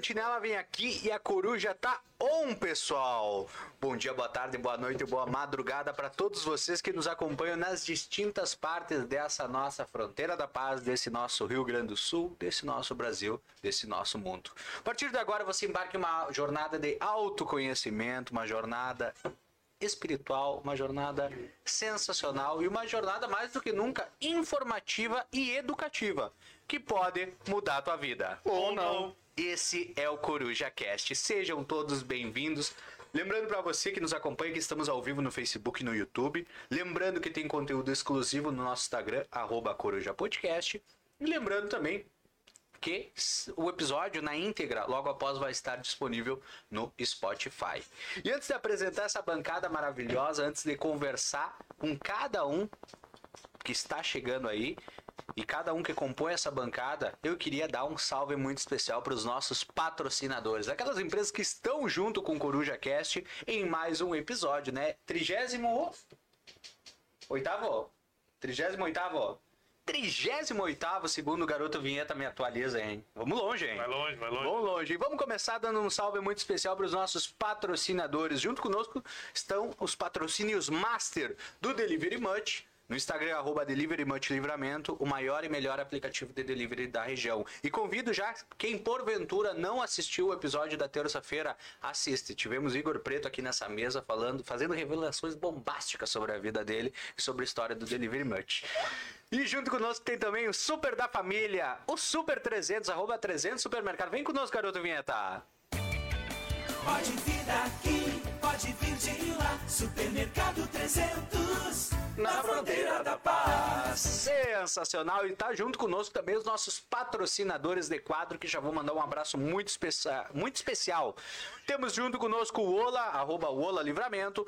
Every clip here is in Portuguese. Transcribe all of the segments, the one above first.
sentinela vem aqui e a coruja tá on, pessoal. Bom dia, boa tarde, boa noite, boa madrugada para todos vocês que nos acompanham nas distintas partes dessa nossa fronteira da paz, desse nosso Rio Grande do Sul, desse nosso Brasil, desse nosso mundo. A partir de agora você embarque em uma jornada de autoconhecimento, uma jornada espiritual, uma jornada sensacional e uma jornada mais do que nunca informativa e educativa, que pode mudar a tua vida. Ou não. Esse é o Coruja Cast. Sejam todos bem-vindos. Lembrando para você que nos acompanha que estamos ao vivo no Facebook e no YouTube. Lembrando que tem conteúdo exclusivo no nosso Instagram, arroba Coruja Podcast. E lembrando também que o episódio na íntegra logo após vai estar disponível no Spotify. E antes de apresentar essa bancada maravilhosa, antes de conversar com cada um que está chegando aí e cada um que compõe essa bancada, eu queria dar um salve muito especial para os nossos patrocinadores, aquelas empresas que estão junto com o Coruja Cast em mais um episódio, né? Trigésimo oitavo, trigésimo oitavo 38 segundo Garoto Vinheta me atualiza, hein? Vamos longe, hein? Vai longe, vai longe. Vamos longe. E vamos começar dando um salve muito especial para os nossos patrocinadores. Junto conosco estão os patrocínios Master do Delivery Much, no Instagram, arroba Delivery o maior e melhor aplicativo de delivery da região. E convido já quem porventura não assistiu o episódio da terça-feira, assiste. Tivemos Igor Preto aqui nessa mesa falando, fazendo revelações bombásticas sobre a vida dele e sobre a história do Delivery Much. E junto conosco tem também o Super da Família, o Super 300, arroba 300 Supermercado. Vem conosco, garoto vinheta. Pode vir daqui, pode vir de lá. Supermercado 300, na fronteira da paz. Sensacional! E tá junto conosco também os nossos patrocinadores de quadro, que já vou mandar um abraço muito, muito especial. Temos junto conosco o Ola, arroba Ola Livramento,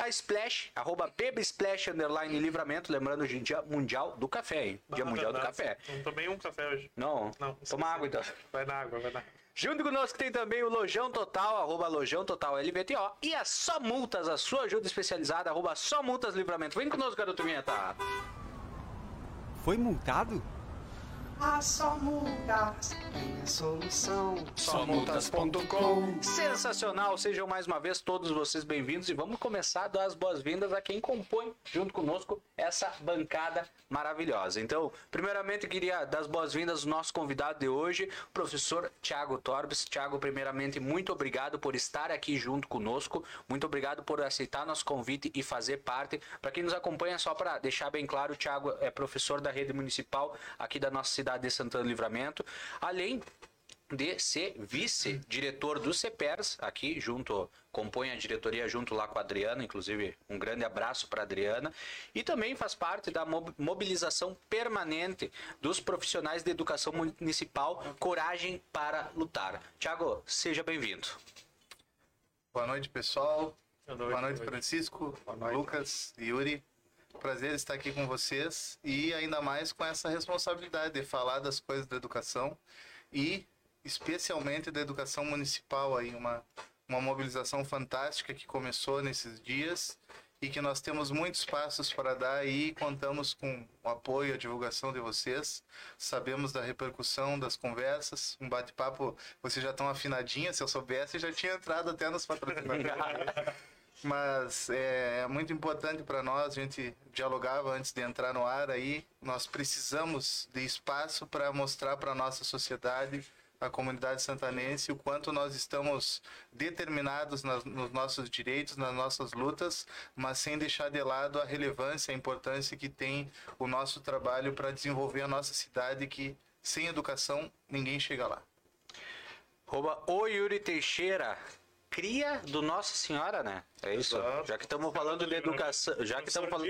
a Splash, arroba Beba Splash, underline Livramento, lembrando o Dia Mundial do Café, hein? Dia Ah, Mundial do verdade. Café. Não tomei um café hoje. Não, Não. toma água então. Vai na água, vai na água. Junto conosco tem também o Lojão Total, arroba Lojão Total LVTO. E a Só Multas, a sua ajuda especializada, arroba Só Multas Livramento. Vem conosco, garoto Vinheta. Foi multado? A só multas tem a solução. Somultas.com Sensacional, sejam mais uma vez todos vocês bem-vindos e vamos começar a dar as boas-vindas a quem compõe junto conosco essa bancada maravilhosa. Então, primeiramente queria dar as boas-vindas ao nosso convidado de hoje, o professor Tiago Torbes. Tiago, primeiramente, muito obrigado por estar aqui junto conosco, muito obrigado por aceitar nosso convite e fazer parte. Para quem nos acompanha, só para deixar bem claro, o Tiago é professor da rede municipal aqui da nossa cidade de Santana do Livramento, além de ser vice-diretor do CEPERS, aqui junto, compõe a diretoria junto lá com a Adriana, inclusive um grande abraço para a Adriana, e também faz parte da mo- mobilização permanente dos profissionais de educação municipal Coragem para Lutar. Tiago, seja bem-vindo. Boa noite, pessoal. Boa Boa noite, boa noite. Francisco, noite. Lucas, Yuri. Prazer estar aqui com vocês e ainda mais com essa responsabilidade de falar das coisas da educação e especialmente da educação municipal aí, uma uma mobilização fantástica que começou nesses dias e que nós temos muitos passos para dar e contamos com o apoio e a divulgação de vocês. Sabemos da repercussão das conversas, um bate-papo, vocês já estão afinadinhas, se eu soubesse já tinha entrado até nos patrocinadores. Mas é, é muito importante para nós, a gente dialogava antes de entrar no ar aí, nós precisamos de espaço para mostrar para a nossa sociedade, a comunidade santanense, o quanto nós estamos determinados nas, nos nossos direitos, nas nossas lutas, mas sem deixar de lado a relevância, a importância que tem o nosso trabalho para desenvolver a nossa cidade, que sem educação ninguém chega lá. Arroba o Yuri Teixeira, cria do Nossa Senhora, né? É isso. Exato. Já que estamos falando de educação, já que estamos falando,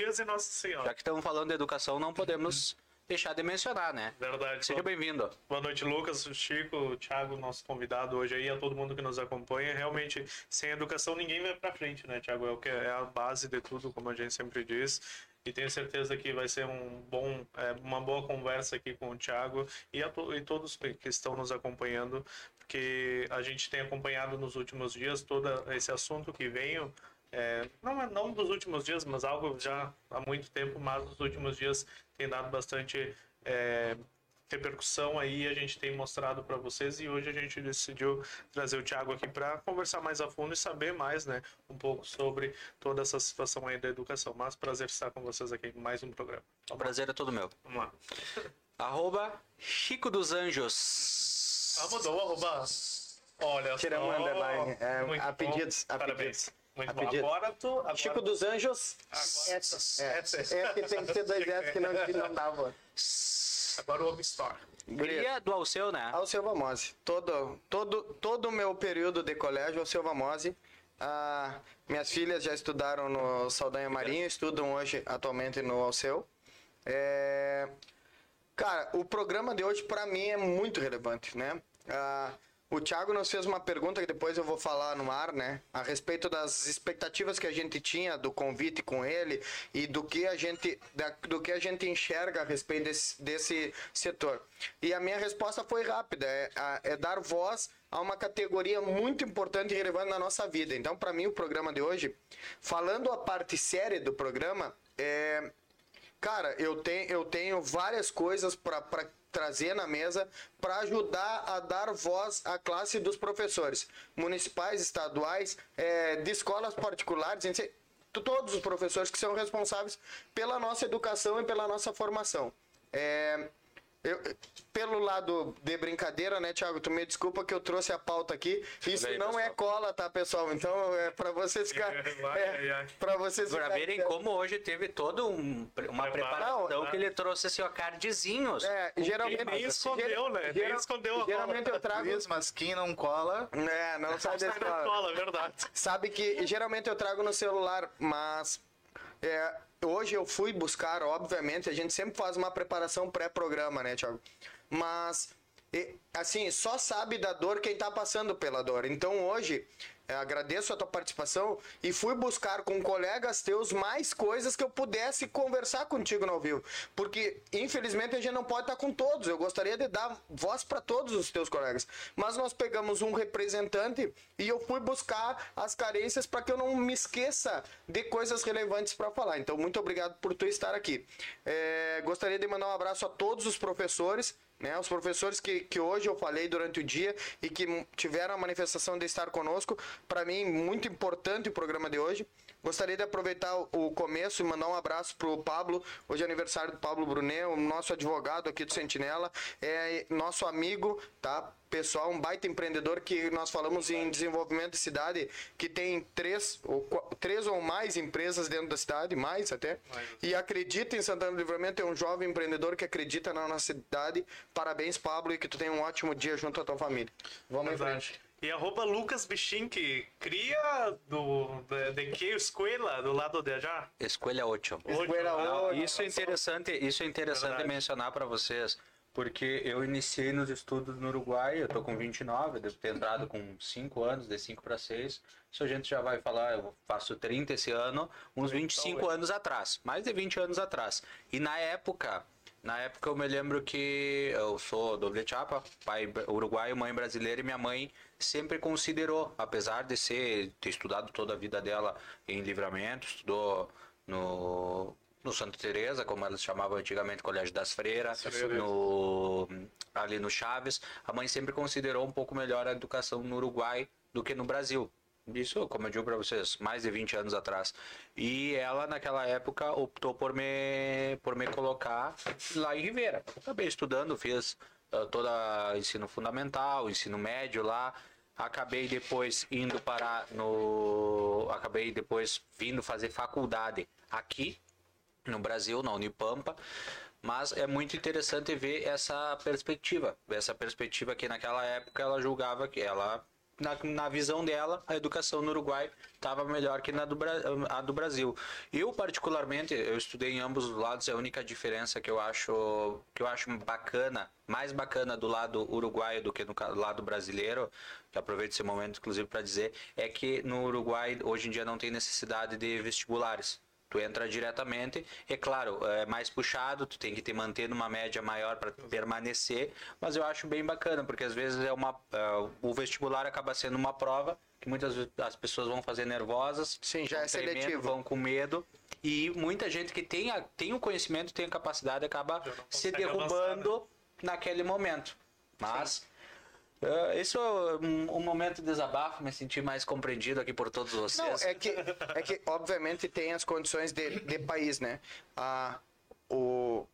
já que estamos falando de educação, não podemos deixar de mencionar, né? Verdade. Seja bem-vindo. Boa noite, Lucas, Chico, Thiago, nosso convidado hoje aí, a todo mundo que nos acompanha. Realmente, sem educação ninguém vai pra frente, né, Thiago? É o que é a base de tudo, como a gente sempre diz. E tenho certeza que vai ser um bom, é, uma boa conversa aqui com o Thiago e, a e todos que estão nos acompanhando, porque a gente tem acompanhado nos últimos dias todo esse assunto que veio é, não, é- não dos últimos dias, mas algo já há muito tempo, mas nos últimos dias tem dado bastante é, repercussão aí a gente tem mostrado para vocês e hoje a gente decidiu trazer o Thiago aqui para conversar mais a fundo e saber mais, né, um pouco sobre toda essa situação aí da educação. Mas prazer estar com vocês aqui em mais um programa. O prazer é todo meu. Vamos lá. Arroba Chico dos Anjos. Ah, mudou o arroba. Olha Tiramos só. o underline. É, Muito a bom. pedidos, a Parabéns. pedidos. Muito A bom. pedidos. Agora tu. Agora... Chico dos Anjos. Agora-. É, S. é que tem que ter dois S que não, que não dava. Agora o Home Store. Cria do Alceu, né? Ao seu Vamose. Todo, todo, todo o meu período de colégio ao seu Vamose. Ah, minhas filhas já estudaram no Saldanha Marinho, estudam hoje atualmente no Alceu. É, Cara, o programa de hoje para mim é muito relevante, né? Ah, o Thiago nos fez uma pergunta que depois eu vou falar no ar, né? A respeito das expectativas que a gente tinha do convite com ele e do que a gente, da- do que a gente enxerga a respeito desse, desse setor. E a minha resposta foi rápida, é, é dar voz a uma categoria muito importante e relevante na nossa vida. Então, para mim, o programa de hoje, falando a parte séria do programa, é, Cara, eu tenho, eu tenho várias coisas para trazer na mesa para ajudar a dar voz à classe dos professores municipais, estaduais, eh, de escolas particulares, enfim, todos os professores que são responsáveis pela nossa educação e pela nossa formação. É, eu- pelo lado de brincadeira, né, Thiago? Tu me desculpa que eu trouxe a pauta aqui. Isso aí, não é pessoal. cola, tá, pessoal? Então é para vocês ficar, Vai, é, para vocês Pra ficarem- verem como hoje teve todo um, uma preparação né? que ele trouxe assim, ó, cardzinhos. É, geralmente. nem escondeu, né? Nem geral- escondeu a Geralmente eu trago. Mas quem não cola, É, não sai da escola, é verdade. Sabe que geralmente eu trago no celular, mas é, hoje eu fui buscar, obviamente, a gente sempre faz uma preparação pré-programa, né, Thiago? Mas, assim, só sabe da dor quem tá passando pela dor. Então hoje. É, agradeço a tua participação e fui buscar com colegas teus mais coisas que eu pudesse conversar contigo no ao vivo. Porque, infelizmente, a gente não pode estar com todos. Eu gostaria de dar voz para todos os teus colegas. Mas nós pegamos um representante e eu fui buscar as carências para que eu não me esqueça de coisas relevantes para falar. Então, muito obrigado por tu estar aqui. É, gostaria de mandar um abraço a todos os professores. Né, os professores que, que hoje eu falei durante o dia e que tiveram a manifestação de estar conosco, para mim, muito importante o programa de hoje. Gostaria de aproveitar o- começo e mandar um abraço pro Pablo. Hoje é aniversário do Pablo Brunet, o nosso advogado aqui do Sentinela, é nosso amigo, tá? Pessoal, um baita empreendedor que nós falamos em desenvolvimento de cidade, que tem três ou, três ou mais empresas dentro da cidade, mais até, e acredita em Santana do Livramento, é um jovem empreendedor que acredita na nossa cidade. Parabéns, Pablo, e que tu tenha um ótimo dia junto à tua família. Vamos em frente. E arroba Lucas Bichink, cria do, de, de que escola do lado de já? Escolha 8. Escola Não, oito. Isso é interessante, isso é interessante Verdade. mencionar para vocês, porque eu iniciei nos estudos no Uruguai, eu tô com 29, eu devo ter entrado com 5 anos, de 5 para 6. Isso a gente já vai falar, eu faço 30 esse ano, uns 25 anos atrás, mais de 20 anos atrás. E na época, na época eu me lembro que eu sou doble chapa, pai uruguaio, mãe brasileira e minha mãe sempre considerou, apesar de ser ter estudado toda a vida dela em livramento, estudou no no Santa Teresa, como elas chamavam antigamente, Colégio das Freiras, no ali no Chaves, a mãe sempre considerou um pouco melhor a educação no Uruguai do que no Brasil. Isso, como eu digo para vocês, mais de 20 anos atrás. E ela, naquela época, optou por me, por me colocar lá em Ribeira. Acabei estudando, fiz ah, toda ensino fundamental, ensino médio lá. Acabei depois indo parar no. Acabei depois vindo fazer faculdade aqui no Brasil, na Unipampa. Mas é muito interessante ver essa perspectiva. Essa perspectiva que naquela época ela julgava que ela, na, na visão dela, a educação no Uruguai estava melhor que na do, a do Brasil. Eu, particularmente, eu estudei em ambos os lados. A única diferença que eu acho, que eu acho bacana, mais bacana do lado uruguaio do que ca- lado brasileiro, que aproveito esse momento, inclusive, para dizer, é que no Uruguai, hoje em dia, não tem necessidade de vestibulares. Tu entra diretamente, é claro, é mais puxado, tu tem que te manter numa média maior para permanecer, mas eu acho bem bacana, porque às vezes é uma é, o vestibular acaba sendo uma prova que muitas vezes as pessoas vão fazer nervosas, Sim, já vão é tremendo, seletivo. vão com medo, e muita gente que tem, a, tem o conhecimento, tem a capacidade, acaba se derrubando naquele momento. Mas eh, esse é um, um momento de desabafo, me senti mais compreendido aqui por todos Não, vocês. é que, é que obviamente tem as condições de, de país, né? Ah, o,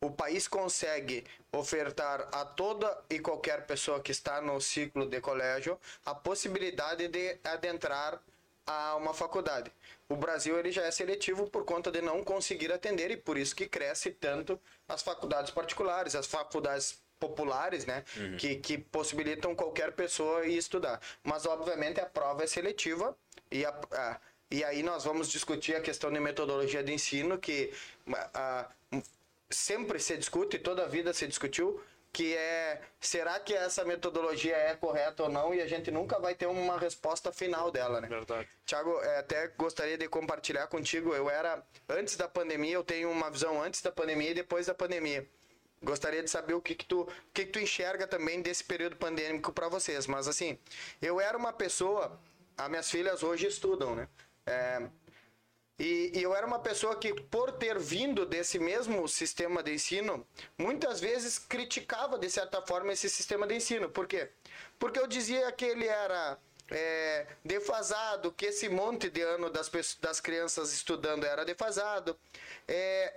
o país consegue ofertar a toda e qualquer pessoa que está no ciclo de colégio a possibilidade de adentrar a uma faculdade. O Brasil ele já é seletivo por conta de não conseguir atender e por isso que cresce tanto as faculdades particulares, as faculdades populares, né, que, que possibilitam qualquer pessoa ir estudar. Mas obviamente a prova é seletiva e a, a- e aí nós vamos discutir a questão de metodologia de ensino que sempre se discute, toda a vida se discutiu, que é será que essa metodologia é correta ou não e a gente nunca vai ter uma resposta final dela, né? Verdade. Tiago, é, até gostaria de compartilhar contigo. Eu era antes da pandemia, eu tenho uma visão antes da pandemia e depois da pandemia. Gostaria de saber o que que tu, o que que tu enxerga também desse período pandêmico para vocês. Mas assim, eu era uma pessoa, as minhas filhas hoje estudam, né? É, e, e eu era uma pessoa que, por ter vindo desse mesmo sistema de ensino, muitas vezes criticava, de certa forma, esse sistema de ensino. Por quê? Porque eu dizia que ele era é, defasado, que esse monte de ano das, pessoas, das crianças estudando era defasado. É,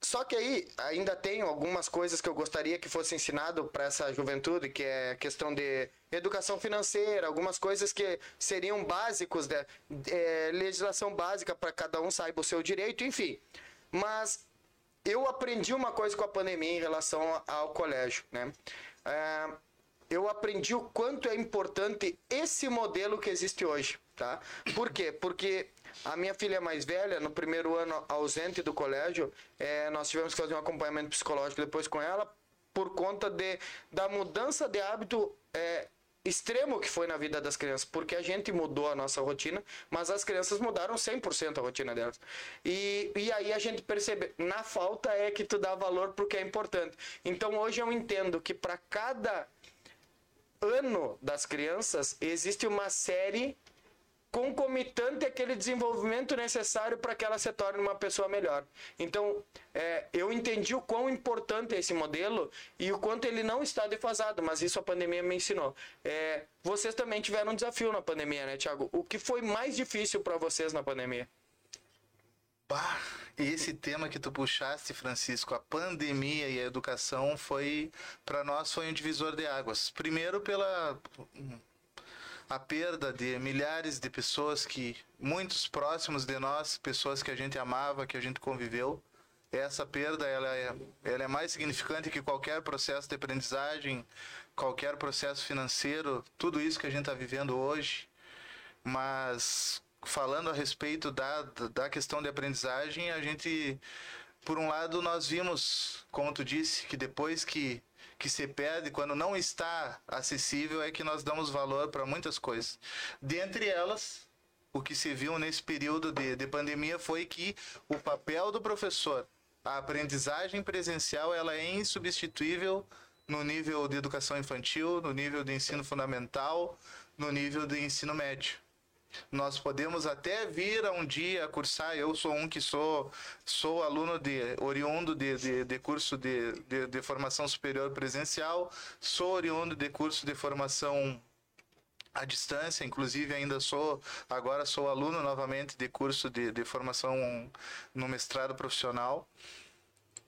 só que aí ainda tem algumas coisas que eu gostaria que fosse ensinado para essa juventude, que é questão de educação financeira, algumas coisas que seriam básicos, de, é, legislação básica para cada um saiba o seu direito, enfim. Mas eu aprendi uma coisa com a pandemia em relação ao colégio, né? É, eu aprendi o quanto é importante esse modelo que existe hoje, tá? Por quê? Porque a minha filha mais velha, no primeiro ano ausente do colégio, é, nós tivemos que fazer um acompanhamento psicológico depois com ela, por conta de, da mudança de hábito é, extremo que foi na vida das crianças, porque a gente mudou a nossa rotina, mas as crianças mudaram 100% a rotina delas. E, e aí a gente percebe, na falta é que tu dá valor pro que é importante. Então hoje eu entendo que para cada ano das crianças existe uma série concomitante àquele desenvolvimento necessário para que ela se torne uma pessoa melhor. Então, é, eu entendi o quão importante é esse modelo e o quanto ele não está defasado, mas isso a pandemia me ensinou. É, vocês também tiveram um desafio na pandemia, né, Thiago? O que foi mais difícil para vocês na pandemia? Bah, esse tema que tu puxaste, Francisco, a pandemia e a educação foi para nós foi um divisor de águas. Primeiro pela a perda de milhares de pessoas que muitos próximos de nós, pessoas que a gente amava, que a gente conviveu. Essa perda ela é, ela é mais significante que qualquer processo de aprendizagem, qualquer processo financeiro, tudo isso que a gente está vivendo hoje. Mas falando a respeito da, da questão de aprendizagem, a gente, por um lado, nós vimos, como tu disse, que depois que, que se perde, quando não está acessível, é que nós damos valor para muitas coisas. Dentre elas, o que se viu nesse período de, de pandemia foi que o papel do professor, a aprendizagem presencial, ela é insubstituível no nível de educação infantil, no nível de ensino fundamental, no nível de ensino médio. Nós podemos até vir a um dia cursar. Eu sou um que sou, sou aluno de oriundo de, de, de curso de, de, de formação superior presencial, sou oriundo de curso de formação à distância, inclusive ainda sou, agora sou aluno novamente de curso de, de formação no mestrado profissional.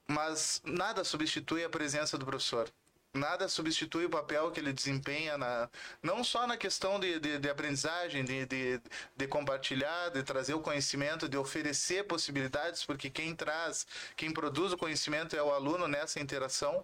Mas nada substitui a presença do professor nada substitui o papel que ele desempenha na, não só na questão de, de, de aprendizagem, de, de, de, compartilhar, de trazer o conhecimento, de oferecer possibilidades, porque quem traz, quem produz o conhecimento é o aluno nessa interação.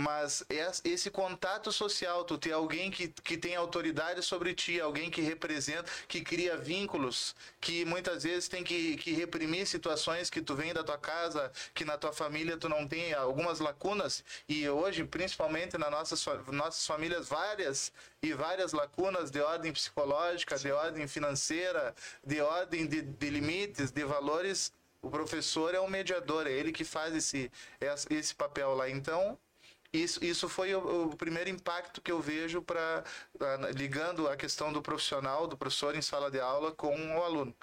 Mas esse contato social, tu ter alguém que, que tem autoridade sobre ti, alguém que representa, que cria vínculos, que muitas vezes tem que, que reprimir situações que tu vem da tua casa, que na tua família tu não tem algumas lacunas, e hoje, principalmente nas nossas, nossas famílias, várias e várias lacunas de ordem psicológica, de ordem financeira, de ordem de, de limites, de valores. O professor é o mediador, é ele que faz esse, esse papel lá. Então, isso, isso foi o, o, primeiro impacto que eu vejo para ligando a questão do profissional, do professor em sala de aula com o aluno.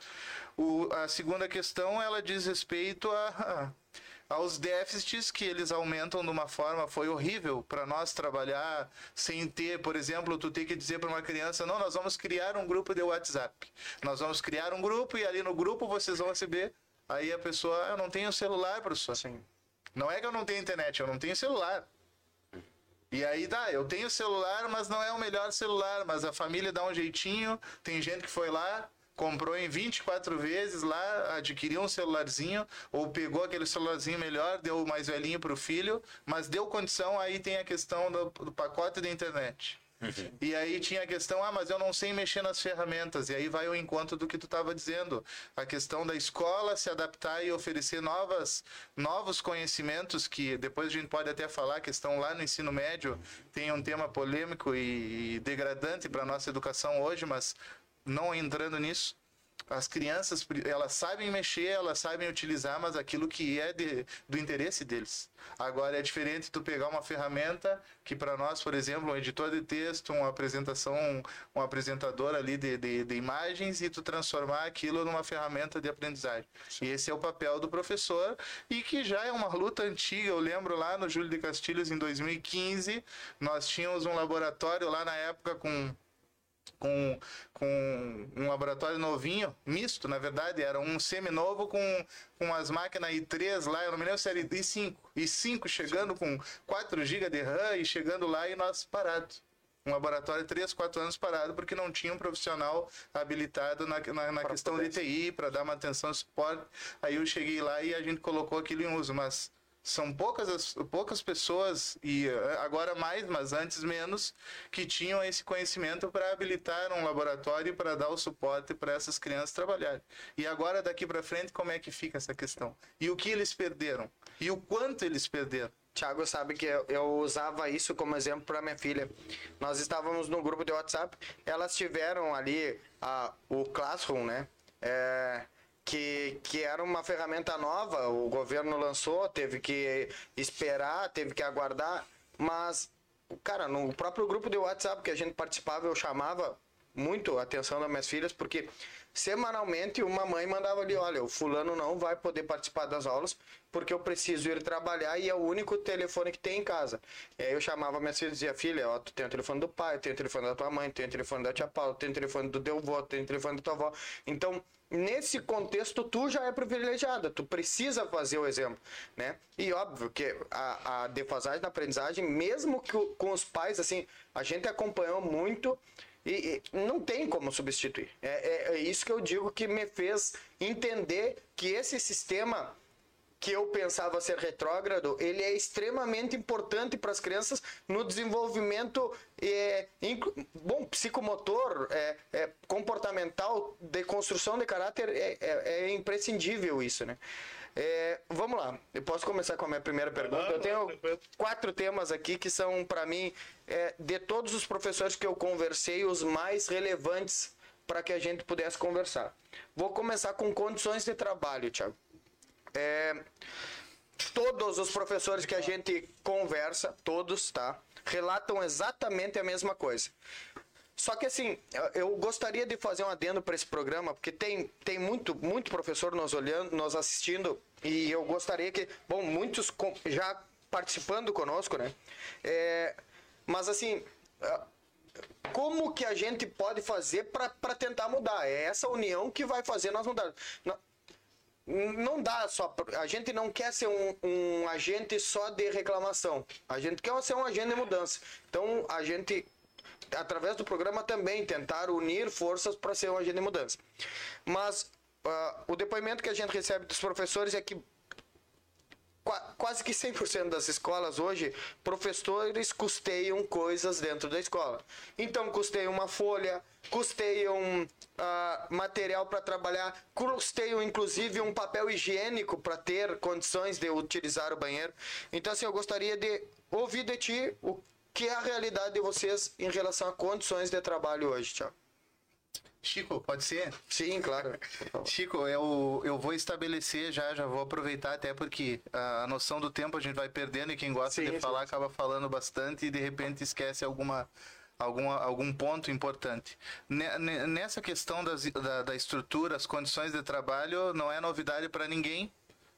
O, a segunda questão ela diz respeito a, aos déficits que eles aumentam de uma forma foi horrível para nós trabalhar sem ter, por exemplo, tu tem que dizer para uma criança, não, nós vamos criar um grupo de WhatsApp. Nós vamos criar um grupo e ali no grupo vocês vão receber. Aí a pessoa, ah, eu não tenho celular, professor. Sim. Não é que eu não tenho internet, eu não tenho celular. E aí tá, eu tenho celular, mas não é o melhor celular, mas a família dá um jeitinho. Tem gente que foi lá, comprou em 24 vezes lá, adquiriu um celularzinho, ou pegou aquele celularzinho melhor, deu o mais velhinho pro filho, mas deu condição, aí tem a questão do, do pacote da internet. E aí tinha a questão, ah, mas eu não sei mexer nas ferramentas. E aí vai o encontro do que tu estava dizendo. A questão da escola se adaptar e oferecer novas, novos conhecimentos que depois a gente pode até falar que estão lá no ensino médio. Tem um tema polêmico e, degradante para nossa educação hoje, mas não entrando nisso. As crianças, elas sabem mexer, elas sabem utilizar, mas aquilo que é de- do interesse deles. Agora é diferente tu pegar uma ferramenta que para nós, por exemplo, um editor de texto, uma apresentação, um apresentador ali de, de, de imagens e tu transformar aquilo numa ferramenta de aprendizagem. E esse é o papel do professor e que já é uma luta antiga. Eu lembro lá no Júlio de Castilhos em 2015, nós tínhamos um laboratório lá na época com com, com um laboratório novinho, misto, na verdade, era um semi-novo com, com as máquinas i3 lá, eu não me lembro se era i5, i5 chegando com 4 GB de RAM e chegando lá e nós parados. Um laboratório 3, 4 anos parado porque não tinha um profissional habilitado na, na, na questão de TI para dar manutenção e suporte. Aí eu cheguei lá e a gente colocou aquilo em uso, mas são poucas as, poucas pessoas e eh, agora mais, mas antes menos, que tinham esse conhecimento para habilitar um laboratório para dar o suporte para essas crianças trabalharem. E agora daqui para frente como é que fica essa questão? E o que eles perderam? E o quanto eles perderam? Thiago sabe que eu, eu usava isso como exemplo para minha filha. Nós estávamos no grupo de WhatsApp, elas tiveram ali a, o Classroom, né? É, que, que era uma ferramenta nova, o governo lançou, teve que esperar, teve que aguardar, mas, cara, no próprio grupo de WhatsApp que a gente participava, eu chamava muito a atenção das minhas filhas, porque semanalmente uma mãe mandava ali, olha, o fulano não vai poder participar das aulas porque eu preciso ir trabalhar e é o único telefone que tem em casa. E aí eu chamava minhas filhas e dizia, filha, ó, tu tem o telefone do pai, tem o telefone da tua mãe, tem o telefone da tia Paula, tem o telefone do teu avô, tem o telefone da tua avó. Então, nesse contexto, tu já é privilegiada, tu precisa fazer o exemplo, né? E óbvio que a, a defasagem na aprendizagem, mesmo que com os pais, assim, a gente acompanhou muito e, e não tem como substituir. É, é- é isso que eu digo que me fez entender que esse sistema que eu pensava ser retrógrado, ele é extremamente importante para as crianças no desenvolvimento é, bom, psicomotor, é, é, comportamental, de construção de caráter, é, é- é imprescindível isso, né? É, vamos lá, eu posso começar com a minha primeira pergunta. Eu tenho quatro temas aqui que são, para mim, é, de todos os professores que eu conversei, os mais relevantes para que a gente pudesse conversar. Vou começar com condições de trabalho, Thiago. É, todos os professores que a gente conversa, todos, tá? Relatam exatamente a mesma coisa. Só que assim, eu- gostaria de fazer um adendo para esse programa, porque tem, tem muito, muito professor nos olhando, nos assistindo, e eu gostaria que, bom, muitos já participando conosco, né? É, mas assim, como que a gente pode fazer para tentar mudar? É essa união que vai fazer nós mudar. Não, não dá só. A gente não quer ser um, um agente só de reclamação. A gente quer ser um agente de mudança. Então a gente, através do programa, também tentar unir forças para ser um agente de mudança. Mas ah, o depoimento que a gente recebe dos professores é que qua- quase que 100% das escolas hoje, professores custeiam coisas dentro da escola. Então, custeiam uma folha, custeiam ah, material para trabalhar, custeiam inclusive um papel higiênico para ter condições de utilizar o banheiro. Então, assim, eu gostaria de ouvir de ti o que é a realidade de vocês em relação a condições de trabalho hoje, Tiago. Chico, pode ser? Sim, claro. Chico, eu, eu vou estabelecer já, já vou aproveitar até porque a, noção do tempo a gente vai perdendo e quem gosta Sim, de sim. falar acaba falando bastante e de repente esquece alguma, alguma, algum ponto importante. Ne- ne- Nessa questão das, da, da estrutura, as condições de trabalho, não é novidade para ninguém.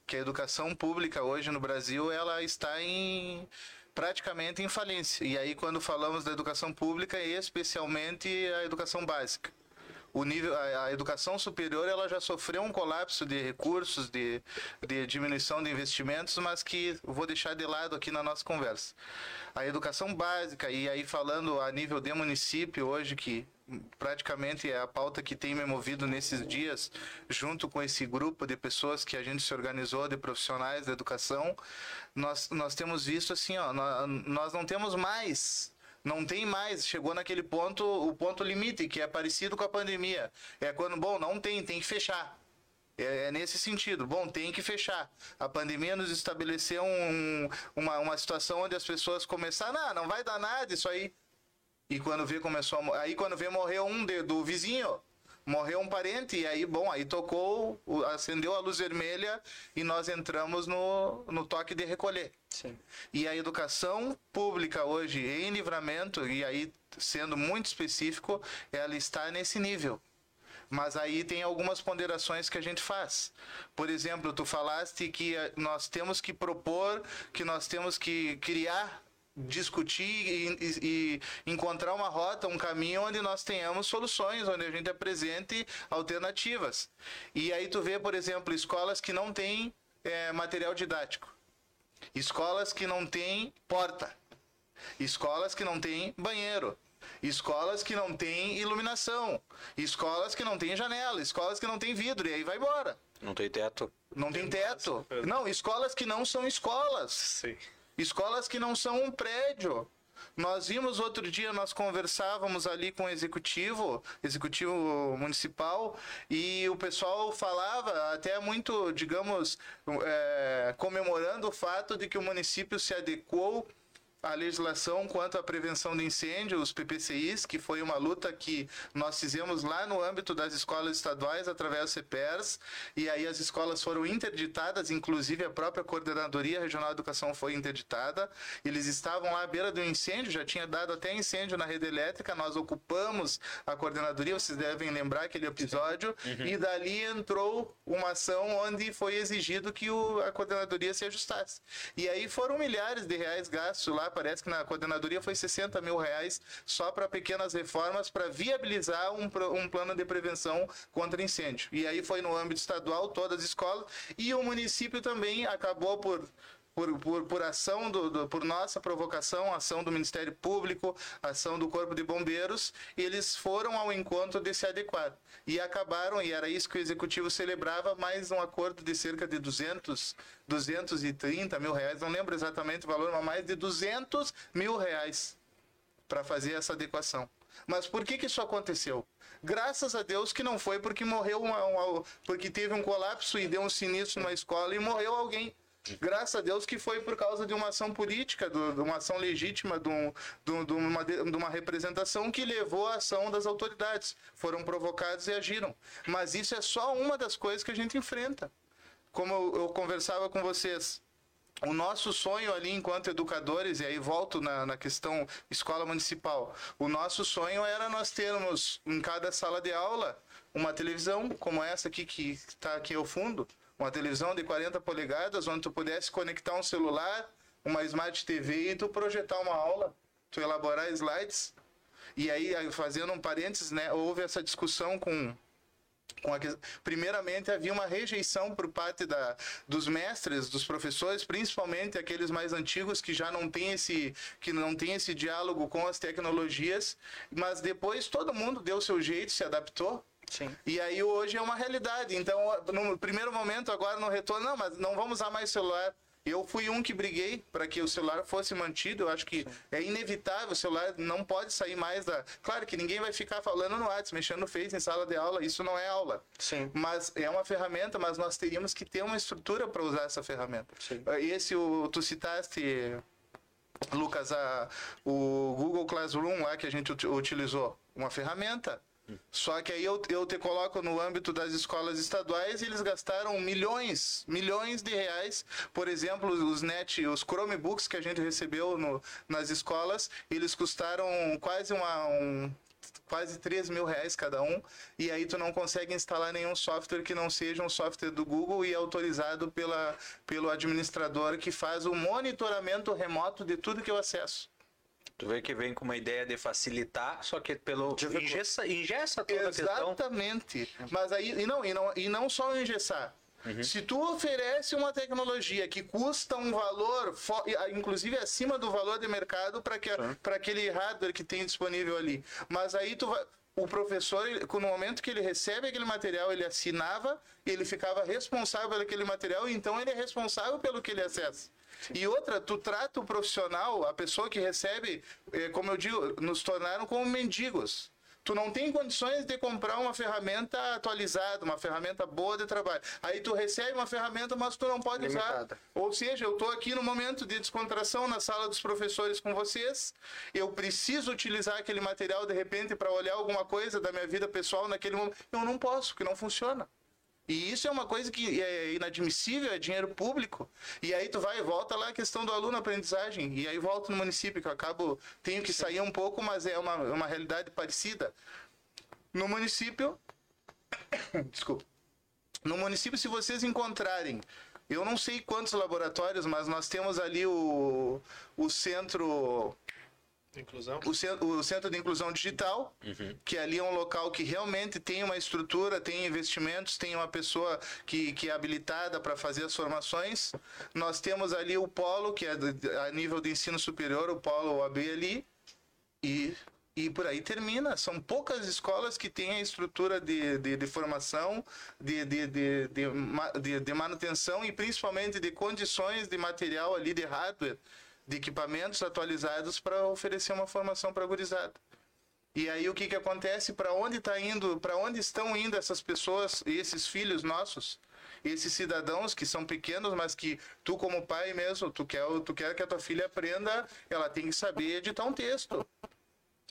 que a educação pública hoje no Brasil ela está em praticamente em falência. E aí quando falamos da educação pública, especialmente a educação básica. O nível, a, a educação superior ela já sofreu um colapso de recursos, de, de diminuição de investimentos, mas que vou deixar de lado aqui na nossa conversa. A educação básica, e aí falando a nível de município hoje, que praticamente é a pauta que tem me movido nesses dias, junto com esse grupo de pessoas que a gente se organizou, de profissionais da educação, nós, nós temos visto assim, ó, nós, nós não temos mais não tem mais, chegou naquele ponto, o ponto limite, que é parecido com a pandemia. É quando, bom, não tem, tem que fechar. É, é nesse sentido. Bom, tem que fechar. A pandemia nos estabeleceu um, uma, uma situação onde as pessoas começaram, ah, não vai dar nada isso aí. E quando vê começou a, aí quando vê morreu um de, do vizinho, morreu um parente e aí bom, aí tocou, acendeu a luz vermelha e nós entramos no, no toque de recolher. Sim. E a educação pública hoje em livramento e aí sendo muito específico, ela está nesse nível. Mas aí tem algumas ponderações que a gente faz. Por exemplo, tu falaste que eh, nós temos que propor, que nós temos que criar discutir e, e, e, encontrar uma rota, um caminho onde nós tenhamos soluções, onde a gente apresente alternativas. E aí tu vê, por exemplo, escolas que não têm é, material didático, escolas que não têm porta, escolas que não têm banheiro, escolas que não têm iluminação, escolas que não têm janela, escolas que não têm vidro, e aí vai embora. Não tem teto. Não tem teto. Não, escolas que não são escolas. Sim. Escolas que não são um prédio. Nós vimos outro dia, nós conversávamos ali com o executivo, executivo municipal, e o pessoal falava até muito, digamos, é, comemorando o fato de que o município se adequou a legislação quanto à prevenção de incêndio, os PPCIs, que foi uma luta que nós fizemos lá no âmbito das escolas estaduais através do CPERS, e aí as escolas foram interditadas, inclusive a própria Coordenadoria Regional de Educação foi interditada. Eles estavam lá à beira do incêndio, já tinha dado até incêndio na rede elétrica, nós ocupamos a coordenadoria, vocês devem lembrar aquele episódio, uhum. e dali entrou uma ação onde foi exigido que o, a coordenadoria se ajustasse. E aí foram milhares de reais gastos lá parece que na coordenadoria foi 60 mil reais só para pequenas reformas para viabilizar um, um plano de prevenção contra incêndio. E aí foi no âmbito estadual, todas as escolas, e o município também acabou por por, por, por ação do, do, por nossa provocação, ação do Ministério Público, ação do Corpo de Bombeiros, eles foram ao encontro de se adequar. E acabaram, e era isso que o Executivo celebrava, mais um acordo de cerca de 200, 230 mil reais, não lembro exatamente o valor, mas mais de 200 mil reais para fazer essa adequação. Mas por que, que isso aconteceu? Graças a Deus que não foi porque morreu uma, uma, porque teve um colapso e deu um sinistro numa escola e morreu alguém. Graças a Deus que foi por causa de uma ação política, de uma ação legítima, de, um, de, uma, de uma representação que levou à ação das autoridades. Foram provocados e agiram. Mas isso é só uma das coisas que a gente enfrenta. Como eu, eu conversava com vocês, o nosso sonho ali enquanto educadores, e aí volto na, na, questão escola municipal, o nosso sonho era nós termos em cada sala de aula uma televisão como essa aqui que está aqui ao fundo, uma televisão de 40 polegadas, onde tu pudesse conectar um celular, uma Smart TV e tu projetar uma aula, tu elaborar slides. E aí, fazendo um parênteses, né, houve essa discussão com primeiramente havia uma rejeição por parte da, dos mestres, dos professores, principalmente aqueles mais antigos que já não tem esse que não tem esse diálogo com as tecnologias, mas depois todo mundo deu seu jeito, se adaptou Sim. E aí hoje é uma realidade. Então, no primeiro momento, agora no retorno, não, mas não vamos usar mais celular. Eu fui um que briguei para que o celular fosse mantido. Eu acho que Sim. é inevitável. O celular não pode sair mais da. Claro que ninguém vai ficar falando no WhatsApp, mexendo no Face em sala de aula. Isso não é aula. Sim. Mas é uma ferramenta, mas nós teríamos que ter uma estrutura para usar essa ferramenta. Sim. Esse, o, tu citaste, Lucas, a, o Google Classroom lá que a gente utilizou. Uma ferramenta só que aí eu, eu te coloco no âmbito das escolas estaduais, eles gastaram milhões, milhões de reais. Por exemplo, os net, os Chromebooks que a gente recebeu no, nas escolas, eles custaram quase uma, um, quase 3 mil reais cada um, e aí tu não consegue instalar nenhum software que não seja um software do Google e autorizado pela, pelo administrador que faz o monitoramento remoto de tudo que eu acesso. Tu vê que vem com uma ideia de facilitar, só que pelo ingessa, ingessa toda a questão. Exatamente. Mas aí, e não, e não, e não só o engessar. Se tu oferece uma tecnologia que custa um valor, ah, inclusive acima do valor de mercado para que para aquele hardware que tem disponível ali, mas aí tu vai o professor, no momento que ele recebe aquele material, ele assinava, ele ficava responsável por aquele material, então ele é responsável pelo que ele acessa. E outra, tu trata o profissional, a pessoa que recebe, eh, como eu digo, nos tornaram como mendigos. Tu não tem condições de comprar uma ferramenta atualizada, uma ferramenta boa de trabalho. Aí tu recebe uma ferramenta, mas tu não pode usar. Limitada. Ou seja, eu estou aqui no momento de descontração na sala dos professores com vocês. Eu preciso utilizar aquele material de repente para olhar alguma coisa da minha vida pessoal naquele momento. Eu não posso, porque não funciona. E isso é uma coisa que é inadmissível, é dinheiro público. E aí tu vai e volta lá a questão do aluno aprendizagem. E aí volto no município, que eu acabo, tenho que sair um pouco, mas é uma, uma realidade parecida. No município, desculpa. No município, se vocês encontrarem, eu não sei quantos laboratórios, mas nós temos ali o, o centro Inclusão. o, cen- o Centro de Inclusão Digital, que ali é um local que realmente tem uma estrutura, tem investimentos, tem uma pessoa que, que é habilitada para fazer as formações. Nós temos ali o Polo, que é a nível de ensino superior, o Polo OAB ali, e, e por aí termina. São poucas escolas que têm a estrutura de, de, de formação, de, de, de, de, de manutenção e principalmente de condições de material ali, de hardware, de equipamentos atualizados para oferecer uma formação para gurizada. E aí o que que acontece? Para onde tá indo? Para onde estão indo essas pessoas, esses filhos nossos? Esses cidadãos que são pequenos, mas que tu como pai mesmo, tu quer, tu quer que a tua filha aprenda, ela tem que saber editar um texto.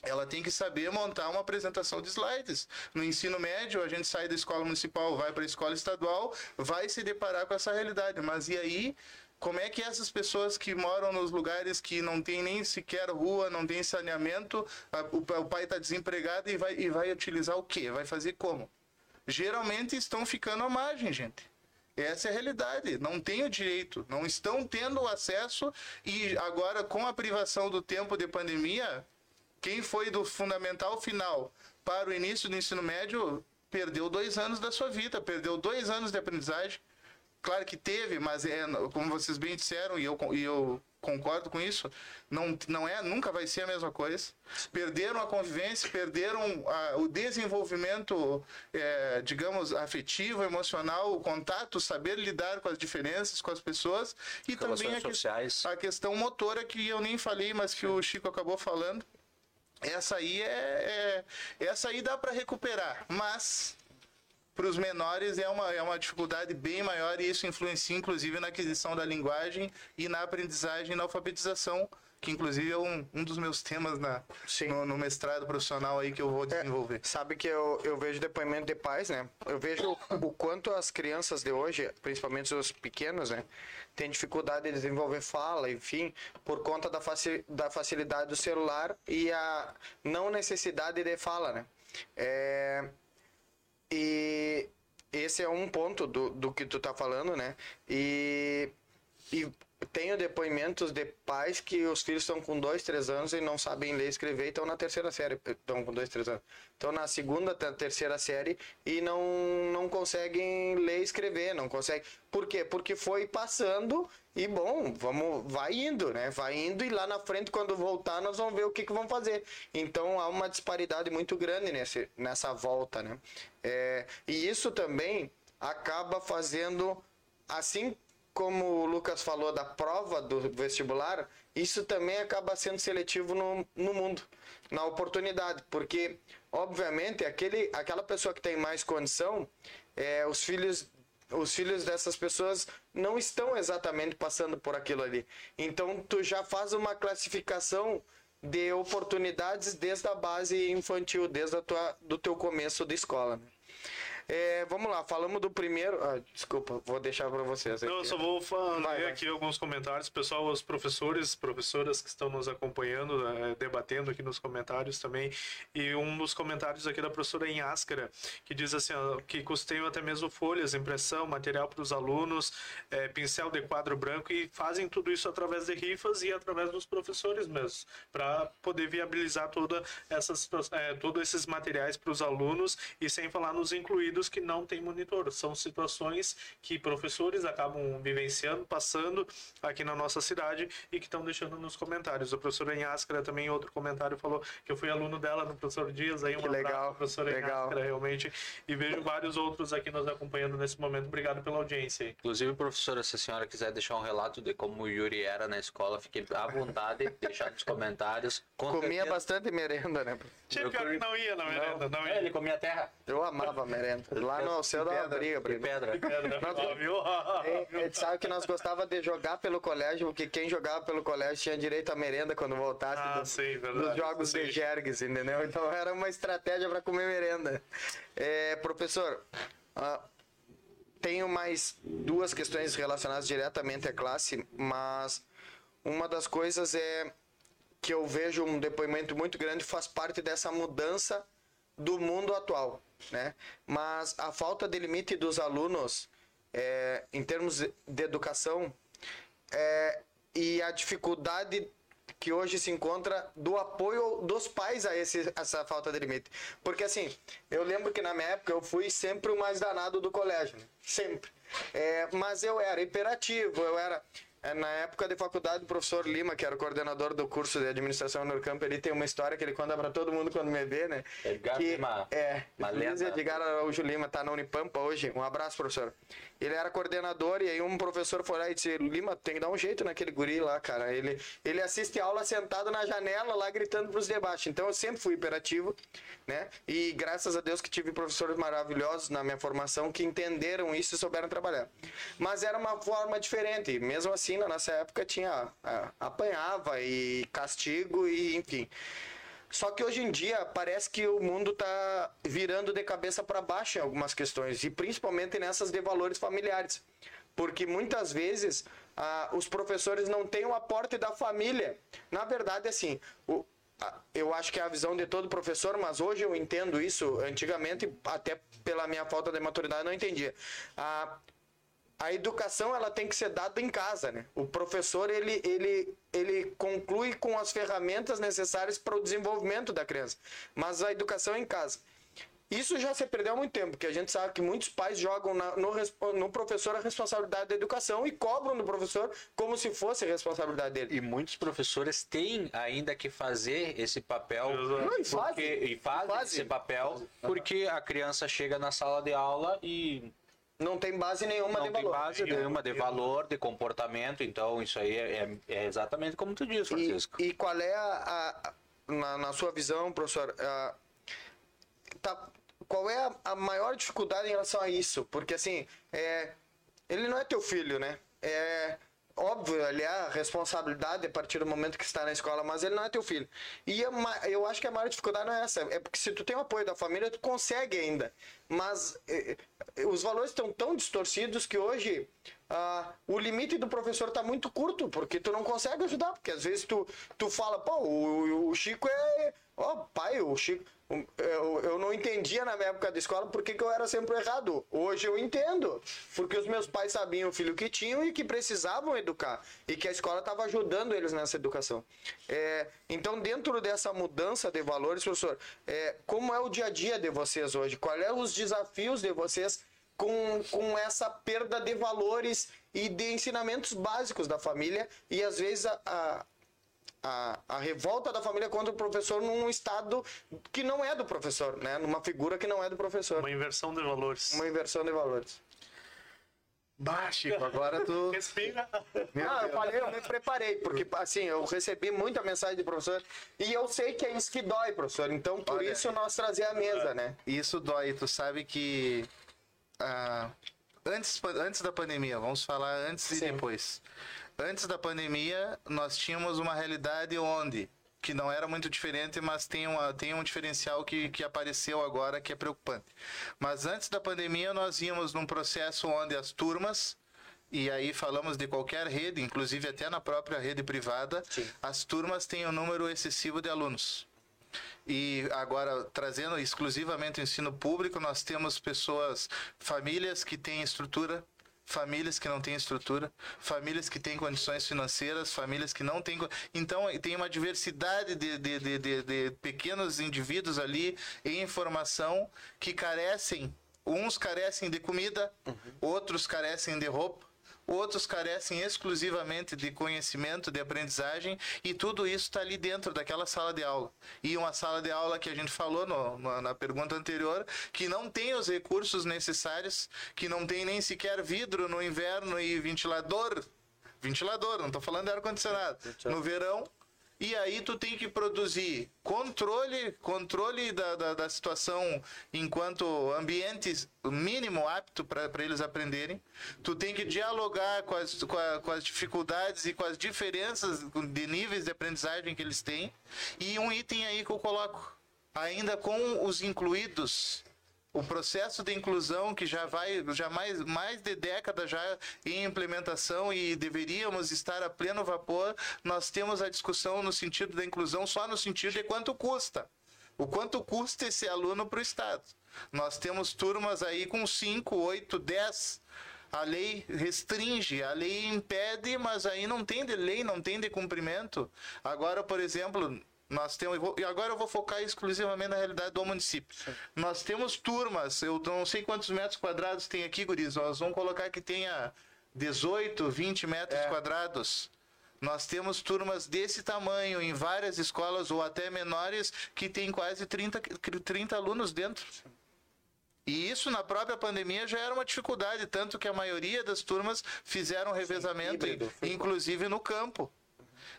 Ela tem que saber montar uma apresentação de slides. No ensino médio, a gente sai da escola municipal, vai para a escola estadual, vai se deparar com essa realidade. Mas e aí, como é que essas pessoas que moram nos lugares que não tem nem sequer rua, não tem saneamento, a- o, o pai está desempregado e vai, e vai utilizar o quê? Vai fazer como? Geralmente estão ficando à margem, gente. Essa é a realidade. Não têm o direito, não estão tendo acesso e agora com a privação do tempo de pandemia, quem foi do fundamental final para o início do ensino médio perdeu dois anos da sua vida, perdeu dois anos de aprendizagem. Claro que teve, mas é, como vocês bem disseram, e eu, e eu concordo com isso, não, não é, nunca vai ser a mesma coisa. Perderam a convivência, perderam a- o desenvolvimento, é, digamos, afetivo, emocional, o contato, saber lidar com as diferenças, com as pessoas, e Relações também a, sociais. a questão motora que eu nem falei, mas que o Chico acabou falando. Essa aí é, é- essa aí dá para recuperar, mas para os menores é uma, é uma dificuldade bem maior e isso influencia inclusive na aquisição da linguagem e na aprendizagem e na alfabetização, que inclusive é um, um dos meus temas na, no, no mestrado profissional aí que eu vou desenvolver. Sabe que eu, eu vejo depoimento de pais, né? Eu vejo o quanto as crianças de hoje, principalmente os pequenos, né? Têm dificuldade de desenvolver fala, enfim, por conta da, faci da facilidade do celular e a não necessidade de fala, né? É, e esse é um ponto do, do que tu tá falando, né? E, e tenho depoimentos de pais que os filhos estão com dois, três anos e não sabem ler e escrever e estão na terceira série. Estão com dois, três anos. Estão na segunda, te- terceira série e não, não conseguem ler e escrever, não conseguem. Por quê? Porque foi passando e, bom, vamos, vai indo, né? Vai indo e lá na frente, quando voltar, nós vamos ver o que, que vão fazer. Então, há uma disparidade muito grande nesse, nessa volta, né? É, e isso também acaba fazendo, assim como o Lucas falou da prova do vestibular, isso também acaba sendo seletivo no, no mundo, na oportunidade, porque, obviamente, aquele, aquela pessoa que tem mais condição, é, os filhos os filhos dessas pessoas não estão exatamente passando por aquilo ali. Então, tu já faz uma classificação de oportunidades desde a base infantil, desde a tua, do teu começo de escola. Né? É, vamos lá, falamos do primeiro. Ah, desculpa, vou deixar para vocês. Não, eu só vou Vai, ler vai. aqui alguns comentários. Pessoal, os professores, professoras que estão nos acompanhando, eh, debatendo aqui nos comentários também. E um dos comentários aqui da professora em Áscara, que diz assim, ó, que custeiam até mesmo folhas, impressão, material para os alunos, eh, pincel de quadro branco e fazem tudo isso através de rifas e através dos professores mesmo, para poder viabilizar toda situa- eh, todos esses materiais para os alunos e sem falar nos incluídos que não tem monitor. São situações que professores acabam vivenciando, passando aqui na nossa cidade e que estão deixando nos comentários. O professor Enháscara também, em outro comentário, falou que eu fui aluno dela no professor Dias, aí um Que abraço legal, professor legal. Enháscara, realmente. E vejo vários outros aqui nos acompanhando nesse momento. Obrigado pela audiência. Inclusive, professora, se a senhora quiser deixar um relato de como o Yuri era na escola, fique à vontade de deixar nos comentários. Com Comia certeza- bastante merenda, né? Tinha pior que não ia na merenda, não, É, ia. ele comia terra Eu amava a merenda. Lá no céu dava pedra, briga, briga. pedra. Pedra, Nós-? É, é, sabe que nós gostava de jogar pelo colégio, porque quem jogava pelo colégio tinha direito à merenda quando voltasse Ah, dos, sim, verdade. dos jogos Sim. de Jergues, entendeu? Então era uma estratégia para comer merenda. É, professor, ah, tenho mais duas questões relacionadas diretamente à classe, mas uma das coisas é que eu vejo um depoimento muito grande faz parte dessa mudança do mundo atual, né? Mas a falta de limite dos alunos é, em termos de educação é, e a dificuldade que hoje se encontra do apoio dos pais a esse, essa falta de limite. Porque assim, eu lembro que na minha época eu fui sempre o mais danado do colégio, né? sempre. É, mas eu era hiperativo, eu era. É, Na época de faculdade, o professor Lima, que era o coordenador do curso de administração no campo, ele tem uma história que ele conta para todo mundo quando me vê, né? Edgar que, Lima, É, Luiz. Edgar Araújo Lima tá na Unipampa hoje. Um abraço, professor. Ele era coordenador e aí um professor foi lá e disse: Lima, tem que dar um jeito naquele guri lá, cara. Ele, ele assiste aula sentado na janela lá gritando pros debates. Então eu sempre fui hiperativo, né? E graças a Deus que tive professores maravilhosos na minha formação que entenderam isso e souberam trabalhar. Mas era uma forma diferente. Mesmo assim, na nossa época tinha. ah, apanhava e castigo e enfim. Só que hoje em dia parece que o mundo está virando de cabeça para baixo em algumas questões, e principalmente nessas de valores familiares. Porque muitas vezes ah, os professores não têm o aporte da família. Na verdade, assim, o- eu acho que é a visão de todo professor, mas hoje eu entendo isso. Antigamente, até pela minha falta de maturidade, não entendia. Ah, a educação ela tem que ser dada em casa, né? O professor ele, ele, ele conclui com as ferramentas necessárias para o desenvolvimento da criança, mas a educação é em casa. Isso já se perdeu há muito tempo, porque a gente sabe que muitos pais jogam na- no, no professor a responsabilidade da educação e cobram do professor como se fosse a responsabilidade dele. E muitos professores têm ainda que fazer esse papel. Não, e porque, fazem. e fazem Fazem. esse papel porque a criança chega na sala de aula e Não tem base nenhuma não de tem valor. base nenhuma de valor, de comportamento. Então, isso aí é, é- é exatamente como tu diz, Francisco. E, e qual é a, a- na, na sua visão, professor, a- tá- qual é a, a maior dificuldade em relação a isso? Porque assim, é, ele não é teu filho, né? É óbvio, ele é a responsabilidade a partir do momento que está na escola, mas ele não é teu filho. E ma- eu acho que a maior dificuldade não é essa, é porque se tu tem o apoio da família, tu consegue ainda. Mas eh, eh, os valores estão tão distorcidos que hoje ah, o limite do professor está muito curto, porque tu não consegue ajudar, porque às vezes tu, tu fala, pô, o, o Chico é. Ó, pai, o Chico. Eu, eu não entendia na minha época de escola porque que eu era sempre errado. Hoje eu entendo. Porque os meus pais sabiam o filho que tinham e que precisavam educar. E que a escola estava ajudando eles nessa educação. É, então, dentro dessa mudança de valores, professor, é, como é o dia a dia de vocês hoje? Quais são os desafios de vocês com, com essa perda de valores e de ensinamentos básicos da família e às vezes a, a, a, a revolta da família contra o professor num estado que não é do professor, né? Numa figura que não é do professor. Uma inversão de valores. Uma inversão de valores. Bah, Chico, agora tu. Respira. Meu ah, eu falei, eu me preparei, porque assim, eu recebi muita mensagem de professor e eu sei que é isso que dói, professor. Então, por Olha. isso nós trazer a mesa, né? Isso dói, tu sabe que. ah, antes, antes da pandemia, vamos falar antes e Sim. depois. Antes da pandemia, nós tínhamos uma realidade onde que não era muito diferente, mas tem, uma, tem um diferencial que, que apareceu agora que é preocupante. Mas antes da pandemia, nós íamos num processo onde as turmas, e aí falamos de qualquer rede, inclusive até na própria rede privada, Sim. as turmas têm um número excessivo de alunos. E agora, trazendo exclusivamente o ensino público, nós temos pessoas, famílias que têm estrutura, famílias que não têm estrutura, famílias que têm condições financeiras, famílias que não têm. Então, tem uma diversidade de, de, de, de, de pequenos indivíduos ali em formação que carecem. Uns carecem de comida, outros carecem de roupa, outros carecem exclusivamente de conhecimento, de aprendizagem, e tudo isso está ali dentro daquela sala de aula. E uma sala de aula que a gente falou no- no- na pergunta anterior, que não tem os recursos necessários, que não tem nem sequer vidro no inverno e ventilador. Ventilador, não estou falando de ar-condicionado. No verão, e aí tu tem que produzir controle, controle da, da, da situação enquanto ambiente mínimo apto para eles aprenderem. Tu tem que dialogar com as, com, a- com as dificuldades e com as diferenças de níveis de aprendizagem que eles têm. E um item aí que eu coloco, ainda com os incluídos o processo de inclusão que já vai já mais, mais de década já em implementação e deveríamos estar a pleno vapor, nós temos a discussão no sentido da inclusão só no sentido de quanto custa. O quanto custa esse aluno para o Estado. Nós temos turmas aí com 5, 8, 10. A lei restringe, a lei impede, mas aí não tem de lei, não tem de cumprimento. Agora, por exemplo, nós temos. vou- E agora eu vou focar exclusivamente na realidade do município. Nós temos turmas, eu não sei quantos metros quadrados tem aqui, Guris. Nós vamos colocar que tenha 18, 20 metros quadrados. Nós temos turmas desse tamanho em várias escolas ou até menores que tem quase 30, 30 alunos dentro. E isso na própria pandemia já era uma dificuldade, tanto que a maioria das turmas fizeram revezamento, híbrido. inclusive no campo.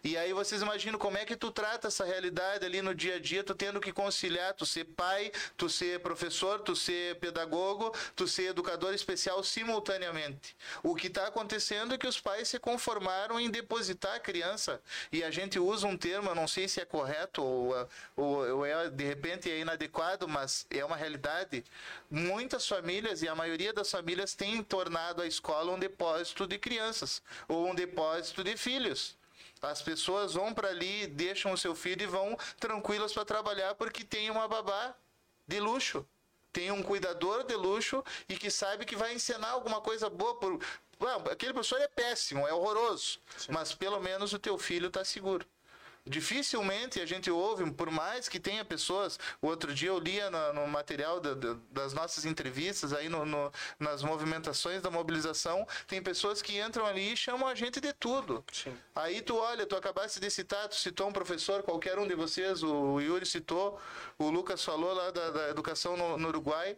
E aí vocês imaginam como é que tu trata essa realidade ali no dia a dia, tu tendo que conciliar, tu ser pai, tu ser professor, tu ser pedagogo, tu ser educador especial simultaneamente. O que está acontecendo é que os pais se conformaram em depositar a criança. E a gente usa um termo, eu não sei se é correto ou, ou, ou é de repente é inadequado, mas é uma realidade. Muitas famílias, e a maioria das famílias, têm tornado a escola um depósito de crianças ou um depósito de filhos. As pessoas vão para ali, deixam o seu filho e vão tranquilas para trabalhar porque tem uma babá de luxo. Tem um cuidador de luxo e que sabe que vai ensinar alguma coisa boa. Por... Ah, aquele professor é péssimo, é horroroso. Mas pelo menos o teu filho está seguro. Dificilmente a gente ouve, por mais que tenha pessoas. O outro dia eu lia no, no material da- da- das nossas entrevistas, aí no, no- nas movimentações da mobilização, tem pessoas que entram ali e chamam a gente de tudo. Aí tu olha, tu acabaste de citar, tu citou um professor, qualquer um de vocês, o Yuri citou, o Lucas falou lá da, da educação no, no Uruguai.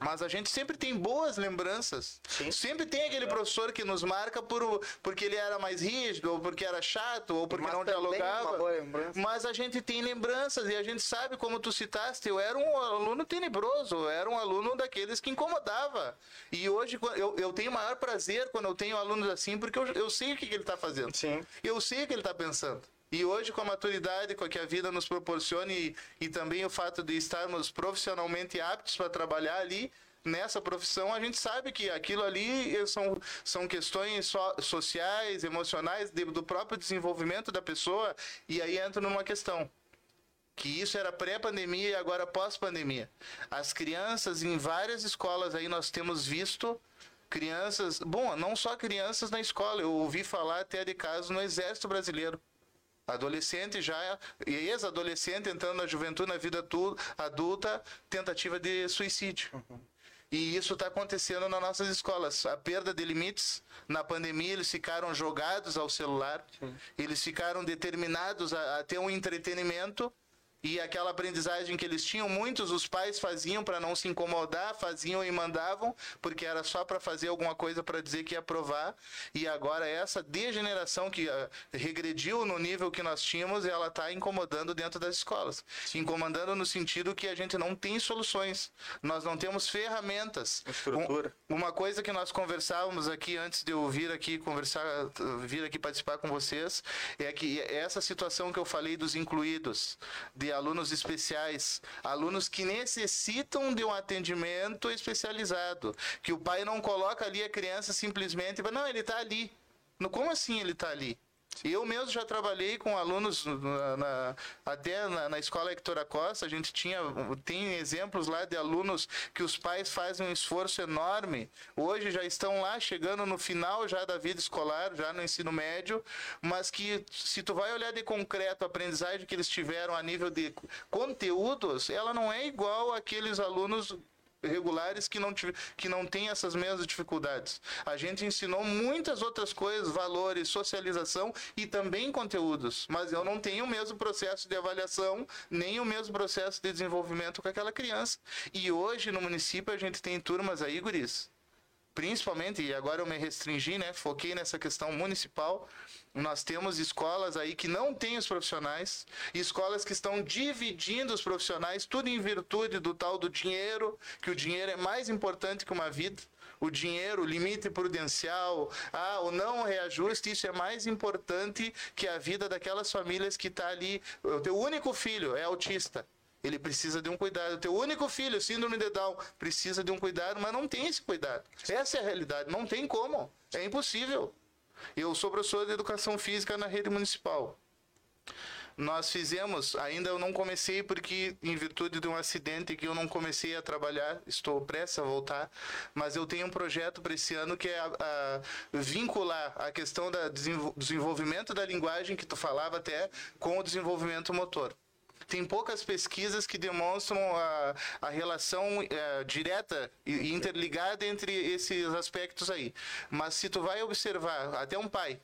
Mas a gente sempre tem boas lembranças. Sempre tem aquele professor que nos marca por, porque ele era mais rígido, ou porque era chato, ou porque Mas não dialogava. uma boa lembrança. Mas a gente tem lembranças e a gente sabe, como tu citaste, eu era um aluno tenebroso, eu era um aluno daqueles que incomodava. E hoje eu, eu tenho maior prazer quando eu tenho alunos assim, porque eu, eu sei o que, que ele está fazendo. Sim. Eu sei o que ele está pensando. E hoje, com a maturidade com a que a vida nos proporciona e, e também o fato de estarmos profissionalmente aptos para trabalhar ali, nessa profissão, a gente sabe que aquilo ali eh, são, são questões so- sociais, emocionais, de- do próprio desenvolvimento da pessoa. E aí entra numa questão que isso era pré-pandemia e agora pós-pandemia. As crianças em várias escolas aí nós temos visto crianças, bom, não só crianças na escola, eu ouvi falar até de casos no Exército Brasileiro. Adolescente já, ex-adolescente entrando na juventude, na vida adulta, tentativa de suicídio. E isso está acontecendo nas nossas escolas. A perda de limites. Na pandemia, eles ficaram jogados ao celular. Eles ficaram determinados a, a ter um entretenimento E aquela aprendizagem que eles tinham, muitos os pais faziam para não se incomodar, faziam e mandavam, porque era só para fazer alguma coisa para dizer que ia aprovar. E agora essa degeneração que ah, regrediu no nível que nós tínhamos, ela está incomodando dentro das escolas. Incomodando no sentido que a gente não tem soluções. Nós não temos ferramentas. Estrutura. Um- uma coisa que nós conversávamos aqui antes de eu vir aqui conversar, vir aqui participar com vocês, é que essa situação que eu falei dos incluídos, de alunos especiais, alunos que necessitam de um atendimento especializado, que o pai não coloca ali a criança simplesmente, não, ele está ali. Como assim ele está ali? Eu mesmo já trabalhei com alunos na- na- até na, na escola Hector Acosta, a gente tinha tem exemplos lá de alunos que os pais fazem um esforço enorme. Hoje já estão lá chegando no final já da vida escolar, já no ensino médio, mas que se tu vai olhar de concreto a aprendizagem que eles tiveram a nível de conteúdos, ela não é igual àqueles alunos regulares que não, que não têm essas mesmas dificuldades. A gente ensinou muitas outras coisas, valores, socialização e também conteúdos, mas eu não tenho o mesmo processo de avaliação, nem o mesmo processo de desenvolvimento com aquela criança. E hoje no município a gente tem turmas aí, guris, principalmente, e agora eu me restringi, né? Foquei nessa questão municipal. Nós temos escolas aí que não têm os profissionais, escolas que estão dividindo os profissionais, tudo em virtude do tal do dinheiro, que o dinheiro é mais importante que uma vida. O dinheiro, o limite prudencial, ah, o não reajuste, isso é mais importante que a vida daquelas famílias que está ali. O teu único filho é autista. Ele precisa de um cuidado. O teu único filho, síndrome de Down, precisa de um cuidado, mas não tem esse cuidado. Essa é a realidade. Não tem como. É impossível. Eu sou professor de educação física na rede municipal. Nós fizemos, ainda eu não comecei porque em virtude de um acidente que eu não comecei a trabalhar, estou prestes a voltar, mas eu tenho um projeto para esse ano que é a, a vincular a questão do desenvolvimento da linguagem que tu falava até com o desenvolvimento motor. Tem poucas pesquisas que demonstram a, a relação eh, direta e interligada entre esses aspectos aí. Mas se tu vai observar, até um pai,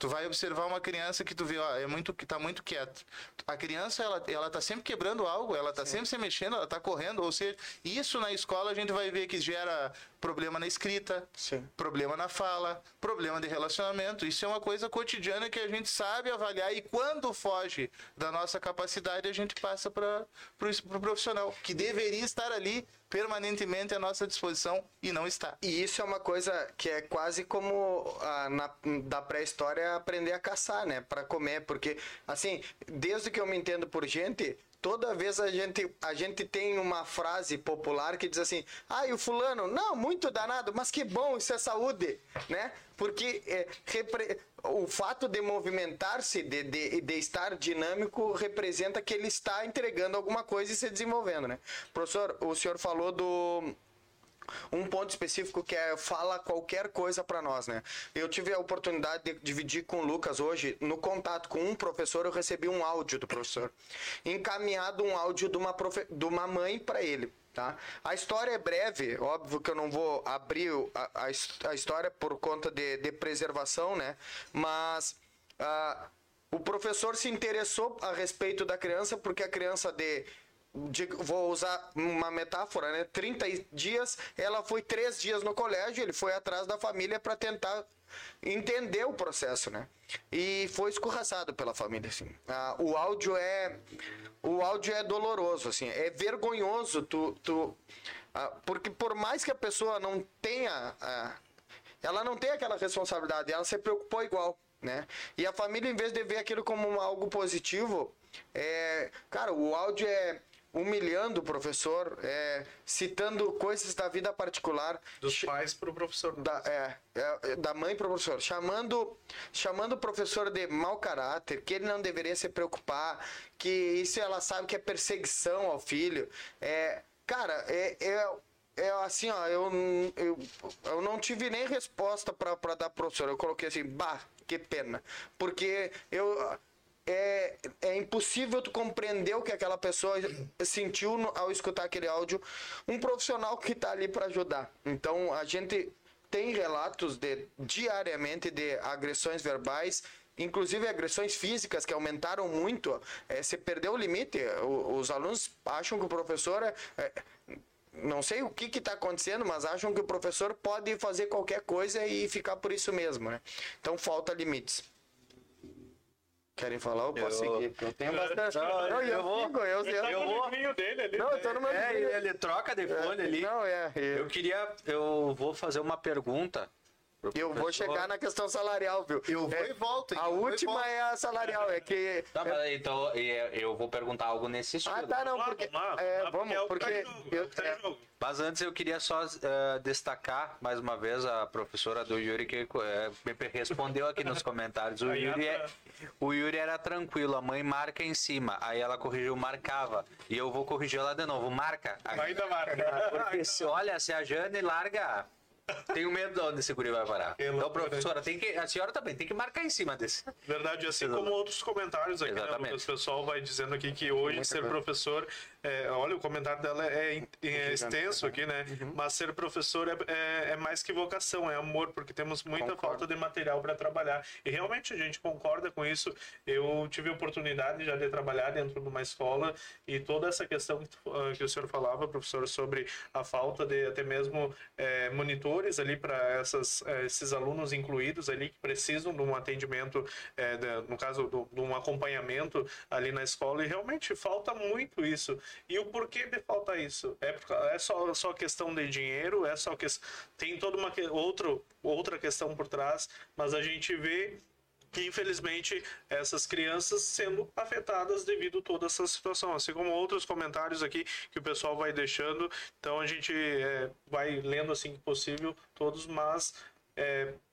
Tu vai observar uma criança que tu vê, ó, é muito que tá muito quieto. A criança ela ela tá sempre quebrando algo, ela tá sempre se mexendo, ela tá correndo, ou seja, isso na escola a gente vai ver que gera problema na escrita, Sim. problema na fala, problema de relacionamento. Isso é uma coisa cotidiana que a gente sabe avaliar e quando foge da nossa capacidade, a gente passa para o profissional, que deveria estar ali permanentemente à nossa disposição e não está. E isso é uma coisa que é quase como ah, na, da pré-história aprender a caçar, né? Para comer. Porque, assim, desde que eu me entendo por gente, toda vez a gente, a gente tem uma frase popular que diz assim: ah, e o fulano, não, muito danado, mas que bom, isso é saúde, né? Porque é, repre- o fato de movimentar-se, de, de, de estar dinâmico, representa que ele está entregando alguma coisa e se desenvolvendo, né? Professor, o senhor falou do um ponto específico que é fala qualquer coisa para nós, né? Eu tive a oportunidade de dividir com o Lucas hoje, no contato com um professor, eu recebi um áudio do professor, encaminhado um áudio de uma, profe... de uma mãe para ele. Tá? A história é breve, óbvio que eu não vou abrir a, a a história por conta de, de preservação, né? Mas ah, o professor se interessou a respeito da criança porque a criança de vou usar uma metáfora, né? 30 dias, ela foi três dias no colégio, ele foi atrás da família para tentar entender o processo, né? E foi escorraçado pela família, assim. Ah, o áudio é o áudio é doloroso, assim, é vergonhoso tu, tu ah, porque por mais que a pessoa não tenha ah, ela não tem aquela responsabilidade, ela se preocupou igual, né? E a família, em vez de ver aquilo como algo positivo, é, cara, o áudio é humilhando o professor, é, citando coisas da vida particular, Dos pais pro professor. da, é, é, da mãe pro professor, chamando, chamando o professor de mau caráter, que ele não deveria se preocupar, que isso ela sabe que é perseguição ao filho. É, cara, é, é, é assim, ó, eu, eu, eu não tive nem resposta para dar pro professor. Eu coloquei assim, bah, que pena. Porque eu é, é impossível tu compreender o que aquela pessoa sentiu no- ao escutar aquele áudio. Um profissional que está ali para ajudar. Então a gente tem relatos de diariamente de agressões verbais inclusive agressões físicas que aumentaram muito, é, você perdeu o limite. O- os alunos acham que o professor é, é, não sei o que está acontecendo, mas acham que o professor pode fazer qualquer coisa e ficar por isso mesmo, né? Então falta limites. Querem falar? Eu posso Eu- seguir, eu tenho bastante. Não, Não, eu vou- sigo, eu, eu, no vou- livrinho dele ali. não, eu tô no meu É, ele, ele troca de fone ali. Não, é. Eu Eu, queria. Eu vou fazer uma pergunta. Eu vou chegar na questão salarial, viu? Eu vou É, e volto. A Eu última volto. é a salarial, é que. Tá, mas então é, eu vou perguntar algo nesse estilo. Ah, tá, não, Vamos lá, porque. vamos lá, É, lá, vamos, é porque. tá em jogo, é eu- tá é, jogo. Mas antes eu queria só eh, destacar mais uma vez a professora do Yuri que me respondeu aqui nos comentários. O Yuri, é- o Yuri era tranquilo, a mãe marca em cima. Aí ela corrigiu, marcava. E eu vou corrigir ela de novo, marca. Ainda marca. Porque se, olha, se a Jane larga, tenho medo de onde esse guri vai parar. Então, professora, tem que, a senhora também tem que marcar em cima desse. Verdade, assim Exato. como outros comentários aqui, né, Exatamente. Lucas? O pessoal vai dizendo aqui que hoje ser professor, é, olha, o comentário dela é, é extenso aqui, né? Uhum. Mas ser professor é, é, é mais que vocação, é amor, porque temos muita Concordo. falta de material para trabalhar. E realmente a gente concorda com isso. Eu tive oportunidade já de trabalhar dentro de uma escola e toda essa questão que, ah, que o senhor falava, professor, sobre a falta de até mesmo é, monitores ali para eh, esses alunos incluídos ali que precisam de um atendimento, eh, de- no caso do- de um acompanhamento ali na escola e realmente falta muito isso. E o porquê de falta isso? É, é só só questão de dinheiro? É só que tem toda uma outro outra questão por trás, mas a gente vê infelizmente essas crianças sendo afetadas devido a toda essa situação, assim como outros comentários aqui que o pessoal vai deixando. Então a gente é, vai lendo assim que possível todos, mas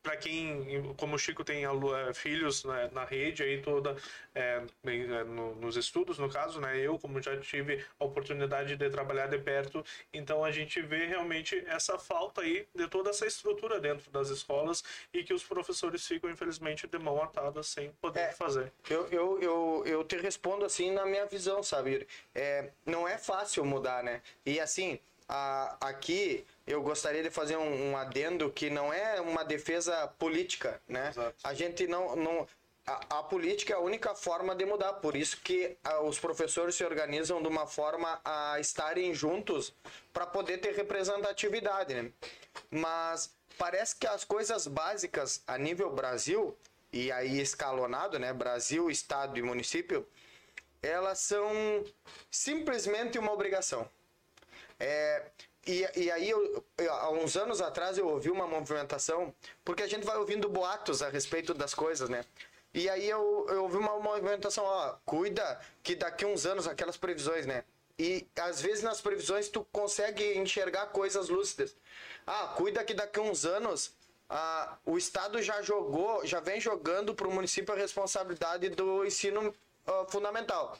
para quem, como o Chico tem é, filhos né, na rede aí toda é, é, no- nos estudos no caso, né? Eu como já tive a oportunidade de trabalhar de perto, então a gente vê realmente essa falta aí de toda essa estrutura dentro das escolas e que os professores ficam infelizmente de mão atada sem poder É. fazer. Eu, eu, eu, eu te respondo assim na minha visão, sabe? É, não é fácil mudar, né? E assim, a, aqui eu gostaria de fazer um, um adendo que não é uma defesa política, né? Exato. A gente não. não a, a política é a única forma de mudar, por isso que ah, os professores se organizam de uma forma a estarem juntos para poder ter representatividade, né? Mas parece que as coisas básicas a nível Brasil, e aí escalonado, né? Brasil, Estado e município, elas são simplesmente uma obrigação. É, e, e aí, eu, eu- há uns anos atrás, eu ouvi uma movimentação, porque a gente vai ouvindo boatos a respeito das coisas, né? E aí eu, eu ouvi uma movimentação, ó, cuida que daqui uns anos, aquelas previsões, né? E às vezes nas previsões tu consegue enxergar coisas lúcidas. Ah, cuida que daqui uns anos ah, o Estado já jogou, já vem jogando para o município a responsabilidade do ensino ah, fundamental.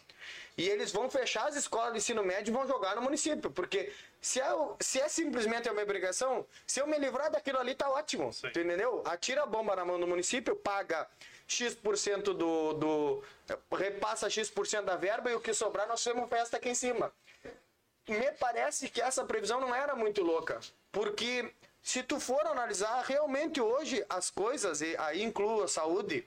E eles vão fechar as escolas de ensino médio e vão jogar no município. Porque se é, se é simplesmente a minha obrigação, se eu me livrar daquilo ali, tá ótimo. Sim. Entendeu? Atira a bomba na mão do município, paga X% do, do. repassa X% da verba e o que sobrar nós fazemos festa aqui em cima. Me parece que essa previsão não era muito louca. Porque se tu for analisar, realmente hoje as coisas, e aí incluo a saúde,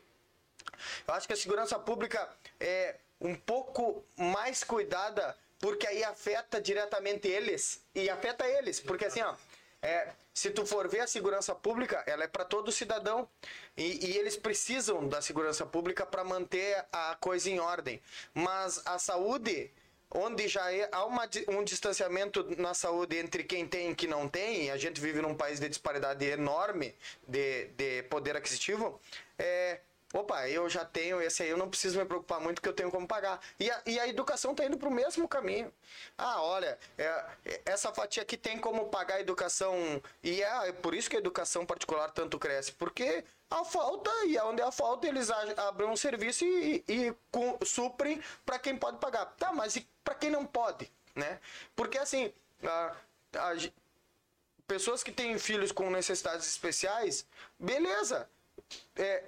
eu acho que a segurança pública é um pouco mais cuidada, porque aí afeta diretamente eles. E afeta eles, porque assim, ó, é, se tu for ver a segurança pública, ela é para todo cidadão. E, e eles precisam da segurança pública para manter a coisa em ordem. Mas a saúde, onde já é, há uma um distanciamento na saúde entre quem tem e quem não tem, e a gente vive num país de disparidade enorme de, de poder aquisitivo, é, opa, eu já tenho esse aí, eu não preciso me preocupar muito que eu tenho como pagar. E a, e a educação está indo para o mesmo caminho. Ah, olha, é, é, essa fatia aqui tem como pagar a educação, e é, é por isso que a educação particular tanto cresce, porque a falta, e onde há falta, eles abrem um serviço e, e com- suprem para quem pode pagar. Tá, mas e para quem não pode, né? Porque assim, a- a pessoas que têm filhos com necessidades especiais, beleza. É,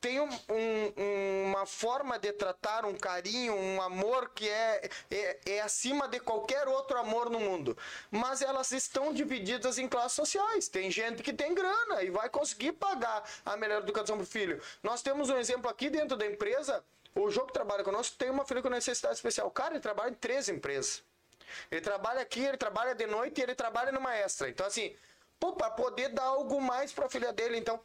tem um- um- uma forma de tratar, um carinho, um amor que é, é, é acima de qualquer outro amor no mundo. Mas elas estão divididas em classes sociais. Tem gente que tem grana e vai conseguir pagar a melhor educação pro filho. Nós temos um exemplo aqui dentro da empresa. O jogo que trabalha conosco tem uma filha com necessidade especial. Cara, ele trabalha em três empresas. Ele trabalha aqui, ele trabalha de noite e ele trabalha numa extra. Então, assim, pô, pra poder dar algo mais pra filha dele. Então,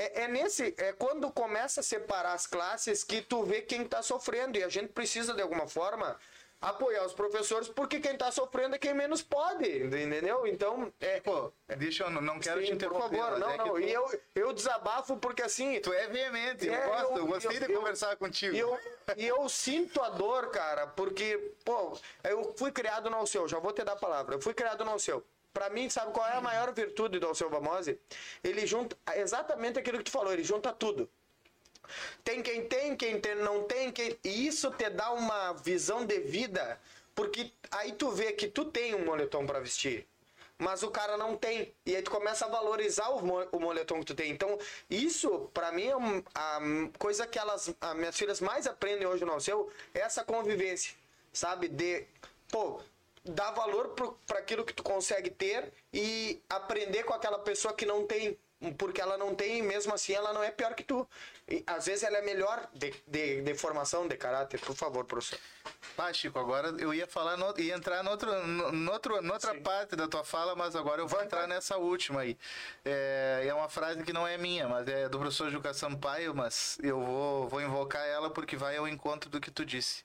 é, é nesse. É quando começa a separar as classes que tu vê quem tá sofrendo. E a gente precisa, de alguma forma, apoiar os professores, porque quem tá sofrendo é quem menos pode. Entendeu? Então, é. Pô, deixa eu, não- quero te sim, por interromper. favor, mas não, é não. tu- E eu, eu desabafo porque assim. Tu é veemente, eu É, gosto, eu, eu- gostei eu- de eu- conversar contigo. E eu, eu sinto a dor, cara, porque, pô, eu fui criado no Alceu, já vou te dar a palavra. Eu fui criado no Alceu. Pra mim, sabe qual é a maior virtude do Alceu Vamose? Ele junta exatamente aquilo que tu falou, ele junta tudo. Tem quem tem, quem tem, não tem, quem... e isso te dá uma visão de vida, porque aí tu vê que tu tem um moletom pra vestir, mas o cara não tem, e aí tu começa a valorizar o, mo- o moletom que tu tem. Então, isso pra mim é a coisa que elas, as minhas filhas mais aprendem hoje no Alceu, é essa convivência, sabe? De, pô, dar valor para aquilo que tu consegue ter e aprender com aquela pessoa que não tem. Porque ela não tem, mesmo assim, ela não é pior que tu. E, às vezes ela é melhor de, de, de formação, de caráter. Por favor, professor. Ah, Chico, agora eu ia falar, no, ia entrar noutra, no, noutro, noutra parte da tua fala, mas agora eu vou entrar nessa última aí. É, é uma frase que não é minha, mas é do professor Juca Sampaio, mas eu vou, vou invocar ela porque vai ao encontro do que tu disse.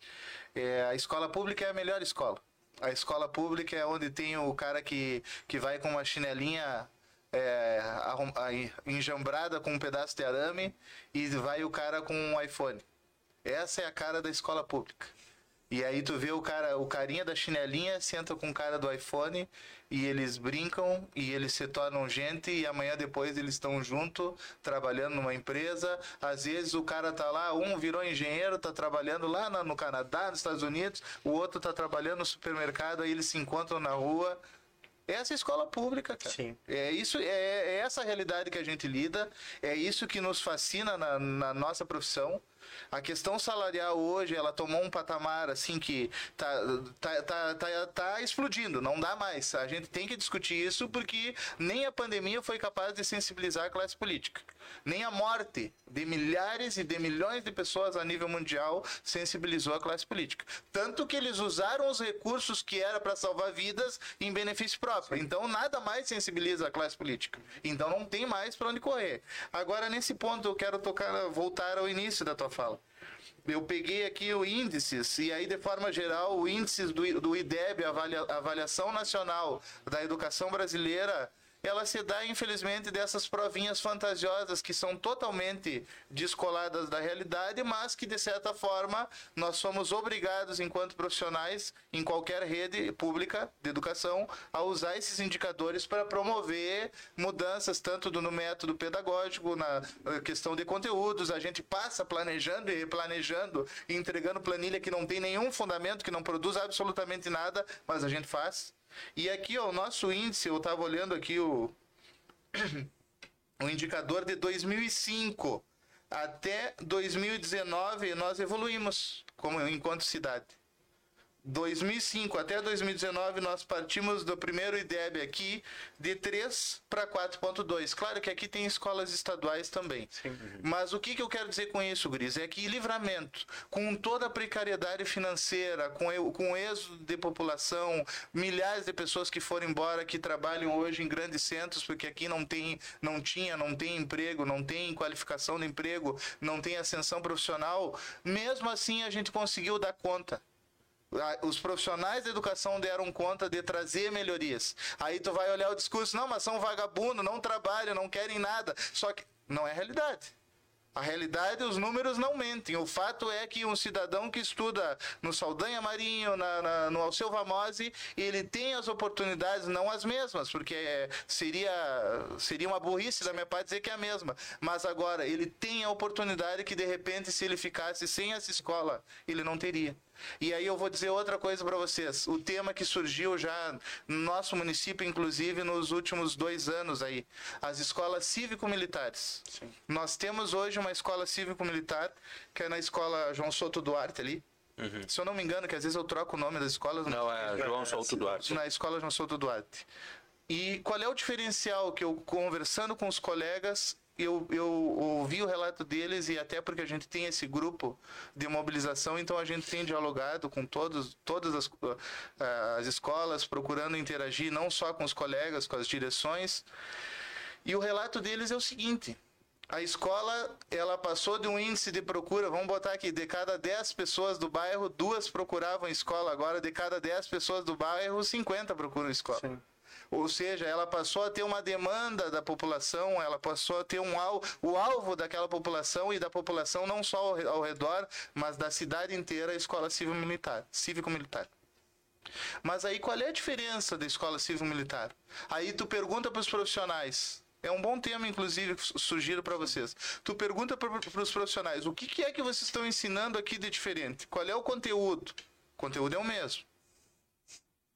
É, a escola pública é a melhor escola. A escola pública é onde tem o cara que, que vai com uma chinelinha é, enjambrada com um pedaço de arame e vai o cara com um iPhone. Essa é a cara da escola pública. E aí tu vê o cara, o carinha da chinelinha senta com o cara do iPhone e eles brincam e eles se tornam gente e amanhã depois eles estão junto trabalhando numa empresa. Às vezes o cara tá lá, um virou engenheiro, tá trabalhando lá no Canadá, nos Estados Unidos, o outro tá trabalhando no supermercado, aí eles se encontram na rua. Essa é a escola pública, cara. Sim. É isso, é, é essa a realidade que a gente lida, é isso que nos fascina na, na nossa profissão. A questão salarial hoje, ela tomou um patamar assim que tá, tá, tá, tá, tá explodindo, não dá mais. A gente tem que discutir isso porque nem a pandemia foi capaz de sensibilizar a classe política. Nem a morte de milhares e de milhões de pessoas a nível mundial sensibilizou a classe política. Tanto que eles usaram os recursos que era para salvar vidas em benefício próprio. Então nada mais sensibiliza a classe política. Então não tem mais para onde correr. Agora nesse ponto eu quero tocar, voltar ao início da tua fala. Eu peguei aqui o índices, e aí, de forma geral, o índice do, do IDEB, a avalia- Avaliação Nacional da Educação Brasileira, ela se dá, infelizmente, dessas provinhas fantasiosas que são totalmente descoladas da realidade, mas que, de certa forma, nós somos obrigados, enquanto profissionais, em qualquer rede pública de educação, a usar esses indicadores para promover mudanças, tanto no método pedagógico, na eh, questão de conteúdos. A gente passa planejando e replanejando, entregando planilha que não tem nenhum fundamento, que não produz absolutamente nada, mas a gente faz. E aqui, ó, o nosso índice, eu estava olhando aqui o, o indicador de 2005 até 2019 nós evoluímos como enquanto cidade. 2005 até 2019 nós partimos do primeiro IDEB aqui de 3 para 4.2. Claro que aqui tem escolas estaduais também. Mas o que, que eu quero dizer com isso, Gris? É que livramento, com toda a precariedade financeira, com, eu- com o êxodo de população, milhares de pessoas que foram embora, que trabalham hoje em grandes centros, porque aqui não tem, não tinha, não tem emprego, não tem qualificação de emprego, não tem ascensão profissional, mesmo assim a gente conseguiu dar conta. A- Os profissionais da educação deram conta de trazer melhorias. Aí tu vai olhar o discurso, não, mas são vagabundos, não trabalham, não querem nada. Só que não é realidade. A realidade, os números não mentem. O fato é que um cidadão que estuda no Saldanha Marinho, na, na- no Alceu Vamose, ele tem as oportunidades, não as mesmas, porque é, seria, seria uma burrice da minha parte dizer que é a mesma. Mas agora, ele tem a oportunidade que, de repente, se ele ficasse sem essa escola, ele não teria. E aí eu vou dizer outra coisa para vocês. O tema que surgiu já no nosso município, inclusive nos últimos dois anos aí, as escolas cívico-militares. Nós temos hoje uma escola cívico-militar, que é na escola João Souto Duarte ali. Se eu não me engano, que às vezes eu troco o nome das escolas. Uhum. Não, é João Souto Duarte. Na escola João Souto Duarte. E qual é o diferencial que eu, conversando com os colegas, eu, eu ouvi o relato deles e até porque a gente tem esse grupo de mobilização, então a gente tem dialogado com todos, todas as, ah, as escolas, procurando interagir não só com os colegas, com as direções. E o relato deles é o seguinte: a escola ela passou de um índice de procura, vamos botar aqui, de cada 10 pessoas do bairro, duas procuravam escola, agora de cada 10 pessoas do bairro, 50 procuram escola. Ou seja, ela passou a ter uma demanda da população, ela passou a ter um al o alvo daquela população e da população não só ao, re- ao redor, mas da cidade inteira, a escola cívico-militar, cívico-militar. Mas aí qual é a diferença da escola cívico-militar? Aí tu pergunta para os profissionais. É um bom tema, inclusive, sugiro para vocês. Tu pergunta para os profissionais, o que, que é que vocês estão ensinando aqui de diferente? Qual é o conteúdo? O conteúdo é o mesmo.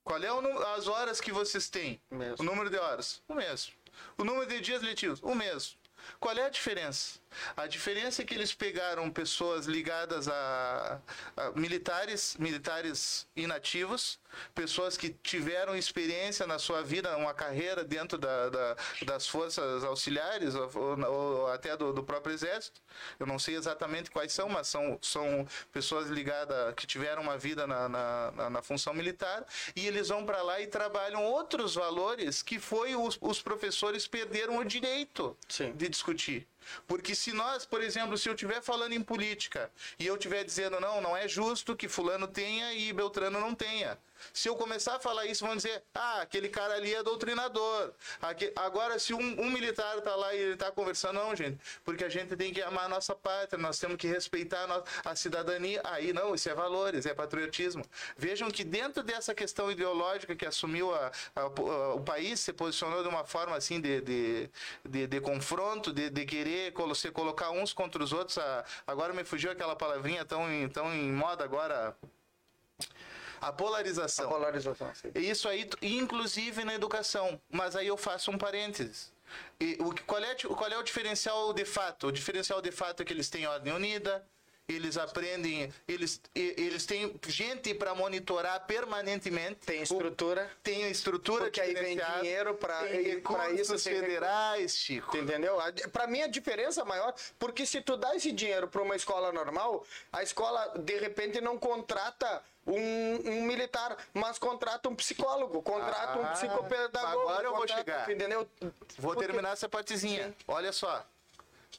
Qual é o as horas que vocês têm? Mesmo. O número de horas? O mesmo. O número de dias letivos? O mesmo. Qual é a diferença? A diferença é que eles pegaram pessoas ligadas a, a militares, militares inativos, pessoas que tiveram experiência na sua vida, uma carreira dentro da, da- das forças auxiliares ou, ou- até do, do próprio exército. Eu não sei exatamente quais são, mas são, são pessoas ligadas que tiveram uma vida na, na, na- na função militar e eles vão para lá e trabalham outros valores que foi os, os professores perderam o direito Sim. de discutir. Porque se nós, por exemplo, se eu estiver falando em política e eu estiver dizendo não, não é justo que fulano tenha e Beltrano não tenha. Se eu começar a falar isso, vão dizer, ah, aquele cara ali é doutrinador. Aque- Agora, se um, um militar tá lá e ele tá conversando, não, gente, porque a gente tem que amar a nossa pátria, nós temos que respeitar a, no- a cidadania. Aí não, isso é valores, é patriotismo. Vejam que dentro dessa questão ideológica que assumiu a- a- o país, se posicionou de uma forma assim de, de, de, de confronto, de, de querer se colocar uns contra os outros. A- agora me fugiu aquela palavrinha tão tão em moda agora. A polarização. Polarização, sim. Isso aí, inclusive na educação. Mas aí eu faço um parênteses. E o, qual, é, qual é o diferencial de fato? O diferencial de fato é que eles têm ordem unida, eles aprendem, eles, eles têm gente para monitorar permanentemente. Tem O- estrutura. tem estrutura Porque aí vem dinheiro tem recursos isso tem federais, Chico. Tu entendeu? A- Pra mim a diferença maior, porque se tu dá esse dinheiro pra uma escola normal, a escola de repente não contrata um, um militar, mas contrata um psicólogo, contrata um Ah, psicopedagogo. agora eu vou contrata- chegar. tu Entendeu? Vou Porque- terminar essa partezinha. Olha só.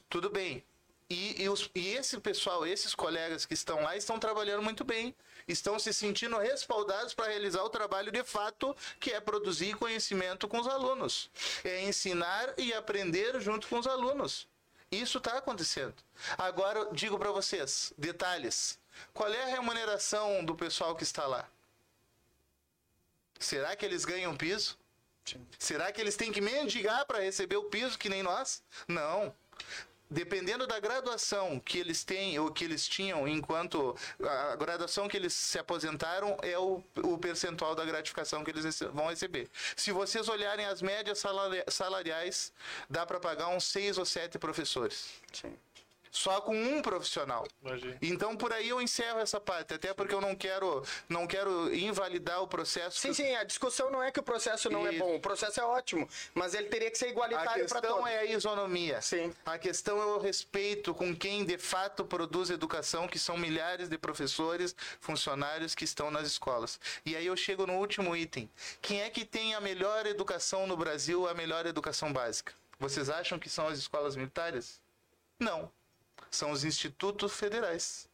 Tudo bem. E, e, os- e esse pessoal, esses colegas que estão lá, estão trabalhando muito bem. Estão se sentindo respaldados para realizar o trabalho de fato, que é produzir conhecimento com os alunos. É ensinar e aprender junto com os alunos. Isso está acontecendo. Agora, digo para vocês, detalhes. Qual é a remuneração do pessoal que está lá? Será que eles ganham piso? Será que eles têm que mendigar para receber o piso que nem nós? Não. Dependendo da graduação que eles têm ou que eles tinham enquanto a graduação que eles se aposentaram é o, o percentual da gratificação que eles vão receber. Se vocês olharem as médias salari- salariais, dá para pagar uns seis ou sete professores. Sim. Só com um profissional. Imagina. Então por aí eu encerro essa parte, até porque eu não quero não quero invalidar o processo. Sim, sim, a discussão não é que o processo não é Isso. bom, o processo é ótimo, mas ele teria que ser A igualitário para questão todos. é a isonomia. Sim. A questão é o respeito com quem de fato produz educação, que são milhares de professores, funcionários que estão nas escolas. E aí eu chego no último item. Quem é que tem a melhor educação no Brasil, a melhor educação básica? Vocês acham que são as escolas militares? Não. São os institutos federais.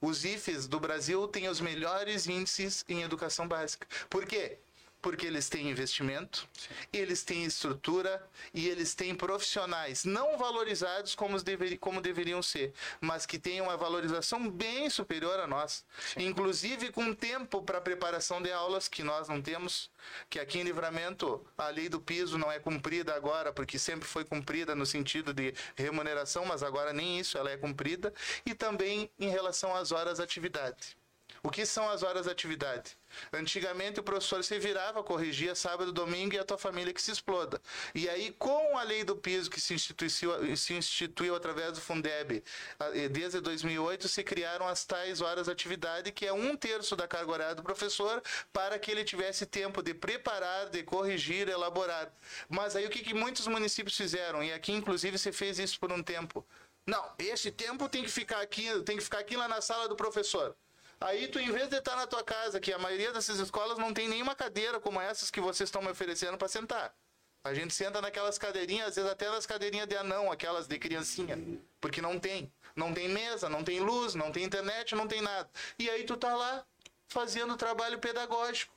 Os IFES do Brasil têm os melhores índices em educação básica. Por quê? Porque eles têm investimento, eles têm estrutura e eles têm profissionais não valorizados como, como deveriam ser, mas que têm uma valorização bem superior a nós. Inclusive com tempo para preparação de aulas que nós não temos, que aqui em Livramento a lei do piso não é cumprida agora, porque sempre foi cumprida no sentido de remuneração, mas agora nem isso ela é cumprida, e também em relação às horas de atividade. O que são as horas de atividade? Antigamente o professor se virava, corrigia sábado, domingo e a tua família que se exploda. E aí, com a lei do piso que se instituiu, se instituiu através do Fundeb desde 2008, se criaram as tais horas de atividade, que é um terço da carga horária do professor, para que ele tivesse tempo de preparar, de corrigir, elaborar. Mas aí o que, que muitos municípios fizeram? E aqui, inclusive, se fez isso por um tempo. Não, esse tempo tem que ficar aqui, tem que ficar aqui lá na sala do professor. Aí tu, em vez de estar na tua casa, que a maioria dessas escolas não tem nenhuma cadeira como essas que vocês estão me oferecendo para sentar. A gente senta naquelas cadeirinhas, às vezes até nas cadeirinhas de anão, aquelas de criancinha. Porque não tem. Não tem mesa, não tem luz, não tem internet, não tem nada. E aí tu tá lá fazendo trabalho pedagógico.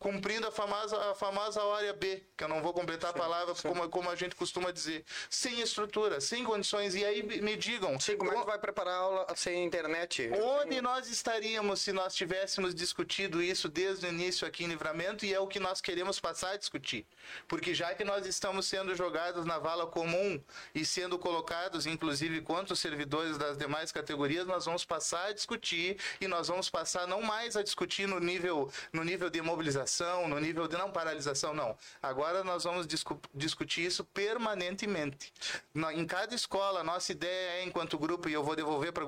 Cumprindo a famosa, a famosa hora B, que eu não vou completar a palavra como, como a gente costuma dizer. Sem estrutura, sem condições. E aí me digam. Sim, como é que vai preparar a aula sem internet? Onde nós estaríamos se nós tivéssemos discutido isso desde o início aqui em Livramento e é o que nós queremos passar a discutir. Porque já que nós estamos sendo jogados na vala comum e sendo colocados, inclusive, contra os servidores das demais categorias, nós vamos passar a discutir e nós vamos passar não mais a discutir no nível, no nível de mobilização, no nível de não paralisação, não. Agora nós vamos discu- discutir isso permanentemente. Na- Em cada escola, nossa ideia é, enquanto grupo, e eu vou devolver para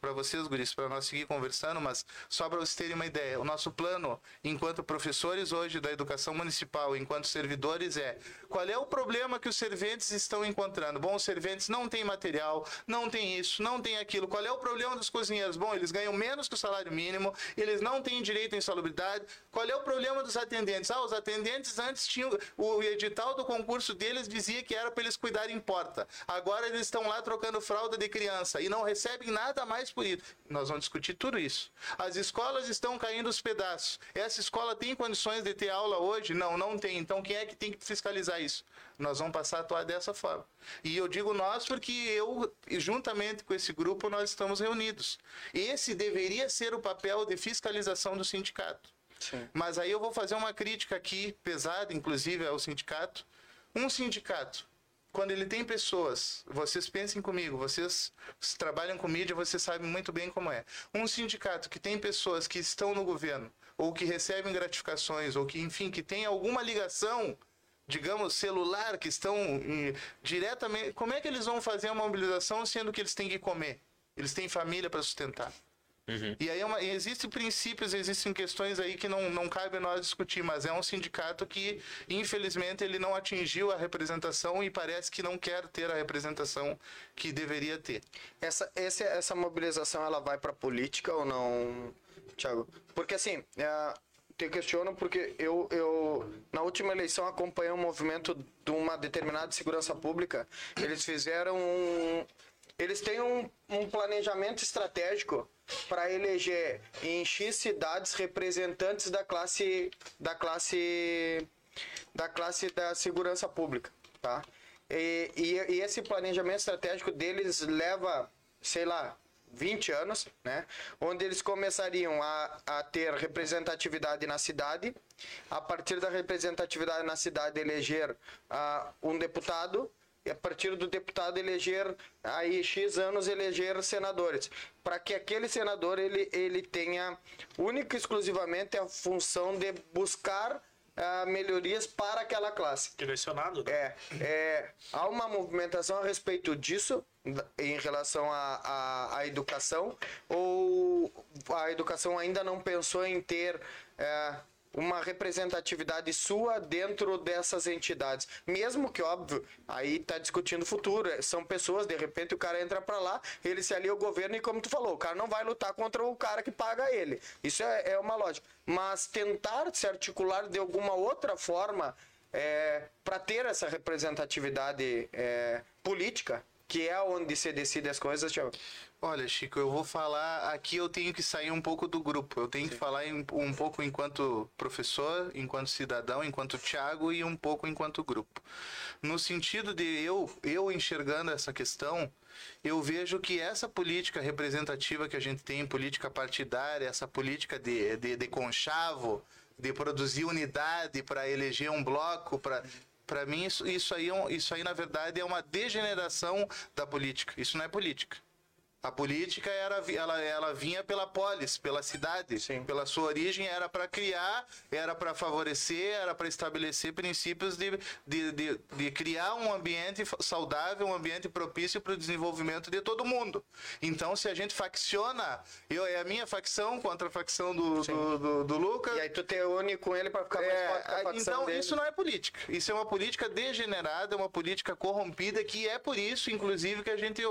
para vocês, guris, para nós seguir conversando, mas só para vocês terem uma ideia, o nosso plano, enquanto professores hoje da educação municipal, enquanto servidores, é qual é o problema que os serventes estão encontrando? Bom, os serventes não têm material, não tem isso, não tem aquilo. Qual é o problema dos cozinheiros? Bom, eles ganham menos que o salário mínimo, eles não têm direito à insalubridade. Qual é o problema dos atendentes? Ah, os atendentes antes tinham. O edital do concurso deles dizia que era para eles cuidarem em porta. Agora eles estão lá trocando fralda de criança e não recebem nada mais por isso. Nós vamos discutir tudo isso. As escolas estão caindo os pedaços. Essa escola tem condições de ter aula hoje? Não, não tem. Então quem é que tem que fiscalizar isso? Nós vamos passar a atuar dessa forma. E eu digo nós porque eu, juntamente com esse grupo, nós estamos reunidos. Esse deveria ser o papel de fiscalização do sindicato. Mas aí eu vou fazer uma crítica aqui, pesada, inclusive, ao sindicato. Um sindicato, quando ele tem pessoas, vocês pensem comigo, vocês trabalham com mídia, vocês sabem muito bem como é. Um sindicato que tem pessoas que estão no governo, ou que recebem gratificações, ou que, enfim, que tem alguma ligação, digamos, celular, que estão hum, diretamente. Como é que eles vão fazer uma mobilização sendo que eles têm que comer? Eles têm família para sustentar. E aí é uma- existem princípios, existem questões aí que não, não cabe nós discutir, mas é um sindicato que, infelizmente, ele não atingiu a representação e parece que não quer ter a representação que deveria ter. Essa, esse, essa mobilização ela vai para política ou não, Thiago? Porque assim, é, te questiono porque eu, eu na última eleição acompanhei um movimento de uma determinada segurança pública. Eles fizeram um, eles têm um, um planejamento estratégico para eleger em X cidades representantes da classe da classe da classe da segurança pública, tá? E, e, e esse planejamento estratégico deles leva, sei lá, 20 anos, né? Onde eles começariam a, a ter representatividade na cidade, a partir da representatividade na cidade eleger ah, um deputado, a partir do deputado eleger aí X anos eleger senadores, para que aquele senador ele, ele tenha única e exclusivamente a função de buscar ah, melhorias para aquela classe. Direcionado, né? É, é, há uma movimentação a respeito disso em relação à à- educação ou a educação ainda não pensou em ter é, uma representatividade sua dentro dessas entidades, mesmo que óbvio aí está discutindo o futuro, é, são pessoas de repente o cara entra para lá, ele se alia ao governo e como tu falou, o cara não vai lutar contra o cara que paga ele, isso é, é uma lógica, mas tentar se articular de alguma outra forma para ter essa representatividade é, política, que é onde se decide as coisas, Thiago. Olha, Chico, eu vou falar. Aqui eu tenho que sair um pouco do grupo. Eu tenho que falar em- um pouco enquanto professor, enquanto cidadão, enquanto Thiago e um pouco enquanto grupo. No sentido de eu, eu enxergando essa questão, eu vejo que essa política representativa que a gente tem, política partidária, essa política de, de, de conchavo, de produzir unidade para eleger um bloco, para para mim isso, isso aí é isso aí na verdade é uma degeneração da política. Isso não é política. A política era, ela, ela vinha pela polis, pela cidade, pela sua origem, era para criar, era para favorecer, era para estabelecer princípios de, de, de, de, criar um ambiente saudável, um ambiente propício para o desenvolvimento de todo mundo. Então, se a gente facciona, eu é a minha facção contra a facção do, do, do, do Lucas. E aí tu te une com ele para ficar mais É, forte a facção então, dele. isso não é política. Isso é uma política degenerada, uma política corrompida, que é por isso, inclusive, que a gente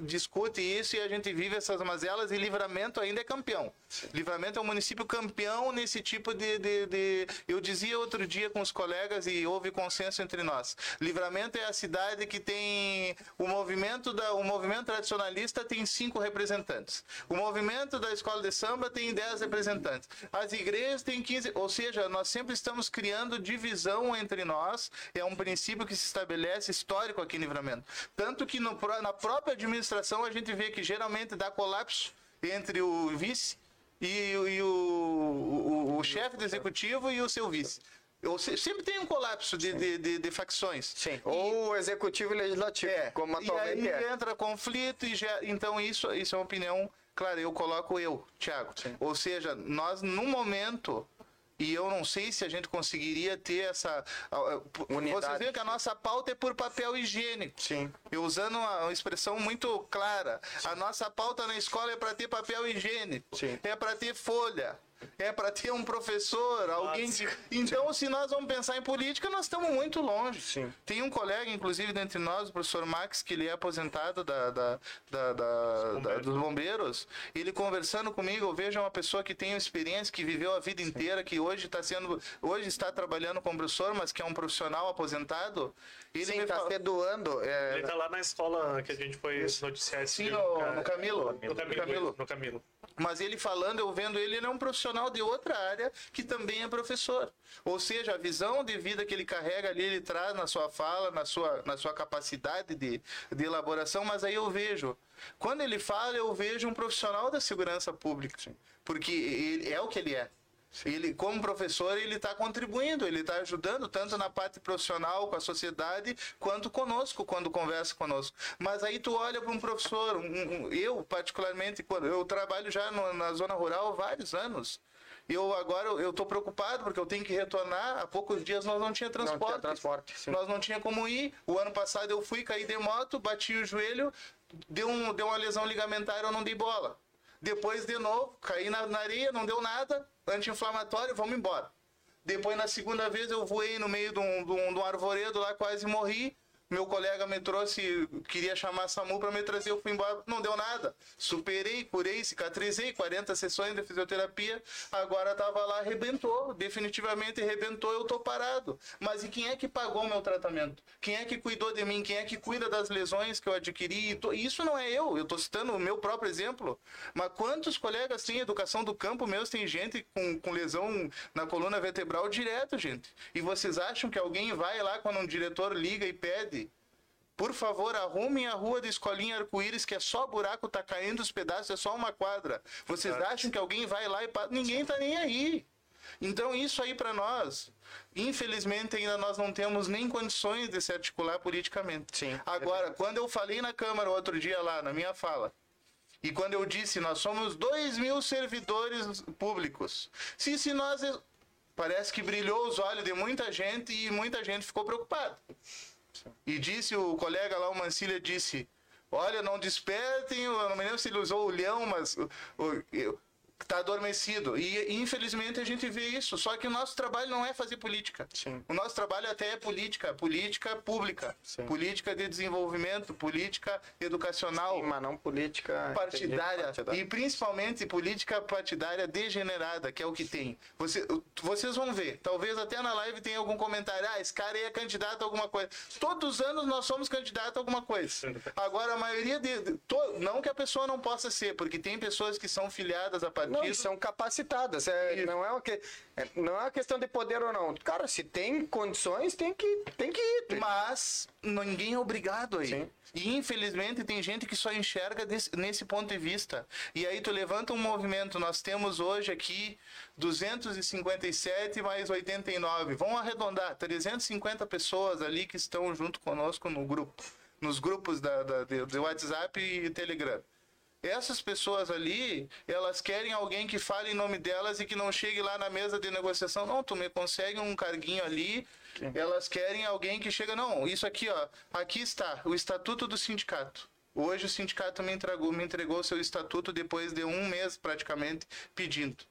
discute isso e a gente vive essas mazelas e Livramento ainda é campeão. Livramento é um município campeão nesse tipo de, de, de- Eu dizia outro dia com os colegas e houve consenso entre nós. Livramento é a cidade que tem o movimento da o movimento tradicionalista tem cinco representantes. O movimento da escola de samba tem 10 representantes. As igrejas têm 15, ou seja, nós sempre estamos criando divisão entre nós. É um princípio que se estabelece histórico aqui em Livramento. Tanto que no na própria administração a gente vê que geralmente dá colapso entre o vice e, o- e o, o, o chefe do executivo e o seu vice. Se- sempre tem um colapso de, de, de- de facções. Sim. Ou o executivo e legislativo, como E atualmente aí é. entra conflito e já, então isso, isso é uma opinião, claro, eu coloco eu, Thiago. Ou seja, nós num momento e eu não sei se a gente conseguiria ter essa Unidade. Vocês veem que a nossa pauta é por papel higiênico. Sim. Eu usando uma, expressão muito clara. A nossa pauta na escola é para ter papel higiênico. Sim. É para ter folha. É para ter um professor, alguém. Então, se nós vamos pensar em política, nós estamos muito longe. Sim. Tem um colega, inclusive, dentre nós, o professor Max, que ele é aposentado da, da, da- da- da- dos bombeiros. Ele conversando comigo, eu vejo uma pessoa que tem experiência, que viveu a vida inteira, que hoje está sendo, hoje está trabalhando como professor, mas que é um profissional aposentado. Ele Sim, me tá fala- se doando. é, Ele tá lá na escola que a gente foi noticiar esse Sim, no- no Camilo. No Camilo. Camilo. No Camilo. Mas ele falando, eu vendo ele, ele é um profissional de outra área que também é professor. Ou seja, a visão de vida que ele carrega ali, ele traz na sua fala, na sua, na sua capacidade de, de elaboração, mas aí eu vejo. Quando ele fala, eu vejo um profissional da segurança pública. Porque ele, é o que ele é. Ele, como professor, ele está contribuindo, ele está ajudando tanto na parte profissional com a sociedade, quanto conosco, quando conversa conosco. Mas aí tu olha para um professor, um- um- eu particularmente, quando eu trabalho já no- na zona rural há vários anos. Eu agora eu estou preocupado porque eu tenho que retornar. Há poucos dias nós não tinha transporte. tinha transporte, sim. Nós não tinha como ir. O ano passado eu fui cair de moto, bati o joelho, deu, um, deu uma lesão ligamentar, eu não dei bola. Depois, de novo, caí na, na areia, não deu nada, anti-inflamatório, vamos embora. Depois, na segunda vez, eu voei no meio de um, de um, de um arvoredo lá, quase morri. Meu colega me trouxe, queria chamar a SAMU para me trazer, eu fui embora, não deu nada. Superei, curei, cicatrizei, 40 sessões de fisioterapia, agora estava lá, arrebentou, definitivamente arrebentou, eu tô parado. Mas e quem é que pagou o meu tratamento? Quem é que cuidou de mim? Quem é que cuida das lesões que eu adquiri? Isso não é eu, eu tô citando o meu próprio exemplo. Mas quantos colegas têm educação do campo mesmo? Tem gente com, com lesão na coluna vertebral direto, gente. E vocês acham que alguém vai lá quando um diretor liga e pede por favor, arrumem a rua da Escolinha Arco-Íris, que é só buraco, tá caindo os pedaços, é só uma quadra. Vocês acham que alguém vai lá e... pa- Ninguém tá nem aí. Então, isso aí para nós, infelizmente, ainda nós não temos nem condições de se articular politicamente. Sim. Agora, quando eu falei na Câmara outro dia lá, na minha fala, e quando eu disse, nós somos 2 mil servidores públicos. Se, se nós... Parece que brilhou os olhos de muita gente e muita gente ficou preocupada. E disse o colega lá, o Mancilha, disse: Olha, não despertem, eu não me lembro se ele usou o leão, mas o, o- eu- tá adormecido. E infelizmente a gente vê isso. Só que o nosso trabalho não é fazer política. Sim. O nosso trabalho até é política, política pública, Sim. política de desenvolvimento, política educacional Mas não política partidária partidária. e principalmente política partidária degenerada, que é o que tem. Você, vocês vão ver, talvez até na live tenha algum comentário, ah, esse cara aí é candidato a alguma coisa. Todos os anos nós somos candidato a alguma coisa. Agora, a maioria de... de- to- não que a pessoa não possa ser, porque tem pessoas que são filiadas a partidos... Não, e são capacitadas. É, não, é uma que, é- não é uma questão de poder ou não. Cara, se tem condições, tem que, tem que ir. Mas ninguém é obrigado aí. Sim. E infelizmente tem gente que só enxerga desse- nesse ponto de vista. E aí tu levanta um movimento, nós temos hoje aqui 257 mais 89. Vamos arredondar, 350 pessoas ali que estão junto conosco no grupo. Nos grupos da, da, de, de WhatsApp e Telegram. Essas pessoas ali, elas querem alguém que fale em nome delas e que não chegue lá na mesa de negociação. Não, tu me consegue um carguinho ali. Elas querem alguém que chega. Não, isso aqui, ó. Aqui está o estatuto do sindicato. Hoje o sindicato me entregou, me entregou seu estatuto depois de um mês praticamente pedindo.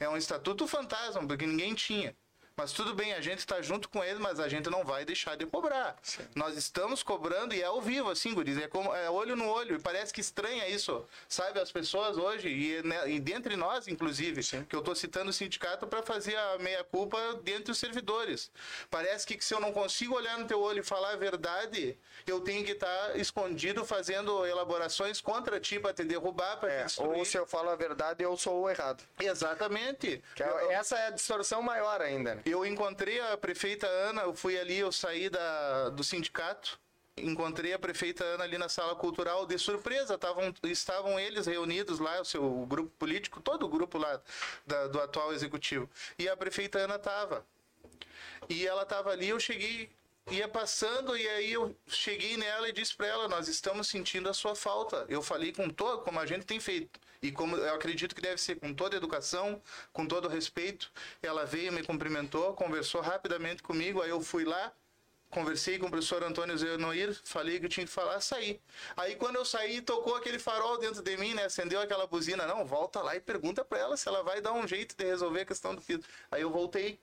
É um estatuto fantasma, porque ninguém tinha. Mas tudo bem, a gente está junto com ele, mas a gente não vai deixar de cobrar. Nós estamos cobrando e é ao vivo, assim, guris. É, como, é olho no olho. E parece que estranha isso, sabe? As pessoas hoje, e, né, e dentre nós, inclusive, que eu estou citando o sindicato para fazer a meia-culpa dentre os servidores. Parece que se eu não consigo olhar no teu olho e falar a verdade, eu tenho que estar escondido fazendo elaborações contra ti para te derrubar, para É, te destruir. ou se eu falo a verdade, eu sou o errado. Exatamente. Que é- essa é a distorção maior ainda, né? Eu encontrei a prefeita Ana, eu fui ali, eu saí da, do sindicato, encontrei a prefeita Ana ali na sala cultural de surpresa, tavam, estavam eles reunidos lá, o seu grupo político, todo o grupo lá da- do atual executivo. E a prefeita Ana tava. E ela tava ali, eu cheguei, ia passando, e aí eu cheguei nela e disse para ela, nós estamos sentindo a sua falta. Eu falei com todo, como a gente tem feito. E como eu acredito que deve ser com toda educação, com todo respeito. Ela veio, me cumprimentou, conversou rapidamente comigo, aí eu fui lá, conversei com o professor Antônio Zenoir, falei que eu tinha que falar, saí. Aí quando eu saí, tocou aquele farol dentro de mim, né? Acendeu aquela buzina. Não, volta lá e pergunta para ela se ela vai dar um jeito de resolver a questão do piso. Aí eu voltei.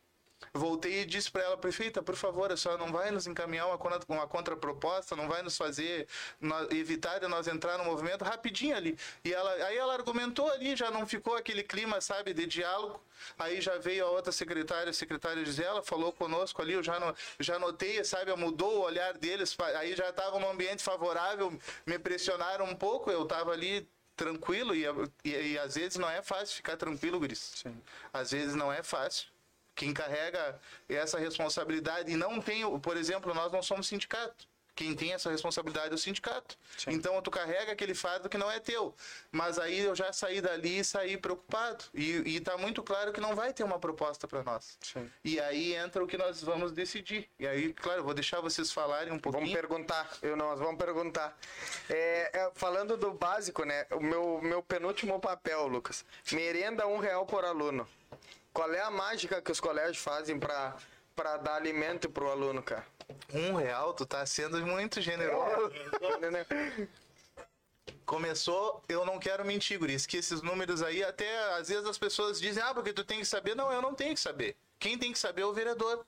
Voltei e disse para ela, prefeita, por favor, a senhora não vai nos encaminhar uma, contra- uma contraproposta, não vai nos fazer nó- evitar de nós entrar no movimento rapidinho ali. E ela, aí ela argumentou ali, já não ficou aquele clima, sabe, de diálogo. Aí já veio a outra secretária, a secretária Gisela, falou conosco ali, eu já, no, já notei, sabe, mudou o olhar deles, aí já estava num ambiente favorável, me pressionaram um pouco, eu estava ali tranquilo e, e, e às vezes não é fácil ficar tranquilo, Gris. Às vezes não é fácil quem carrega essa responsabilidade e não tem, por exemplo, nós não somos sindicato. Quem tem essa responsabilidade é o sindicato. Então tu carrega aquele fardo que não é teu. Mas aí eu já saí dali e saí preocupado. E, e tá muito claro que não vai ter uma proposta para nós. E aí entra o que nós vamos decidir. E aí, claro, eu vou deixar vocês falarem um Vamos pouquinho. perguntar, eu, nós vamos perguntar. É, é, falando do básico, né? O meu, meu penúltimo papel, Lucas. Merenda um real por aluno. Qual é a mágica que os colégios fazem para para dar alimento pro aluno, cara? Um real, tu tá sendo muito generoso. Começou, eu não quero mentir, Guris, que esses números aí, até às vezes as pessoas dizem, ah, porque tu tem que saber. Não, eu não tenho que saber. Quem tem que saber é o vereador.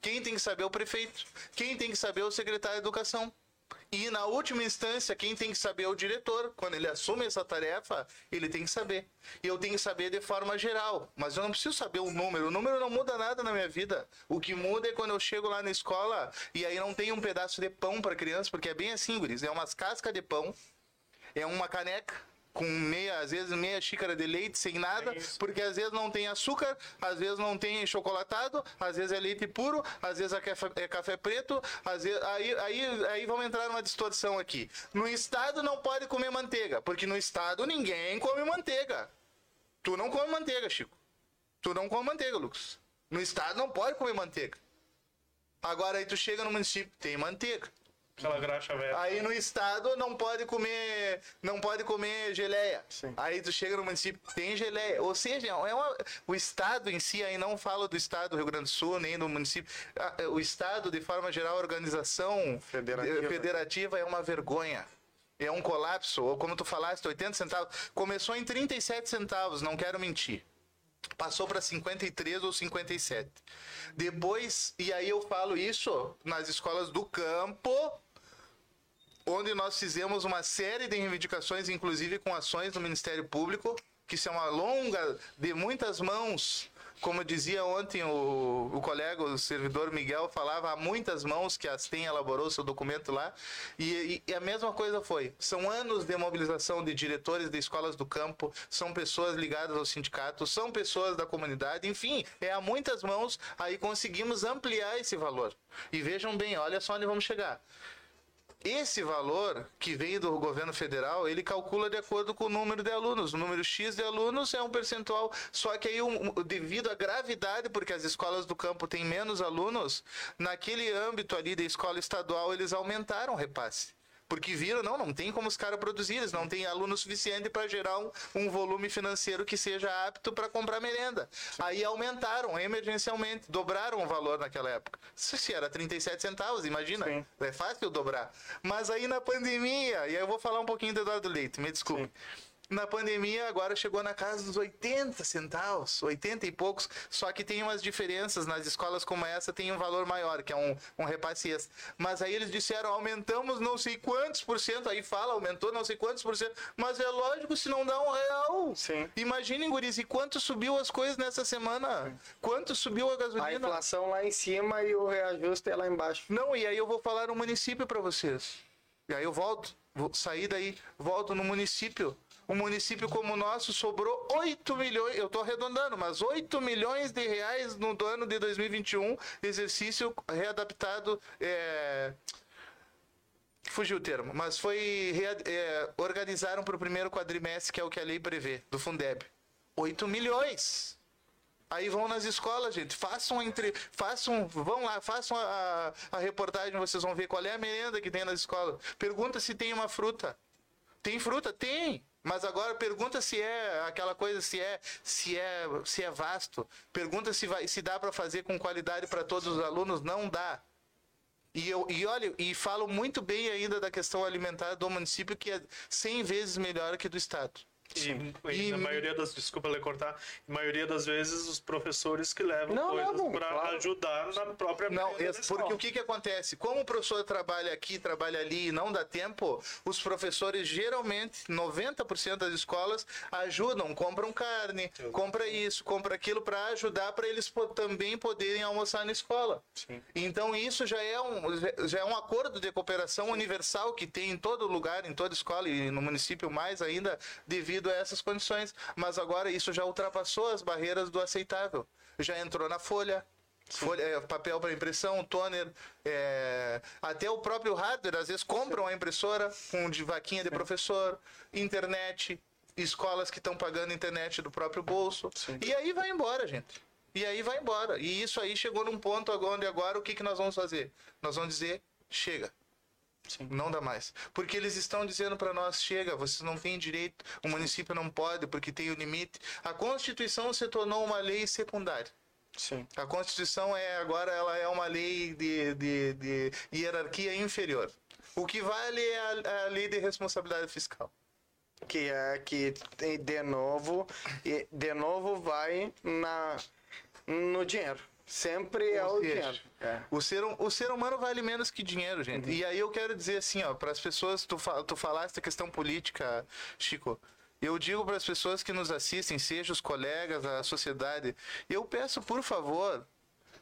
Quem tem que saber é o prefeito. Quem tem que saber é o secretário de educação. E na última instância, quem tem que saber é o diretor. Quando ele assume essa tarefa, ele tem que saber. E eu tenho que saber de forma geral. Mas eu não preciso saber o número. O número não muda nada na minha vida. O que muda é quando eu chego lá na escola e aí não tem um pedaço de pão para criança, porque é bem assim, Guris. É umas cascas de pão é uma caneca com meia, às vezes meia xícara de leite sem nada, porque às vezes não tem açúcar, às vezes não tem chocolatado, às vezes é leite puro, às vezes é café, é café preto, às vezes aí, aí, aí vamos entrar numa distorção aqui. No estado não pode comer manteiga, porque no estado ninguém come manteiga. Tu não come manteiga, Chico. Tu não come manteiga, Lucas. No estado não pode comer manteiga. Agora aí tu chega no município, tem manteiga. Aquela graxa velha. Aí no estado não pode comer, não pode comer geleia. Aí tu chega no município, tem geleia. Ou seja, é uma, o estado em si, aí não falo do estado do Rio Grande do Sul, nem do município. Ah, O estado, de forma geral, a organização Federativa. eh, federativa é uma vergonha. É um colapso, ou como tu falaste, 80 centavos. Começou em 37 centavos, não quero mentir passou para 53 ou 57. Depois, e aí eu falo isso nas escolas do campo, onde nós fizemos uma série de reivindicações, inclusive com ações do Ministério Público, que isso é uma longa, de muitas mãos. Como dizia ontem o, o colega, o servidor Miguel, falava há muitas mãos que a STEM elaborou seu documento lá. E, e- a mesma coisa foi. São anos de mobilização de diretores de escolas do campo, são pessoas ligadas ao sindicato, são pessoas da comunidade, enfim, é a muitas mãos, aí conseguimos ampliar esse valor. E vejam bem, olha só onde vamos chegar. Esse valor que vem do governo federal, ele calcula de acordo com o número de alunos. O número X de alunos é um percentual, só que aí, um- devido à gravidade, porque as escolas do campo têm menos alunos, naquele âmbito ali da escola estadual, eles aumentaram o repasse. Porque viram, não, não tem como os caras produzir, eles não têm aluno suficiente para gerar um, um volume financeiro que seja apto para comprar merenda. Aí aumentaram emergencialmente, dobraram o valor naquela época. Se era 37 centavos, imagina. Sim. É fácil dobrar. Mas aí na pandemia, e aí eu vou falar um pouquinho do Eduardo Leite, me desculpe. Na pandemia, agora chegou na casa dos 80 centavos, 80 e poucos, só que tem umas diferenças nas escolas como essa, tem um valor maior, que é um, um repasse. Mas aí eles disseram, aumentamos não sei quantos por cento, aí fala, aumentou não sei quantos por cento, mas é lógico se não dá um real. Sim. Imaginem, guris, e quanto subiu as coisas nessa semana? Quanto subiu a gasolina? A inflação lá em cima e o reajuste é lá embaixo. Não, e aí eu vou falar um município para vocês. E aí eu volto, vou sair daí, volto no município. Um município como o nosso sobrou 8 milhões, eu estou arredondando, mas 8 milhões de reais no ano de 2021, exercício readaptado. É... Fugiu o termo, mas foi. é, organizaram para o primeiro quadrimestre, que é o que a lei prevê, do Fundeb. 8 milhões! Aí vão nas escolas, gente. Façam entre. Façam. Vão lá, façam a, a reportagem, vocês vão ver qual é a merenda que tem nas escolas. Pergunta se tem uma fruta. Tem fruta? Tem. Mas agora pergunta se é aquela coisa, se é, se é, se é vasto. Pergunta se vai, se dá para fazer com qualidade para todos os alunos. Não dá. E, eu, e olha, e falo muito bem ainda da questão alimentar do município, que é 100 vezes melhor que do estado. E, E- e na maioria das, desculpa lhe cortar, na maioria das vezes os professores que levam Não, coisas para claro. ajudar na própria Não, esse- porque o que, que acontece? Como o professor trabalha aqui, trabalha ali e não dá tempo, os professores geralmente, 90% das escolas, ajudam, compram carne, compra isso, compra aquilo para ajudar para eles também poderem almoçar na escola. Então isso já é, um, já é um acordo de cooperação universal que tem em todo lugar, em toda escola e no município mais ainda, devido a essas condições. Mas agora isso já ultrapassou as barreiras do aceitável. Já entrou na folha, Folha, é, papel para impressão, toner, é, até o próprio hardware, às vezes compram a impressora com de vaquinha de professor, internet, escolas que estão pagando internet do próprio bolso. E aí vai embora, gente. E aí vai embora. E isso aí chegou num ponto agora- onde agora o que, que nós vamos fazer? Nós vamos dizer, chega. Não dá mais. Porque eles estão dizendo para nós, chega, vocês não têm direito, o município não pode, porque tem o limite. A Constituição se tornou uma lei secundária. Sim. A Constituição é agora ela é uma lei de, de, de hierarquia inferior. O que vale é a, a lei de responsabilidade fiscal. Que é que de novo, e de novo vai na, no dinheiro. Sempre é o dinheiro. É. O ser, hum- o ser humano vale menos que dinheiro, gente. E aí eu quero dizer assim, ó, para as pessoas, tu, tu falaste a questão política, Chico. Eu digo para as pessoas que nos assistem, seja os colegas, a sociedade, eu peço, por favor,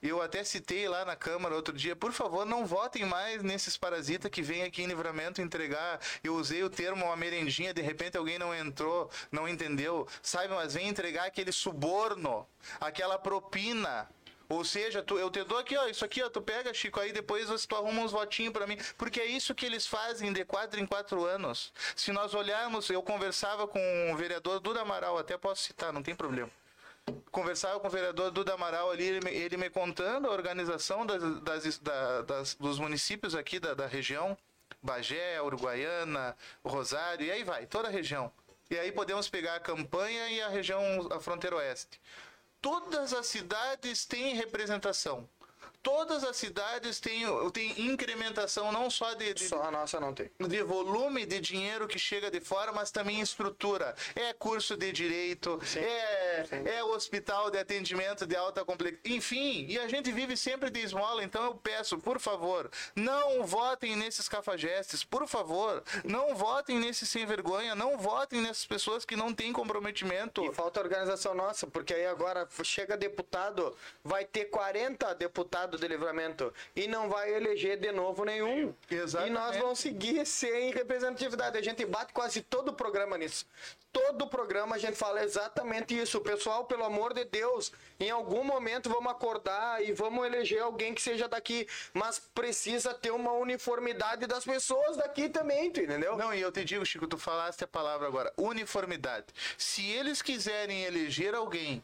eu até citei lá na Câmara outro dia, por favor, não votem mais nesses parasitas que vêm aqui em livramento entregar. Eu usei o termo uma merendinha, de repente alguém não entrou, não entendeu, sabe? Mas vem entregar aquele suborno, aquela propina. Ou seja, tu, eu te dou aqui, ó, isso aqui, ó, tu pega, Chico, aí depois você tu arruma uns votinhos pra mim. Porque é isso que eles fazem de quatro em quatro anos. Se nós olharmos, eu conversava com o vereador Duda Amaral, até posso citar, não tem problema conversava com o vereador Duda Amaral ali, ele me, ele me contando a organização das, das- da- das- dos municípios aqui da, da região, Bagé, Uruguaiana, Rosário, e aí vai, toda a região. E aí podemos pegar a campanha e a região, a fronteira oeste. Todas as cidades têm representação. Todas as cidades têm, têm incrementação não só de, de, Só a nossa não tem. de volume de dinheiro que chega de fora, mas também estrutura. É curso de direito, é, é hospital de atendimento de alta complexidade. Enfim, e a gente vive sempre de esmola, então eu peço, por favor, não votem nesses cafajestes, por favor, não votem nesses sem vergonha, não votem nessas pessoas que não têm comprometimento. E falta organização nossa, porque aí agora chega deputado, vai ter 40 deputados de livramento e não vai eleger de novo nenhum. Exatamente. E nós vamos seguir sem representatividade. A gente bate quase todo o programa nisso. Todo o programa a gente fala exatamente isso. Pessoal, pelo amor de Deus, em algum momento vamos acordar e vamos eleger alguém que seja daqui, mas precisa ter uma uniformidade das pessoas daqui também, tu entendeu? Não, e eu te digo, Chico, tu falaste a palavra agora, uniformidade. Se eles quiserem eleger alguém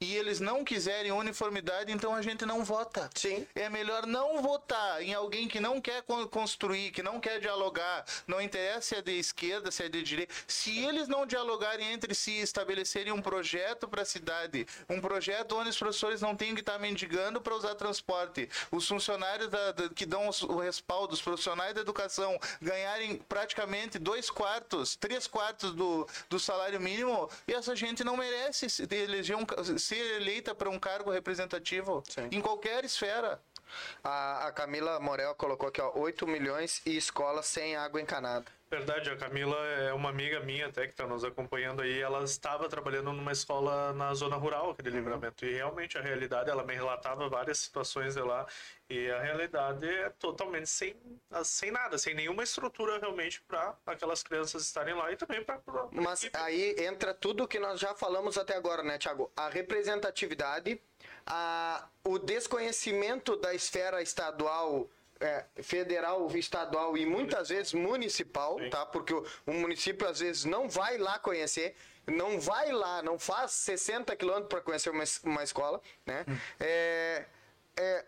e eles não quiserem uniformidade, então a gente não vota. Sim. É melhor não votar em alguém que não quer con- construir, que não quer dialogar, não interessa se é de esquerda, se é de direita. Se eles não dialogarem entre si e estabelecerem um projeto para a cidade, um projeto onde os professores não tenham que estar mendigando para usar transporte, os funcionários da- da- que dão os- o respaldo, os profissionais da educação ganharem praticamente dois quartos, três quartos do, do salário mínimo, e essa gente não merece eleger um, ser eleita para um cargo representativo Sim. em qualquer esfera. A, a Camila Morel colocou aqui, ó, 8 milhões e escola sem água encanada. Verdade, a Camila é uma amiga minha até que está nos acompanhando aí. Ela estava trabalhando numa escola na zona rural aqui de livramento. E realmente a realidade, ela me relatava várias situações de lá. E a realidade é totalmente sem, sem nada, sem nenhuma estrutura realmente para aquelas crianças estarem lá e também para. Mas aí entra tudo que nós já falamos até agora, né, Thiago? A representatividade, a, o desconhecimento da esfera estadual, é, federal, estadual e muitas vezes municipal, Sim. tá? Porque o, o município às vezes não vai lá conhecer, não vai lá, não faz 60 quilômetros para conhecer uma, uma escola, né? É, é,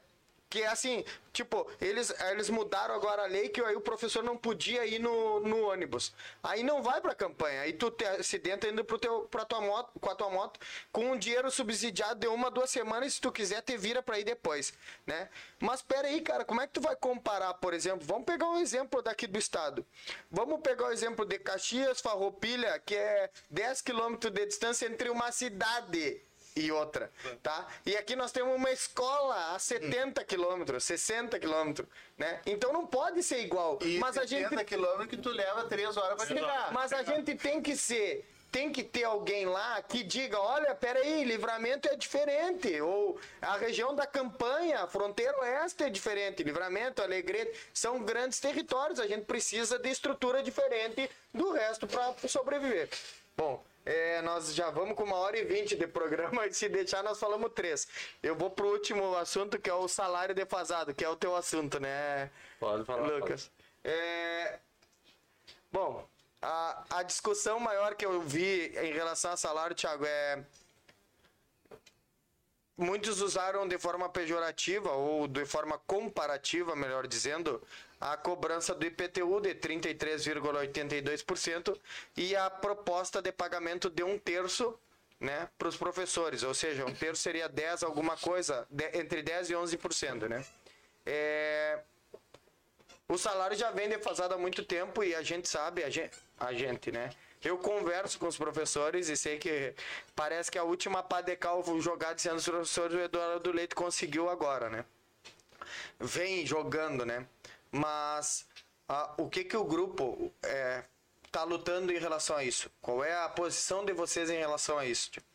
que é assim, tipo, eles, eles mudaram agora a lei que aí o professor não podia ir no, no ônibus. Aí não vai pra campanha, aí tu te acidenta indo pro teu, pra tua moto, com a tua moto, com um dinheiro subsidiado de uma, duas semanas, se tu quiser, te vira pra ir depois, né? Mas pera aí, cara, como é que tu vai comparar, por exemplo, vamos pegar um exemplo daqui do estado. Vamos pegar o exemplo de Caxias, Farroupilha, que é 10 quilômetros de distância entre uma cidade e outra, tá? E aqui nós temos uma escola a 70 quilômetros, 60 quilômetros, né? Então não pode ser igual. E mas a gente, 70 quilômetros que tu leva três horas para chegar. mas a gente tem que ser, tem que ter alguém lá que diga, olha, peraí, livramento é diferente, ou a região da campanha, a fronteira oeste é diferente, livramento, alegrete, são grandes territórios, a gente precisa de estrutura diferente do resto para sobreviver. Bom, é, nós já vamos com uma hora e vinte de programa e se deixar nós falamos três. Eu vou pro último assunto que é o salário defasado, que é o teu assunto, né, Pode falar. Lucas? É, Bom, a, a discussão maior que eu vi em relação a salário, Thiago, é. Muitos usaram de forma pejorativa ou de forma comparativa, melhor dizendo, a cobrança do IPTU de 33,82% e a proposta de pagamento de um terço né, para os professores, ou seja, um terço seria 10 alguma coisa, de- entre 10 e 11%, né? É, o salário já vem defasado há muito tempo e a gente sabe, a gente, a gente, né? Eu converso com os professores e sei que parece que a última pá de cal jogada sendo os professores o Eduardo Leite conseguiu agora, né? Vem jogando, né? Mas ah, o que que o grupo é, tá lutando em relação a isso? Qual é a posição de vocês em relação a isso? Tipo?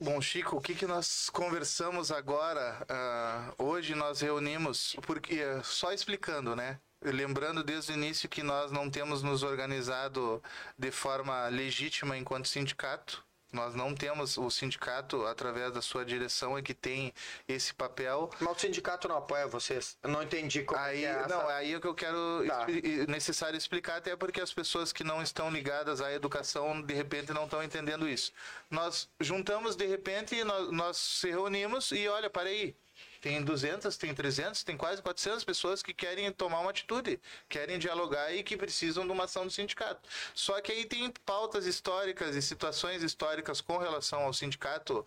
Bom, Chico, o que, que nós conversamos agora? ah, hoje nós reunimos, porque só explicando, né? Lembrando desde o início que nós não temos nos organizado de forma legítima enquanto sindicato. Nós não temos o sindicato, através da sua direção, é que tem esse papel. Mas o sindicato não apoia vocês? Eu não entendi como Aí, que é essa- não, aí é o que eu quero Tá. expli- necessário explicar, até porque as pessoas que não estão ligadas à educação, de repente, não estão entendendo isso. Nós juntamos, de repente, nós, nós se reunimos e olha, para aí. Tem 200, tem 300, tem quase 400 pessoas que querem tomar uma atitude, querem dialogar e que precisam de uma ação do sindicato. Só que aí tem pautas históricas e situações históricas com relação ao sindicato,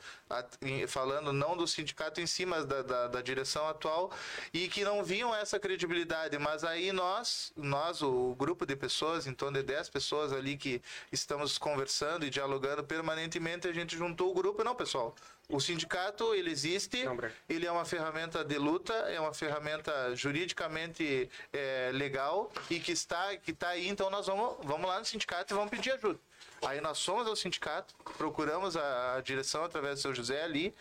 falando não do sindicato em si, mas da, da, da direção atual, e que não viam essa credibilidade. Mas aí nós, nós, o grupo de pessoas, em torno de 10 pessoas ali que estamos conversando e dialogando permanentemente, a gente juntou o grupo. Não, pessoal, o sindicato, ele existe, ele é uma ferramenta de luta, é uma ferramenta juridicamente é, legal e que está, que está aí, então nós vamos, vamos lá no sindicato e vamos pedir ajuda. Aí nós fomos ao sindicato, procuramos a, a direção através do seu José ali,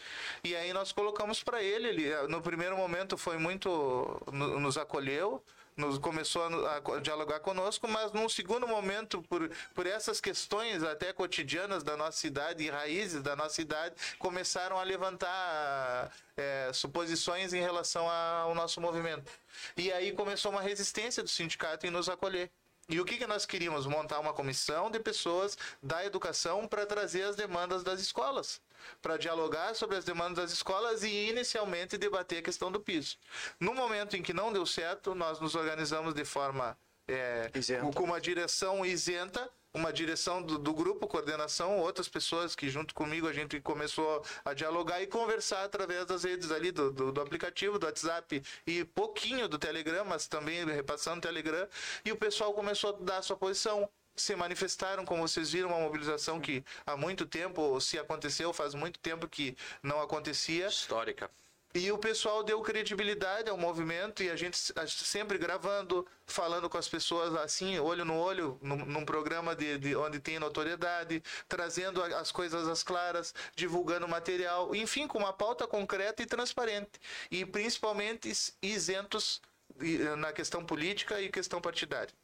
e aí nós colocamos para ele, ele. No primeiro momento foi muito. no- nos acolheu, nos começou a, a dialogar conosco, mas num segundo momento, por, por essas questões até cotidianas da nossa cidade e raízes da nossa cidade, começaram a levantar é, suposições em relação ao nosso movimento. E aí começou uma resistência do sindicato em nos acolher. E o que, que nós queríamos? Montar uma comissão de pessoas da educação para trazer as demandas das escolas. Para dialogar sobre as demandas das escolas e inicialmente debater a questão do piso. No momento em que não deu certo, nós nos organizamos de forma é, com uma direção isenta, uma direção do, do grupo, coordenação, outras pessoas que junto comigo a gente começou a dialogar e conversar através das redes ali do, do, do aplicativo, do WhatsApp e pouquinho do Telegram, mas também repassando o Telegram, e o pessoal começou a dar a sua posição. Se manifestaram, como vocês viram, uma mobilização que há muito tempo, se aconteceu, faz muito tempo que não acontecia. Histórica. E o pessoal deu credibilidade ao movimento e a gente a gente sempre gravando, falando com as pessoas assim, olho no olho, num, num programa de, de onde tem notoriedade, trazendo as coisas às claras, divulgando material, enfim, com uma pauta concreta e transparente. E principalmente is- isentos eh, na questão política e questão partidária.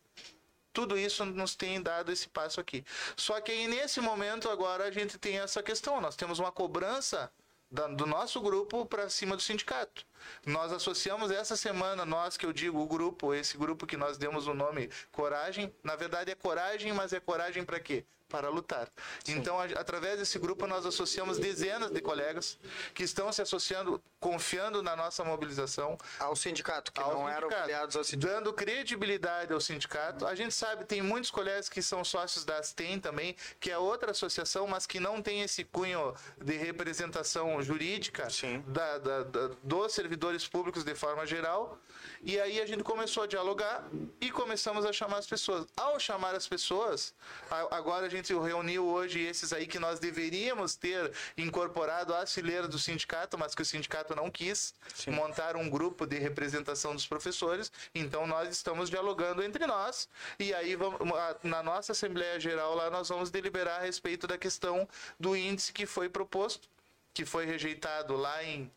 Tudo isso nos tem dado esse passo aqui. Só que aí, nesse momento agora a gente tem essa questão. Nós temos uma cobrança da- do nosso grupo para cima do sindicato. Nós associamos essa semana, nós que eu digo o grupo, esse grupo que nós demos o nome Coragem, na verdade é coragem, mas é coragem para quê? Para lutar. Então, a- através desse grupo, nós associamos dezenas de colegas que estão se associando, confiando na nossa mobilização, Ao sindicato, que ao não eram sindicato, filiados ao sindicato. Dando credibilidade ao sindicato. A gente sabe, tem muitos colegas que são sócios da Astem também, que é outra associação, mas que não tem esse cunho de representação jurídica Sim. da, da- da- dos servidores públicos de forma geral. E aí a gente começou a dialogar e começamos a chamar as pessoas. Ao chamar as pessoas, a- agora a gente reuniu hoje esses aí que nós deveríamos ter incorporado à fileira do sindicato, mas que o sindicato não quis montar um grupo de representação dos professores. Então nós estamos dialogando entre nós e aí vamos, na nossa Assembleia Geral lá nós vamos deliberar a respeito da questão do índice que foi proposto, que foi rejeitado lá em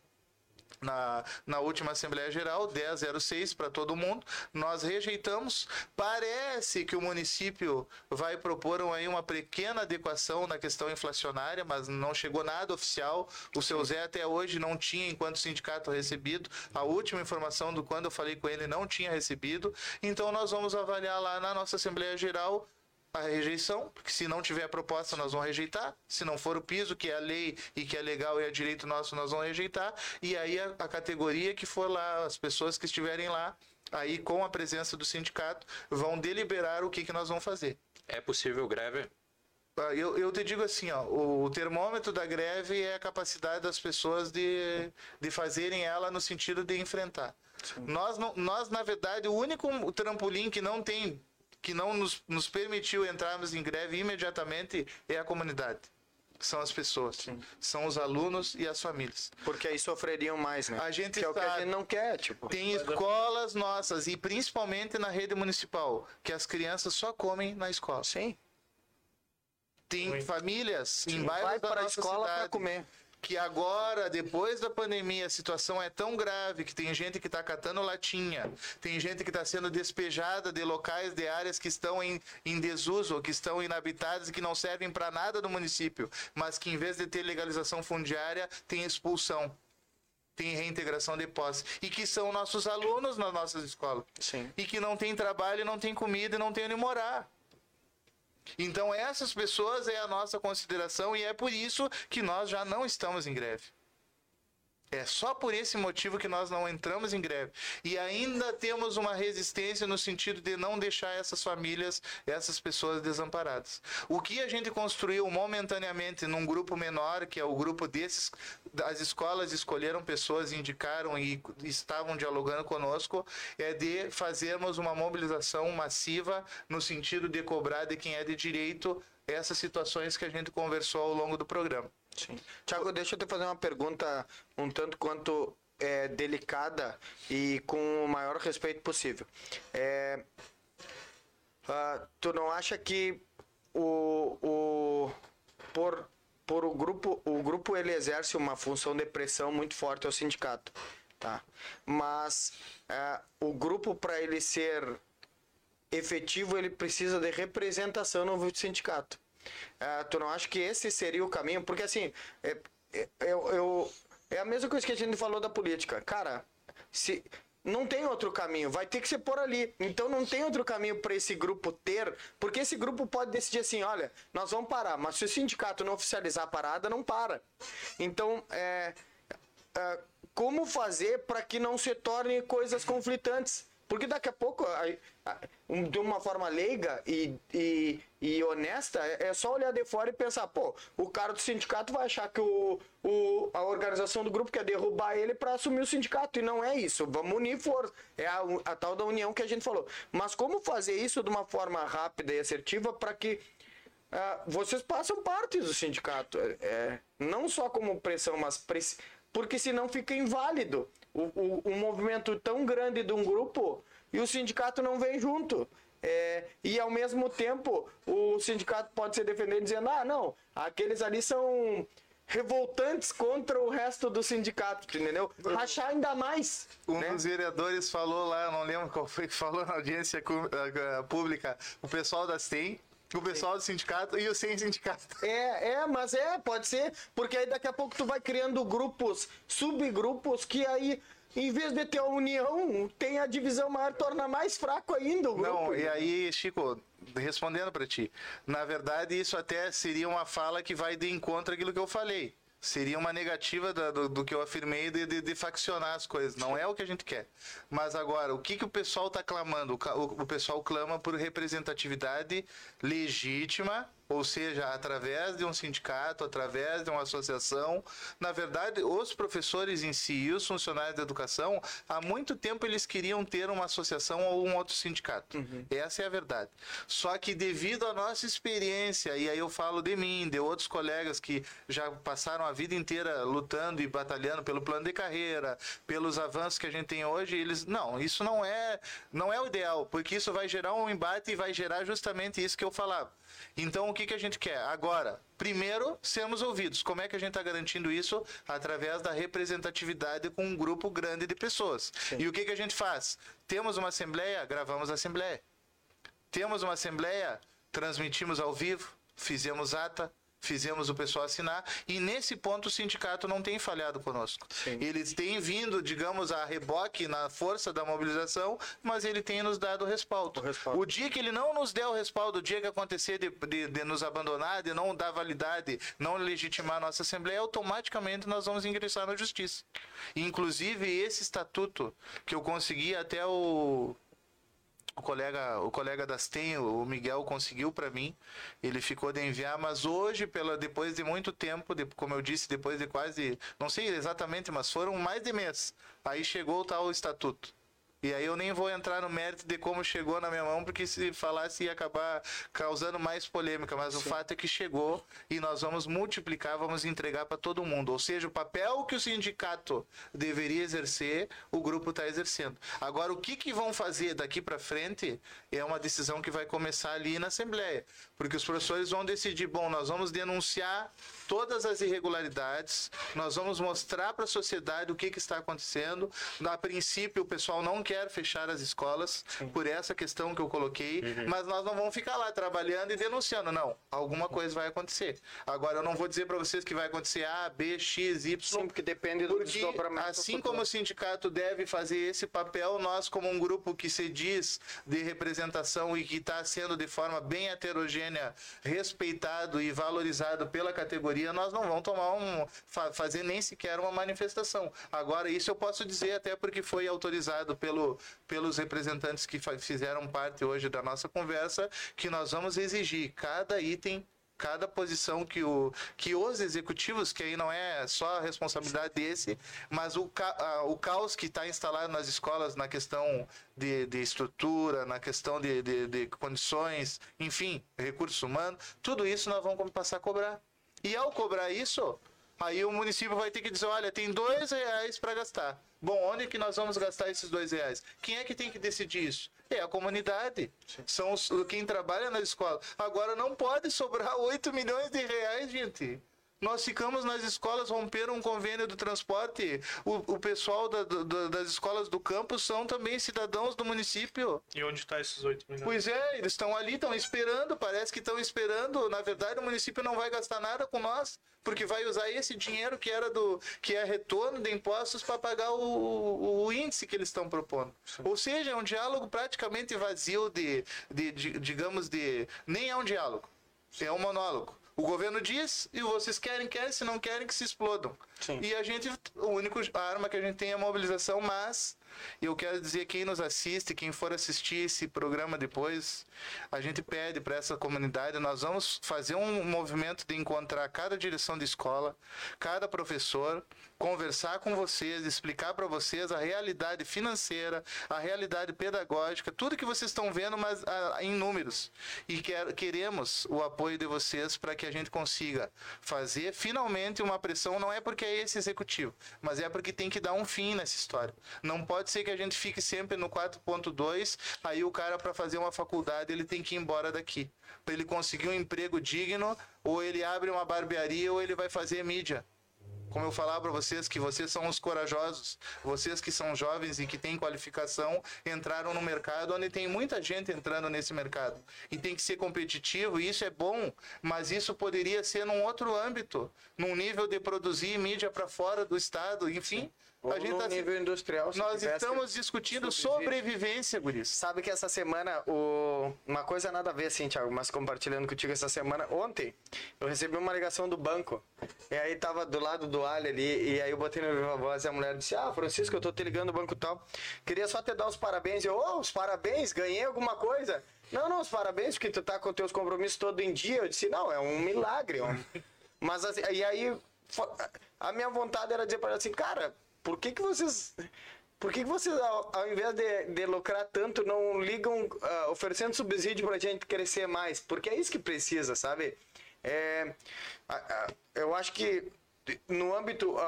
na, na última Assembleia Geral, 1006 para todo mundo. Nós rejeitamos. Parece que o município vai propor aí uma pequena adequação na questão inflacionária, mas não chegou nada oficial. O seu Zé até hoje não tinha, enquanto sindicato, recebido. A última informação do quando eu falei com ele não tinha recebido. Então nós vamos avaliar lá na nossa Assembleia Geral a rejeição, porque se não tiver proposta, nós vamos rejeitar. Se não for o piso, que é a lei e que é legal e é direito nosso, nós vamos rejeitar. E aí a, a categoria que for lá, as pessoas que estiverem lá, aí com a presença do sindicato, vão deliberar o que, que nós vamos fazer. É possível greve? Ah, Eu, eu te digo assim, ó, o termômetro da greve é a capacidade das pessoas de, de fazerem ela no sentido de enfrentar. Nós, nós, na verdade, o único trampolim que não tem, que não nos, nos permitiu entrarmos em greve imediatamente é a comunidade. São as pessoas, são os alunos e as famílias. Porque aí sofreriam mais, né? A gente que é o que a sabe. gente não quer, tipo. Tem escolas nossas, e principalmente na rede municipal, que as crianças só comem na escola. Sim. Tem famílias em Vai bairros da para a escola para comer. Que agora, depois da pandemia, a situação é tão grave que tem gente que está catando latinha, tem gente que está sendo despejada de locais, de áreas que estão em, em desuso, que estão inabitadas e que não servem para nada do município, mas que em vez de ter legalização fundiária, tem expulsão. Tem reintegração de posse. E que são nossos alunos nas nossas escolas. Sim. E que não tem trabalho, não tem comida e não tem onde morar. Então, essas pessoas é a nossa consideração e é por isso que nós já não estamos em greve. É só por esse motivo que nós não entramos em greve. E ainda temos uma resistência no sentido de não deixar essas famílias, essas pessoas desamparadas. O que a gente construiu momentaneamente num grupo menor, que é o grupo desses, as escolas escolheram pessoas, indicaram e estavam dialogando conosco, é de fazermos uma mobilização massiva no sentido de cobrar de quem é de direito essas situações que a gente conversou ao longo do programa. Sim. Tiago, deixa eu te fazer uma pergunta um tanto quanto é, delicada e com o maior respeito possível. É, ah, tu não acha que o, o por, por o grupo o grupo ele exerce uma função de pressão muito forte ao sindicato, tá? Mas ah, o grupo para ele ser efetivo ele precisa de representação no sindicato. Ah, tu não acha que esse seria o caminho? Porque assim, é, é, eu, eu- é a mesma coisa que a gente falou da política. Cara, se não tem outro caminho, vai ter que ser por ali. Então não tem outro caminho para esse grupo ter, porque esse grupo pode decidir assim, olha, nós vamos parar, mas se o sindicato não oficializar a parada, não para. Então, é, é, como fazer para que não se torne coisas conflitantes? Porque daqui a pouco, de uma forma leiga e, e, e honesta, é é só olhar de fora e pensar, pô, o cara do sindicato vai achar que o, o, a organização do grupo quer derrubar ele para assumir o sindicato. E não é isso. Vamos unir força. É a, a tal da união que a gente falou. Mas como fazer isso de uma forma rápida e assertiva para que ah, vocês passam parte do sindicato. É, é, não só como pressão, mas porque senão fica inválido o, o, um movimento tão grande de um grupo e o sindicato não vem junto. É, e ao mesmo tempo o sindicato pode ser defendido dizendo, ah, não, aqueles ali são revoltantes contra o resto do sindicato, entendeu? Rachar ainda mais. Um né? dos vereadores falou lá, não lembro qual foi que falou na audiência ah, pública, o pessoal da STEM, o pessoal do sindicato e o sem sindicato. É, é, mas é, pode ser, porque aí daqui a pouco tu vai criando grupos, subgrupos, que aí, em vez de ter a união, tem a divisão maior, torna mais fraco ainda o grupo. Não, e aí, Chico, respondendo para ti, na verdade isso até seria uma fala que vai de encontro àquilo que eu falei. Seria uma negativa da- do, do que eu afirmei de, de, de faccionar as coisas. Não é o que a gente quer. Mas agora, o que, que o pessoal está clamando? O, o, o pessoal clama por representatividade legítima, ou seja, através de um sindicato, através de uma associação. Na verdade, os professores em si e os funcionários da educação, há muito tempo eles queriam ter uma associação ou um outro sindicato. Essa é a verdade. Só que devido à nossa experiência, e aí eu falo de mim, de outros colegas que já passaram a vida inteira lutando e batalhando pelo plano de carreira, pelos avanços que a gente tem hoje, eles não, isso não é, não é o ideal, porque isso vai gerar um embate e vai gerar justamente isso que eu falava. Então, o que, que a gente quer? Agora, primeiro, sermos ouvidos. Como é que a gente está garantindo isso? Através da representatividade com um grupo grande de pessoas. E o que, que a gente faz? Temos uma assembleia? Gravamos a assembleia. Temos uma assembleia? Transmitimos ao vivo, fizemos ata, fizemos o pessoal assinar e nesse ponto o sindicato não tem falhado conosco. Eles têm vindo, digamos, a reboque na força da mobilização, mas ele tem nos dado respaldo. respaldo. O dia que ele não nos der o respaldo, o dia que acontecer de, de, de nos abandonar, de não dar validade, não legitimar a nossa Assembleia, automaticamente nós vamos ingressar na Justiça. Inclusive, esse estatuto que eu consegui até o o colega, o colega das TEM, o Miguel conseguiu para mim. Ele ficou de enviar, mas hoje, pela depois de muito tempo, de- como eu disse, depois de quase, não sei exatamente, mas foram mais de mês. Aí chegou o tal estatuto. E aí eu nem vou entrar no mérito de como chegou na minha mão, porque se falasse ia acabar causando mais polêmica, mas o fato é que chegou e nós vamos multiplicar, vamos entregar para todo mundo. Ou seja, o papel que o sindicato deveria exercer, o grupo está exercendo. Agora, o que, que vão fazer daqui para frente é uma decisão que vai começar ali na Assembleia. Porque os professores vão decidir, bom, nós vamos denunciar todas as irregularidades, nós vamos mostrar para a sociedade o que, que está acontecendo. A princípio, o pessoal não quer fechar as escolas por essa questão que eu coloquei, mas nós não vamos ficar lá trabalhando e denunciando, não. Alguma coisa vai acontecer. Agora, eu não vou dizer para vocês que vai acontecer A, B, X, Y. Sim, porque depende do Porque, assim como o sindicato deve fazer esse papel, nós, como um grupo que se diz de representação e que está sendo de forma bem heterogênea respeitado e valorizado pela categoria, nós não vamos tomar um. fa- fazer nem sequer uma manifestação. Agora, isso eu posso dizer até porque foi autorizado pelo, pelos representantes que fizeram parte hoje da nossa conversa, que nós vamos exigir cada item cada posição que, o, que os executivos, que aí não é só a responsabilidade desse, mas o, ca, o caos que está instalado nas escolas na questão de, de estrutura, na questão de, de, de condições, enfim, recursos humanos, tudo isso nós vamos passar a cobrar. E ao cobrar isso, aí o município vai ter que dizer, olha, tem dois reais para gastar. Bom, onde que nós vamos gastar esses dois reais? Quem é que tem que decidir isso? É a comunidade. São os, quem trabalha na escola. Agora não pode sobrar 8 milhões de reais, gente. Nós ficamos nas escolas, romperam um convênio do transporte. O, o pessoal da- do- das escolas do campus são também cidadãos do município. E onde está esses 8 milhões? Pois é, eles estão ali, estão esperando, parece que estão esperando. Na verdade, o município não vai gastar nada com nós, porque vai usar esse dinheiro que era do que é retorno de impostos para pagar o, o- o índice que eles estão propondo. Ou seja, é um diálogo praticamente vazio de, de, de- digamos de nem é um diálogo, é um monólogo. O governo diz e vocês querem, querem, se não querem que se explodam. Sim. E a gente, o único a arma que a gente tem é a mobilização, mas eu quero dizer quem nos assiste, quem for assistir esse programa depois, a gente pede para essa comunidade, nós vamos fazer um movimento de encontrar cada direção de escola, cada professor, conversar com vocês, explicar para vocês a realidade financeira, a realidade pedagógica, tudo que vocês estão vendo, mas ah, em números. E quer, queremos o apoio de vocês para que a gente consiga fazer finalmente uma pressão, não é porque é esse executivo, mas é porque tem que dar um fim nessa história. Não pode ser que a gente fique sempre no 4.2, aí o cara para fazer uma faculdade ele tem que ir embora daqui. Para ele conseguir um emprego digno, ou ele abre uma barbearia ou ele vai fazer mídia. Como eu falava para vocês, que vocês são os corajosos, vocês que são jovens e que têm qualificação, entraram no mercado onde tem muita gente entrando nesse mercado. E tem que ser competitivo, e isso é bom, mas isso poderia ser num outro âmbito, num nível de produzir mídia para fora do estado, enfim. A gente tá nível industrial. Nós estamos discutindo sobrevivência, guris. Sabe que essa semana, o... uma coisa nada a ver, assim, Thiago, mas compartilhando contigo essa semana, ontem, eu recebi uma ligação do banco, e aí tava do lado do Ali ali, e aí eu botei no viva voz e a mulher disse, ah, Francisco, eu tô te ligando do banco tal, queria só te dar os parabéns. Eu, ô, os parabéns, ganhei alguma coisa? Não, não, os parabéns, porque tu tá com teus compromissos todo em dia. Eu disse, não, é um milagre, ó. Mas, assim, e aí, a minha vontade era dizer para ela assim, cara, por que que vocês... Por que, que vocês, ao, ao invés de, de lucrar tanto, não ligam ah, oferecendo subsídio pra gente crescer mais? Porque é isso que precisa, sabe? É, a- a- eu acho que no âmbito, a,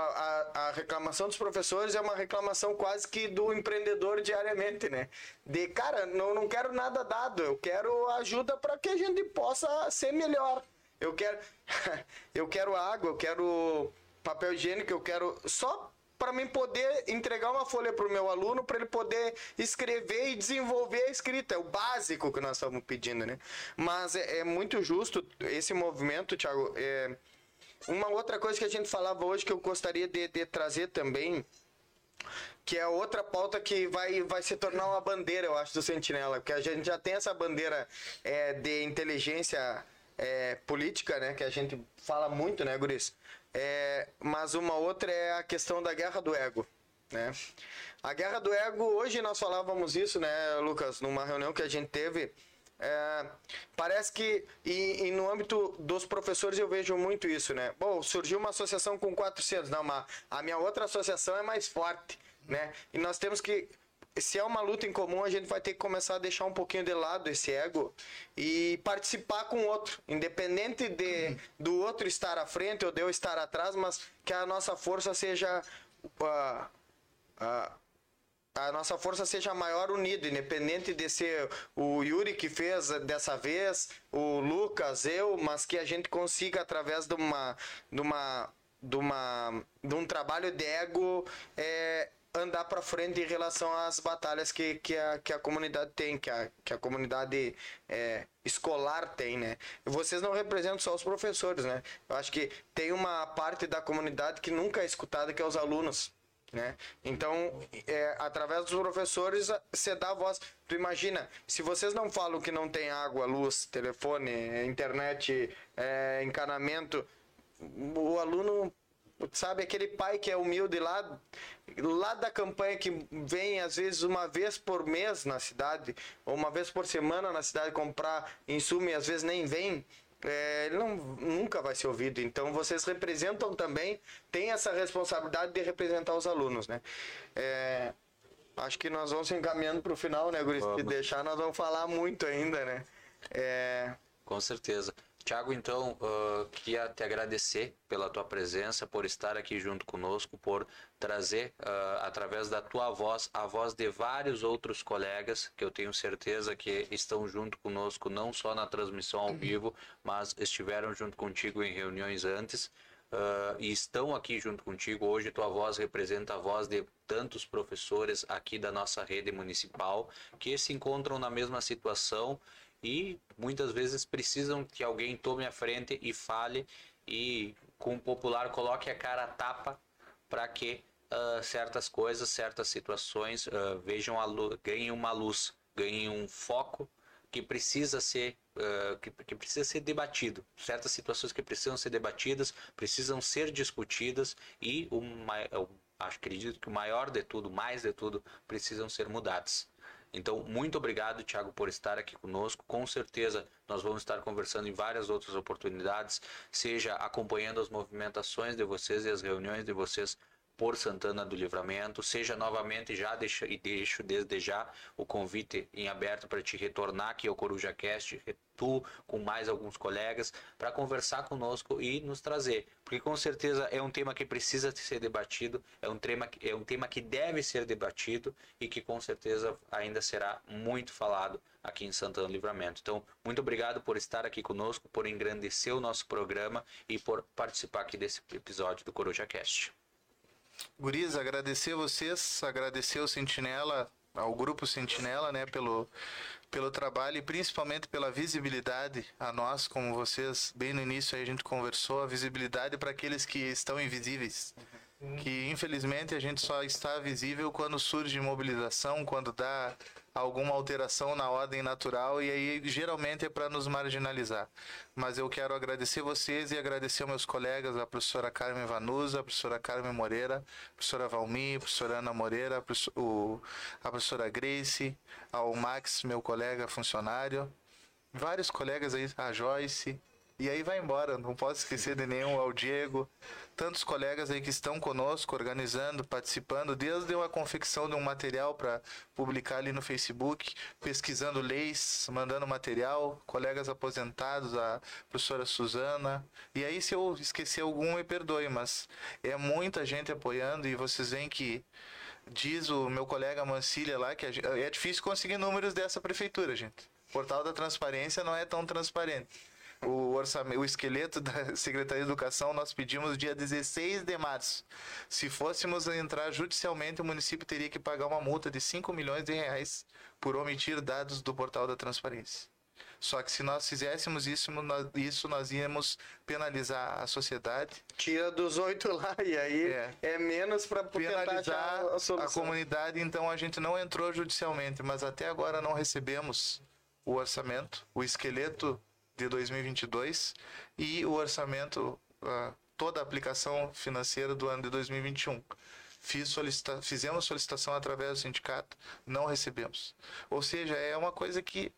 a, a reclamação dos professores é uma reclamação quase que do empreendedor diariamente, né? De, cara, não, não quero nada dado, eu quero ajuda para que a gente possa ser melhor. Eu quero, eu quero água, eu quero papel higiênico, eu quero só para mim poder entregar uma folha para o meu aluno para ele poder escrever e desenvolver a escrita. É o básico que nós estamos pedindo, né? Mas é, é muito justo esse movimento, Thiago. É, uma outra coisa que a gente falava hoje que eu gostaria de, de trazer também, que é outra pauta que vai, vai se tornar uma bandeira, eu acho, do Sentinela, porque a gente já tem essa bandeira é, de inteligência é, política, né, que a gente fala muito, né, Guris? É, mas uma outra é a questão da guerra do ego, né? A guerra do ego, hoje nós falávamos isso, né, Lucas, numa reunião que a gente teve, é, parece que, e, e no âmbito dos professores eu vejo muito isso, né? Bom, surgiu uma associação com 400, não, mas a minha outra associação é mais forte, né? E nós temos que, se é uma luta em comum, a gente vai ter que começar a deixar um pouquinho de lado esse ego e participar com o outro, independente de do outro estar à frente ou de eu estar atrás, mas que a nossa força seja ah, ah, a nossa força seja maior unida, independente de ser o Yuri que fez dessa vez, o Lucas, eu, mas que a gente consiga através de uma de uma de uma de um trabalho de ego é, andar para frente em relação às batalhas que, que, a, que a comunidade tem, que a, que a comunidade é, escolar tem, né? Vocês não representam só os professores, né? Eu acho que tem uma parte da comunidade que nunca é escutada, que é os alunos. Né? Então, é, através dos professores, você dá a voz. Tu imagina, se vocês não falam que não tem água, luz, telefone, internet, é, encanamento, o aluno, sabe, aquele pai que é humilde lá, lá da campanha que vem às vezes uma vez por mês na cidade, ou uma vez por semana na cidade comprar insumo e às vezes nem vem, é, ele não, nunca vai ser ouvido. Então vocês representam também, tem essa responsabilidade de representar os alunos, né? É, acho que nós vamos se encaminhando para o final, né, Guris? Se deixar, nós vamos falar muito ainda, né? É, Com certeza. Tiago, então, ah, queria te agradecer pela tua presença, por estar aqui junto conosco, por trazer, ah, através da tua voz, a voz de vários outros colegas, que eu tenho certeza que estão junto conosco, não só na transmissão ao vivo, mas estiveram junto contigo em reuniões antes. ah, e estão aqui junto contigo. Hoje tua voz representa a voz de tantos professores aqui da nossa rede municipal que se encontram na mesma situação e muitas vezes precisam que alguém tome a frente e fale e com o popular coloque a cara a tapa para que ah, certas coisas, certas situações ah, vejam a lu- ganhem uma luz, ganhem um foco que precisa ser ah, que, que precisa ser debatido. Certas situações que precisam ser debatidas, precisam ser discutidas e o, acredito que o maior de tudo, mais de tudo, precisam ser mudadas. Então, muito obrigado, Thiago, por estar aqui conosco. Com certeza, nós vamos estar conversando em várias outras oportunidades, seja acompanhando as movimentações de vocês e as reuniões de vocês por Santana do Livramento, seja novamente já deixo, e deixo desde já o convite em aberto para te retornar aqui ao Coruja Cast, tu com mais alguns colegas, para conversar conosco e nos trazer, porque com certeza é um tema que precisa ser debatido, é um tema que- é um tema que deve ser debatido e que com certeza ainda será muito falado aqui em Santana do Livramento. Então, muito obrigado por estar aqui conosco, por engrandecer o nosso programa e por participar aqui desse episódio do Coruja Cast. Guris, agradecer vocês, agradecer o Sentinela, ao grupo Sentinela, né, pelo, pelo trabalho e principalmente pela visibilidade a nós, como vocês, bem no início a gente conversou, a visibilidade para aqueles que estão invisíveis. Que infelizmente a gente só está visível quando surge mobilização, quando dá alguma alteração na ordem natural e aí geralmente é para nos marginalizar. Mas eu quero agradecer vocês e agradecer meus colegas, a professora Carmen Vanusa, a professora Carmen Moreira, a professora Valmir, a professora Ana Moreira, a professora Grace, ao Max, meu colega funcionário, vários colegas aí, a Joyce, e aí vai embora, não posso esquecer de nenhum, ao Diego, tantos colegas aí que estão conosco, organizando, participando, desde a confecção de um material para publicar ali no Facebook, pesquisando leis, mandando material, colegas aposentados, a professora Suzana. E aí, se eu esquecer algum, me perdoe, mas é muita gente apoiando e vocês veem que diz o meu colega Mancilha lá que é difícil conseguir números dessa prefeitura, gente. O portal da transparência não é tão transparente. O orçamento, o esqueleto da Secretaria de Educação nós pedimos dia 16 de março. Se fôssemos entrar judicialmente, o município teria que pagar uma multa de 5 milhões de reais por omitir dados do portal da transparência. Só que se nós fizéssemos isso, nós, isso nós íamos penalizar a sociedade, Tira dos oito lá e aí É. é, menos para penalizar a a comunidade, então a gente não entrou judicialmente, mas até agora não recebemos o orçamento, o esqueleto de 2022 e o orçamento, ah, toda a aplicação financeira do ano de 2021. Fiz solicita fizemos solicitação através do sindicato, não recebemos. Ou seja, é uma coisa que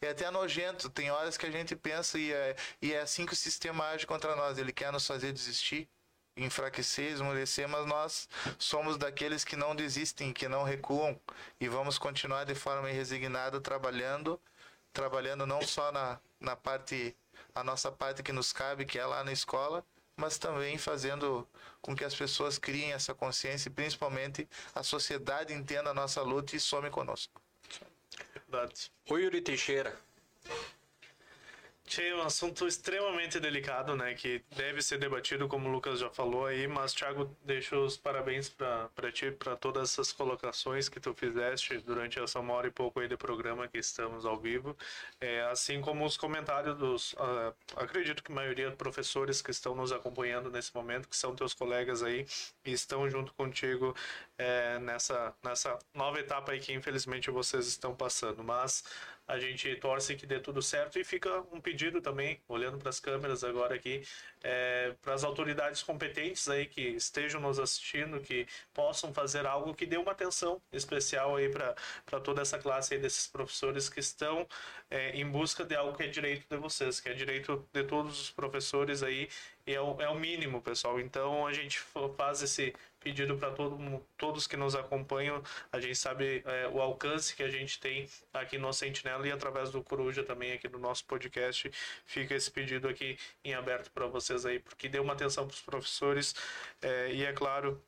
é até nojento. Tem horas que a gente pensa e é, e é assim que o sistema age contra nós. Ele quer nos fazer desistir, enfraquecer, esmorecer, mas nós somos daqueles que não desistem, que não recuam e vamos continuar de forma resignada trabalhando, trabalhando não só na, na parte, a nossa parte que nos cabe, que é lá na escola, mas também fazendo com que as pessoas criem essa consciência e principalmente a sociedade entenda a nossa luta e some conosco. Verdade. O Yuri Teixeira. É um assunto extremamente delicado, né? Que deve ser debatido, como o Lucas já falou aí. Mas, Thiago, deixo os parabéns para ti, para todas essas colocações que tu fizeste durante essa uma hora e pouco aí de programa que estamos ao vivo. É, assim como os comentários dos. ah, acredito que a maioria dos professores que estão nos acompanhando nesse momento, que são teus colegas aí, e estão junto contigo é, nessa, nessa nova etapa aí que infelizmente vocês estão passando. Mas a gente torce que dê tudo certo e fica um pedido também, olhando para as câmeras agora aqui, é, para as autoridades competentes aí que estejam nos assistindo, que possam fazer algo que dê uma atenção especial aí para toda essa classe aí desses professores que estão é, em busca de algo que é direito de vocês, que é direito de todos os professores aí, e é o, é o mínimo, pessoal. Então a gente fa- faz esse pedido para todo, todos que nos acompanham. A gente sabe é, o alcance que a gente tem aqui no Sentinela e através do Coruja também aqui no nosso podcast. Fica esse pedido aqui em aberto para vocês aí, porque dê uma atenção para os professores é, e é claro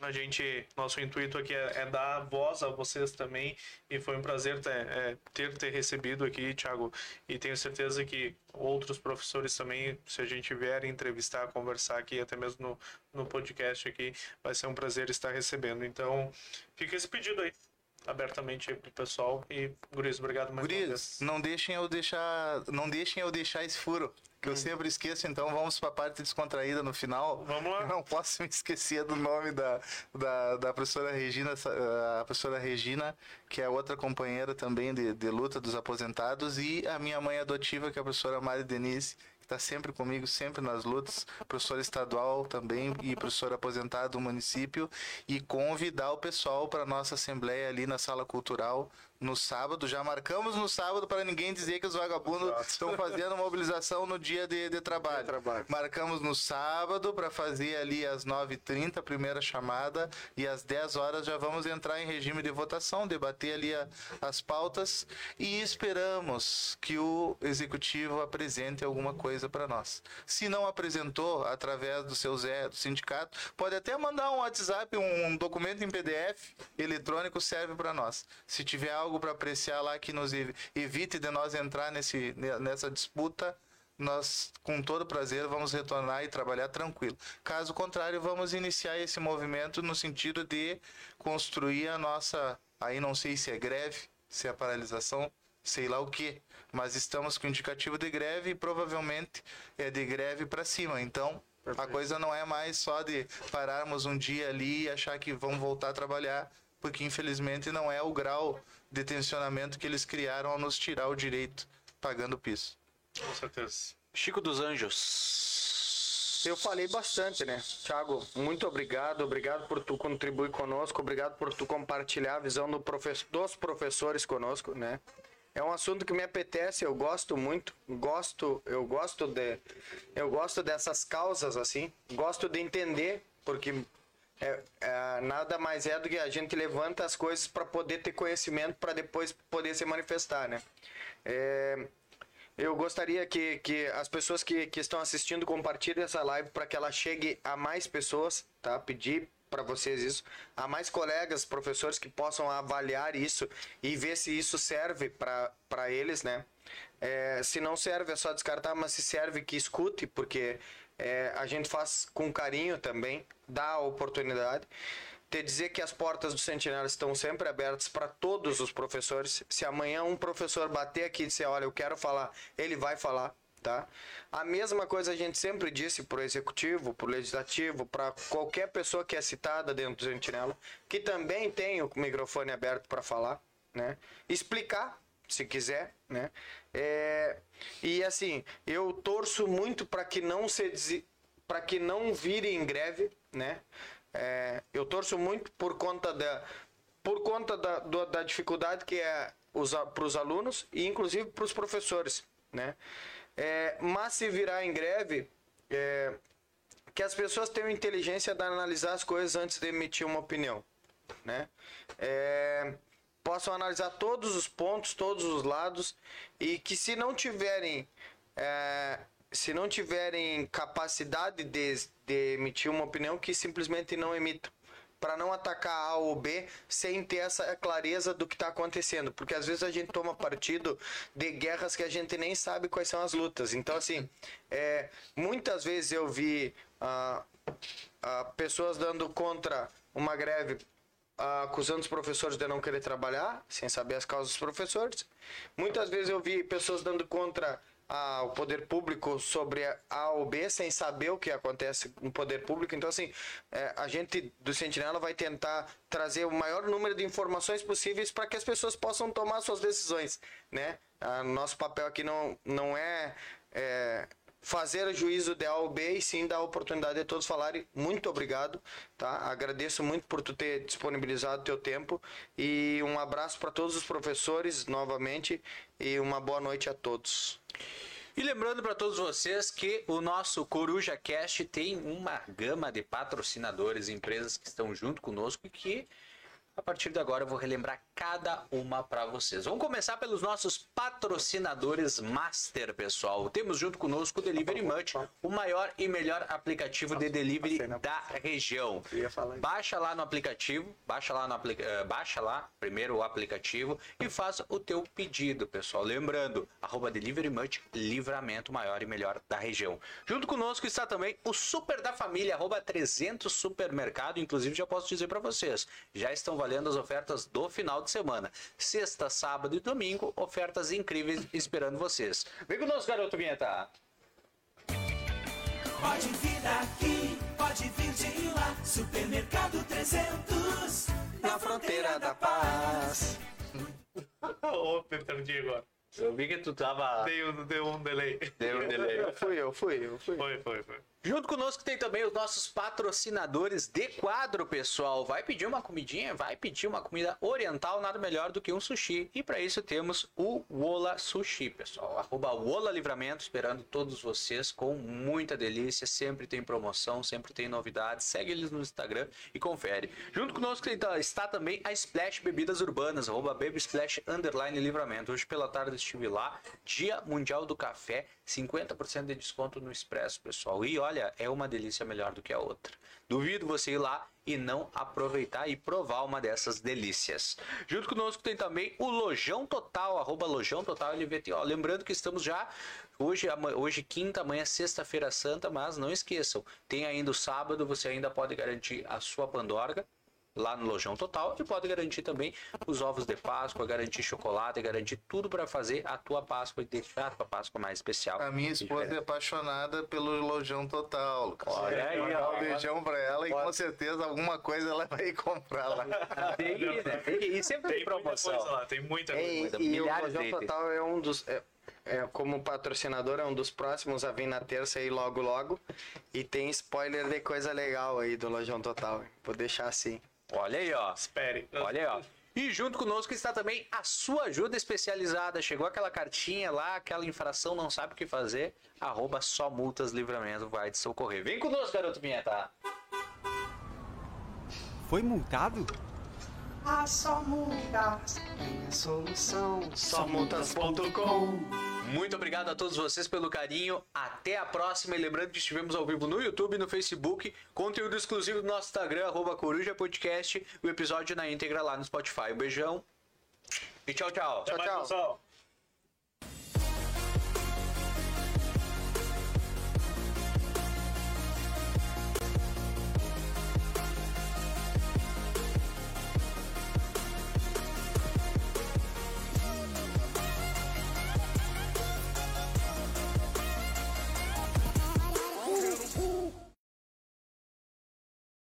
a gente, nosso intuito aqui é, é dar voz a vocês também e foi um prazer ter, é, ter ter recebido aqui, Thiago. E tenho certeza que outros professores também, se a gente vier entrevistar, conversar aqui, até mesmo no, no podcast aqui, vai ser um prazer estar recebendo. Então, fica esse pedido aí abertamente aí pro pessoal e Guris, obrigado mais vez. não deixem eu deixar, não deixem eu deixar esse furo, que eu sempre esqueço, então vamos para a parte descontraída no final. Vamos lá. Eu não posso me esquecer do nome da, da, da professora Regina, a professora Regina, que é outra companheira também de, de luta dos aposentados, e a minha mãe adotiva, que é a professora Mari Denise, que está sempre comigo, sempre nas lutas, professora estadual também e professora aposentada do município, e convidar o pessoal para nossa assembleia ali na sala cultural no sábado. Já marcamos no sábado para ninguém dizer que os vagabundos Exato. estão fazendo mobilização no dia de, de trabalho. trabalho. Marcamos no sábado para fazer ali às 9h30 a primeira chamada e às 10 horas já vamos entrar em regime de votação, debater ali a- as pautas e esperamos que o executivo apresente alguma coisa para nós. Se não apresentou através do seu Zé, do sindicato, pode até mandar um WhatsApp, um documento em PDF eletrônico serve para nós. Se tiver algo para apreciar lá que nos evi- evite de nós entrar nesse, nessa disputa, nós com todo prazer vamos retornar e trabalhar tranquilo. Caso contrário, vamos iniciar esse movimento no sentido de construir a nossa, aí não sei se é greve, se é paralisação, sei lá o que, mas estamos com indicativo de greve e provavelmente é de greve para cima. Então, a coisa não é mais só de pararmos um dia ali e achar que vão voltar a trabalhar, porque infelizmente não é o grau de tensionamento que eles criaram ao nos tirar o direito pagando o piso. Com certeza. Chico dos Anjos. Eu falei bastante, né? Thiago, muito obrigado. Obrigado por tu contribuir conosco. Obrigado por tu compartilhar a visão do profe- dos professores conosco, né? É um assunto que me apetece, eu gosto muito. Gosto, eu gosto de eu gosto dessas causas assim. Gosto de entender, porque é, é, nada mais é do que a gente levanta as coisas para poder ter conhecimento para depois poder se manifestar, né? É, eu gostaria que, que as pessoas que, que estão assistindo compartilhem essa live para que ela chegue a mais pessoas, tá? Pedir para vocês isso, a mais colegas, professores que possam avaliar isso e ver se isso serve para eles, né? É, se não serve é só descartar, mas se serve que escute, porque é, a gente faz com carinho também, dá a oportunidade te dizer que as portas do Sentinela estão sempre abertas para todos os professores. Se amanhã um professor bater aqui e disser, olha, eu quero falar, ele vai falar, tá? A mesma coisa a gente sempre disse pro executivo, pro legislativo, para qualquer pessoa que é citada dentro do Sentinela, que também tem o microfone aberto para falar, né? Explicar, se quiser, né? É, e assim, eu torço muito para que não se para que não vire em greve, né? É, eu torço muito por conta da por conta da, do- da dificuldade que é para os alunos e inclusive para os professores, né? É, mas se virar em greve, é, que as pessoas tenham inteligência de analisar as coisas antes de emitir uma opinião, né? É, possam analisar todos os pontos, todos os lados e que se não tiverem é, se não tiverem capacidade de, de emitir uma opinião que simplesmente não emitam para não atacar A ou B sem ter essa clareza do que está acontecendo, porque às vezes a gente toma partido de guerras que a gente nem sabe quais são as lutas. Então assim, é, muitas vezes eu vi ah, ah, pessoas dando contra uma greve acusando os professores de não querer trabalhar, sem saber as causas dos professores. Muitas vezes eu vi pessoas dando contra ah, o poder público sobre a ou B, sem saber o que acontece no poder público. Então, assim, eh, a gente do Sentinela vai tentar trazer o maior número de informações possíveis para que as pessoas possam tomar suas decisões, né? Ah, nosso papel aqui não, não é, é fazer juízo de A ou B e sim dar a oportunidade de todos falarem. Muito obrigado, tá? Agradeço muito por tu ter disponibilizado teu tempo e um abraço para todos os professores novamente e uma boa noite a todos. E lembrando para todos vocês que o nosso Coruja Cast tem uma gama de patrocinadores, empresas que estão junto conosco e que A partir de agora eu vou relembrar cada uma para vocês. Vamos começar pelos nossos patrocinadores master, pessoal. Temos junto conosco o Delivery Much, o maior e melhor aplicativo de delivery da região. Baixa lá no aplicativo, baixa lá no apli- eh, baixa lá primeiro o aplicativo e faça o teu pedido, pessoal. Lembrando, arroba Delivery Much, livramento maior e melhor da região. Junto conosco está também o Super da Família, arroba 300 Supermercado. Inclusive, já posso dizer para vocês, já estão valendo as ofertas do final de semana. Sexta, sábado e domingo, ofertas incríveis esperando vocês. Vem conosco, garoto Vinheta. Pode vir daqui, pode vir de lá. Supermercado 300, Na fronteira da paz. Ô, perdi agora. Eu vi que tu tava... Deu, deu um delay. Deu um delay. Eu fui, eu fui, eu fui. Foi, foi, foi. Junto conosco tem também os nossos patrocinadores de quadro, pessoal. Vai pedir uma comidinha? Vai pedir uma comida oriental, nada melhor do que um sushi. E para isso temos o Wola Sushi, pessoal. Arroba Wola Livramento, esperando todos vocês com muita delícia. Sempre tem promoção, sempre tem novidades. Segue eles no Instagram e confere. Junto conosco está- também a Splash Bebidas Urbanas, arroba Baby Splash Underline Livramento. Hoje pela tarde estive lá, Dia Mundial do Café, 50% de desconto no Expresso, pessoal. E olha, é uma delícia melhor do que a outra. Duvido você ir lá e não aproveitar e provar uma dessas delícias. Junto conosco tem também o Lojão Total, arroba Lojão Total LVTO. Lembrando que estamos já hoje, hoje quinta, amanhã sexta-feira santa, mas não esqueçam, tem ainda o sábado, você ainda pode garantir a sua pandorga lá no Lojão Total e pode garantir também os ovos de Páscoa, garantir chocolate, garantir tudo para fazer a tua Páscoa e deixar a tua Páscoa mais especial. A minha esposa é apaixonada pelo Lojão Total, Lucas. Olha aí, Vou dar ó. um beijão pra ela e com certeza alguma coisa ela vai comprar lá. Tem, né? Tem- e sempre tem Tem muita promoção. coisa lá, tem muita coisa. e o milhares Lojão de itens. Total é um dos. é- é, como patrocinador, é um dos próximos a vir na terça aí logo logo. E tem spoiler de coisa legal aí do Lojão Total. Vou deixar assim. Olha aí, ó. Espere. Olha aí, ó. E junto conosco está também a sua ajuda especializada. Chegou aquela cartinha lá, aquela infração, não sabe o que fazer. Arroba só multas livramento vai te socorrer. Vem conosco, garoto Vinheta. Foi multado? Ah, só multas tem a solução. Somultas.com Muito obrigado a todos vocês pelo carinho. Até a próxima. E lembrando que estivemos ao vivo no YouTube e no Facebook. Conteúdo exclusivo do nosso Instagram, arroba Coruja Podcast. O episódio na íntegra lá no Spotify. Um beijão. E tchau, tchau. Até mais, tchau. pessoal.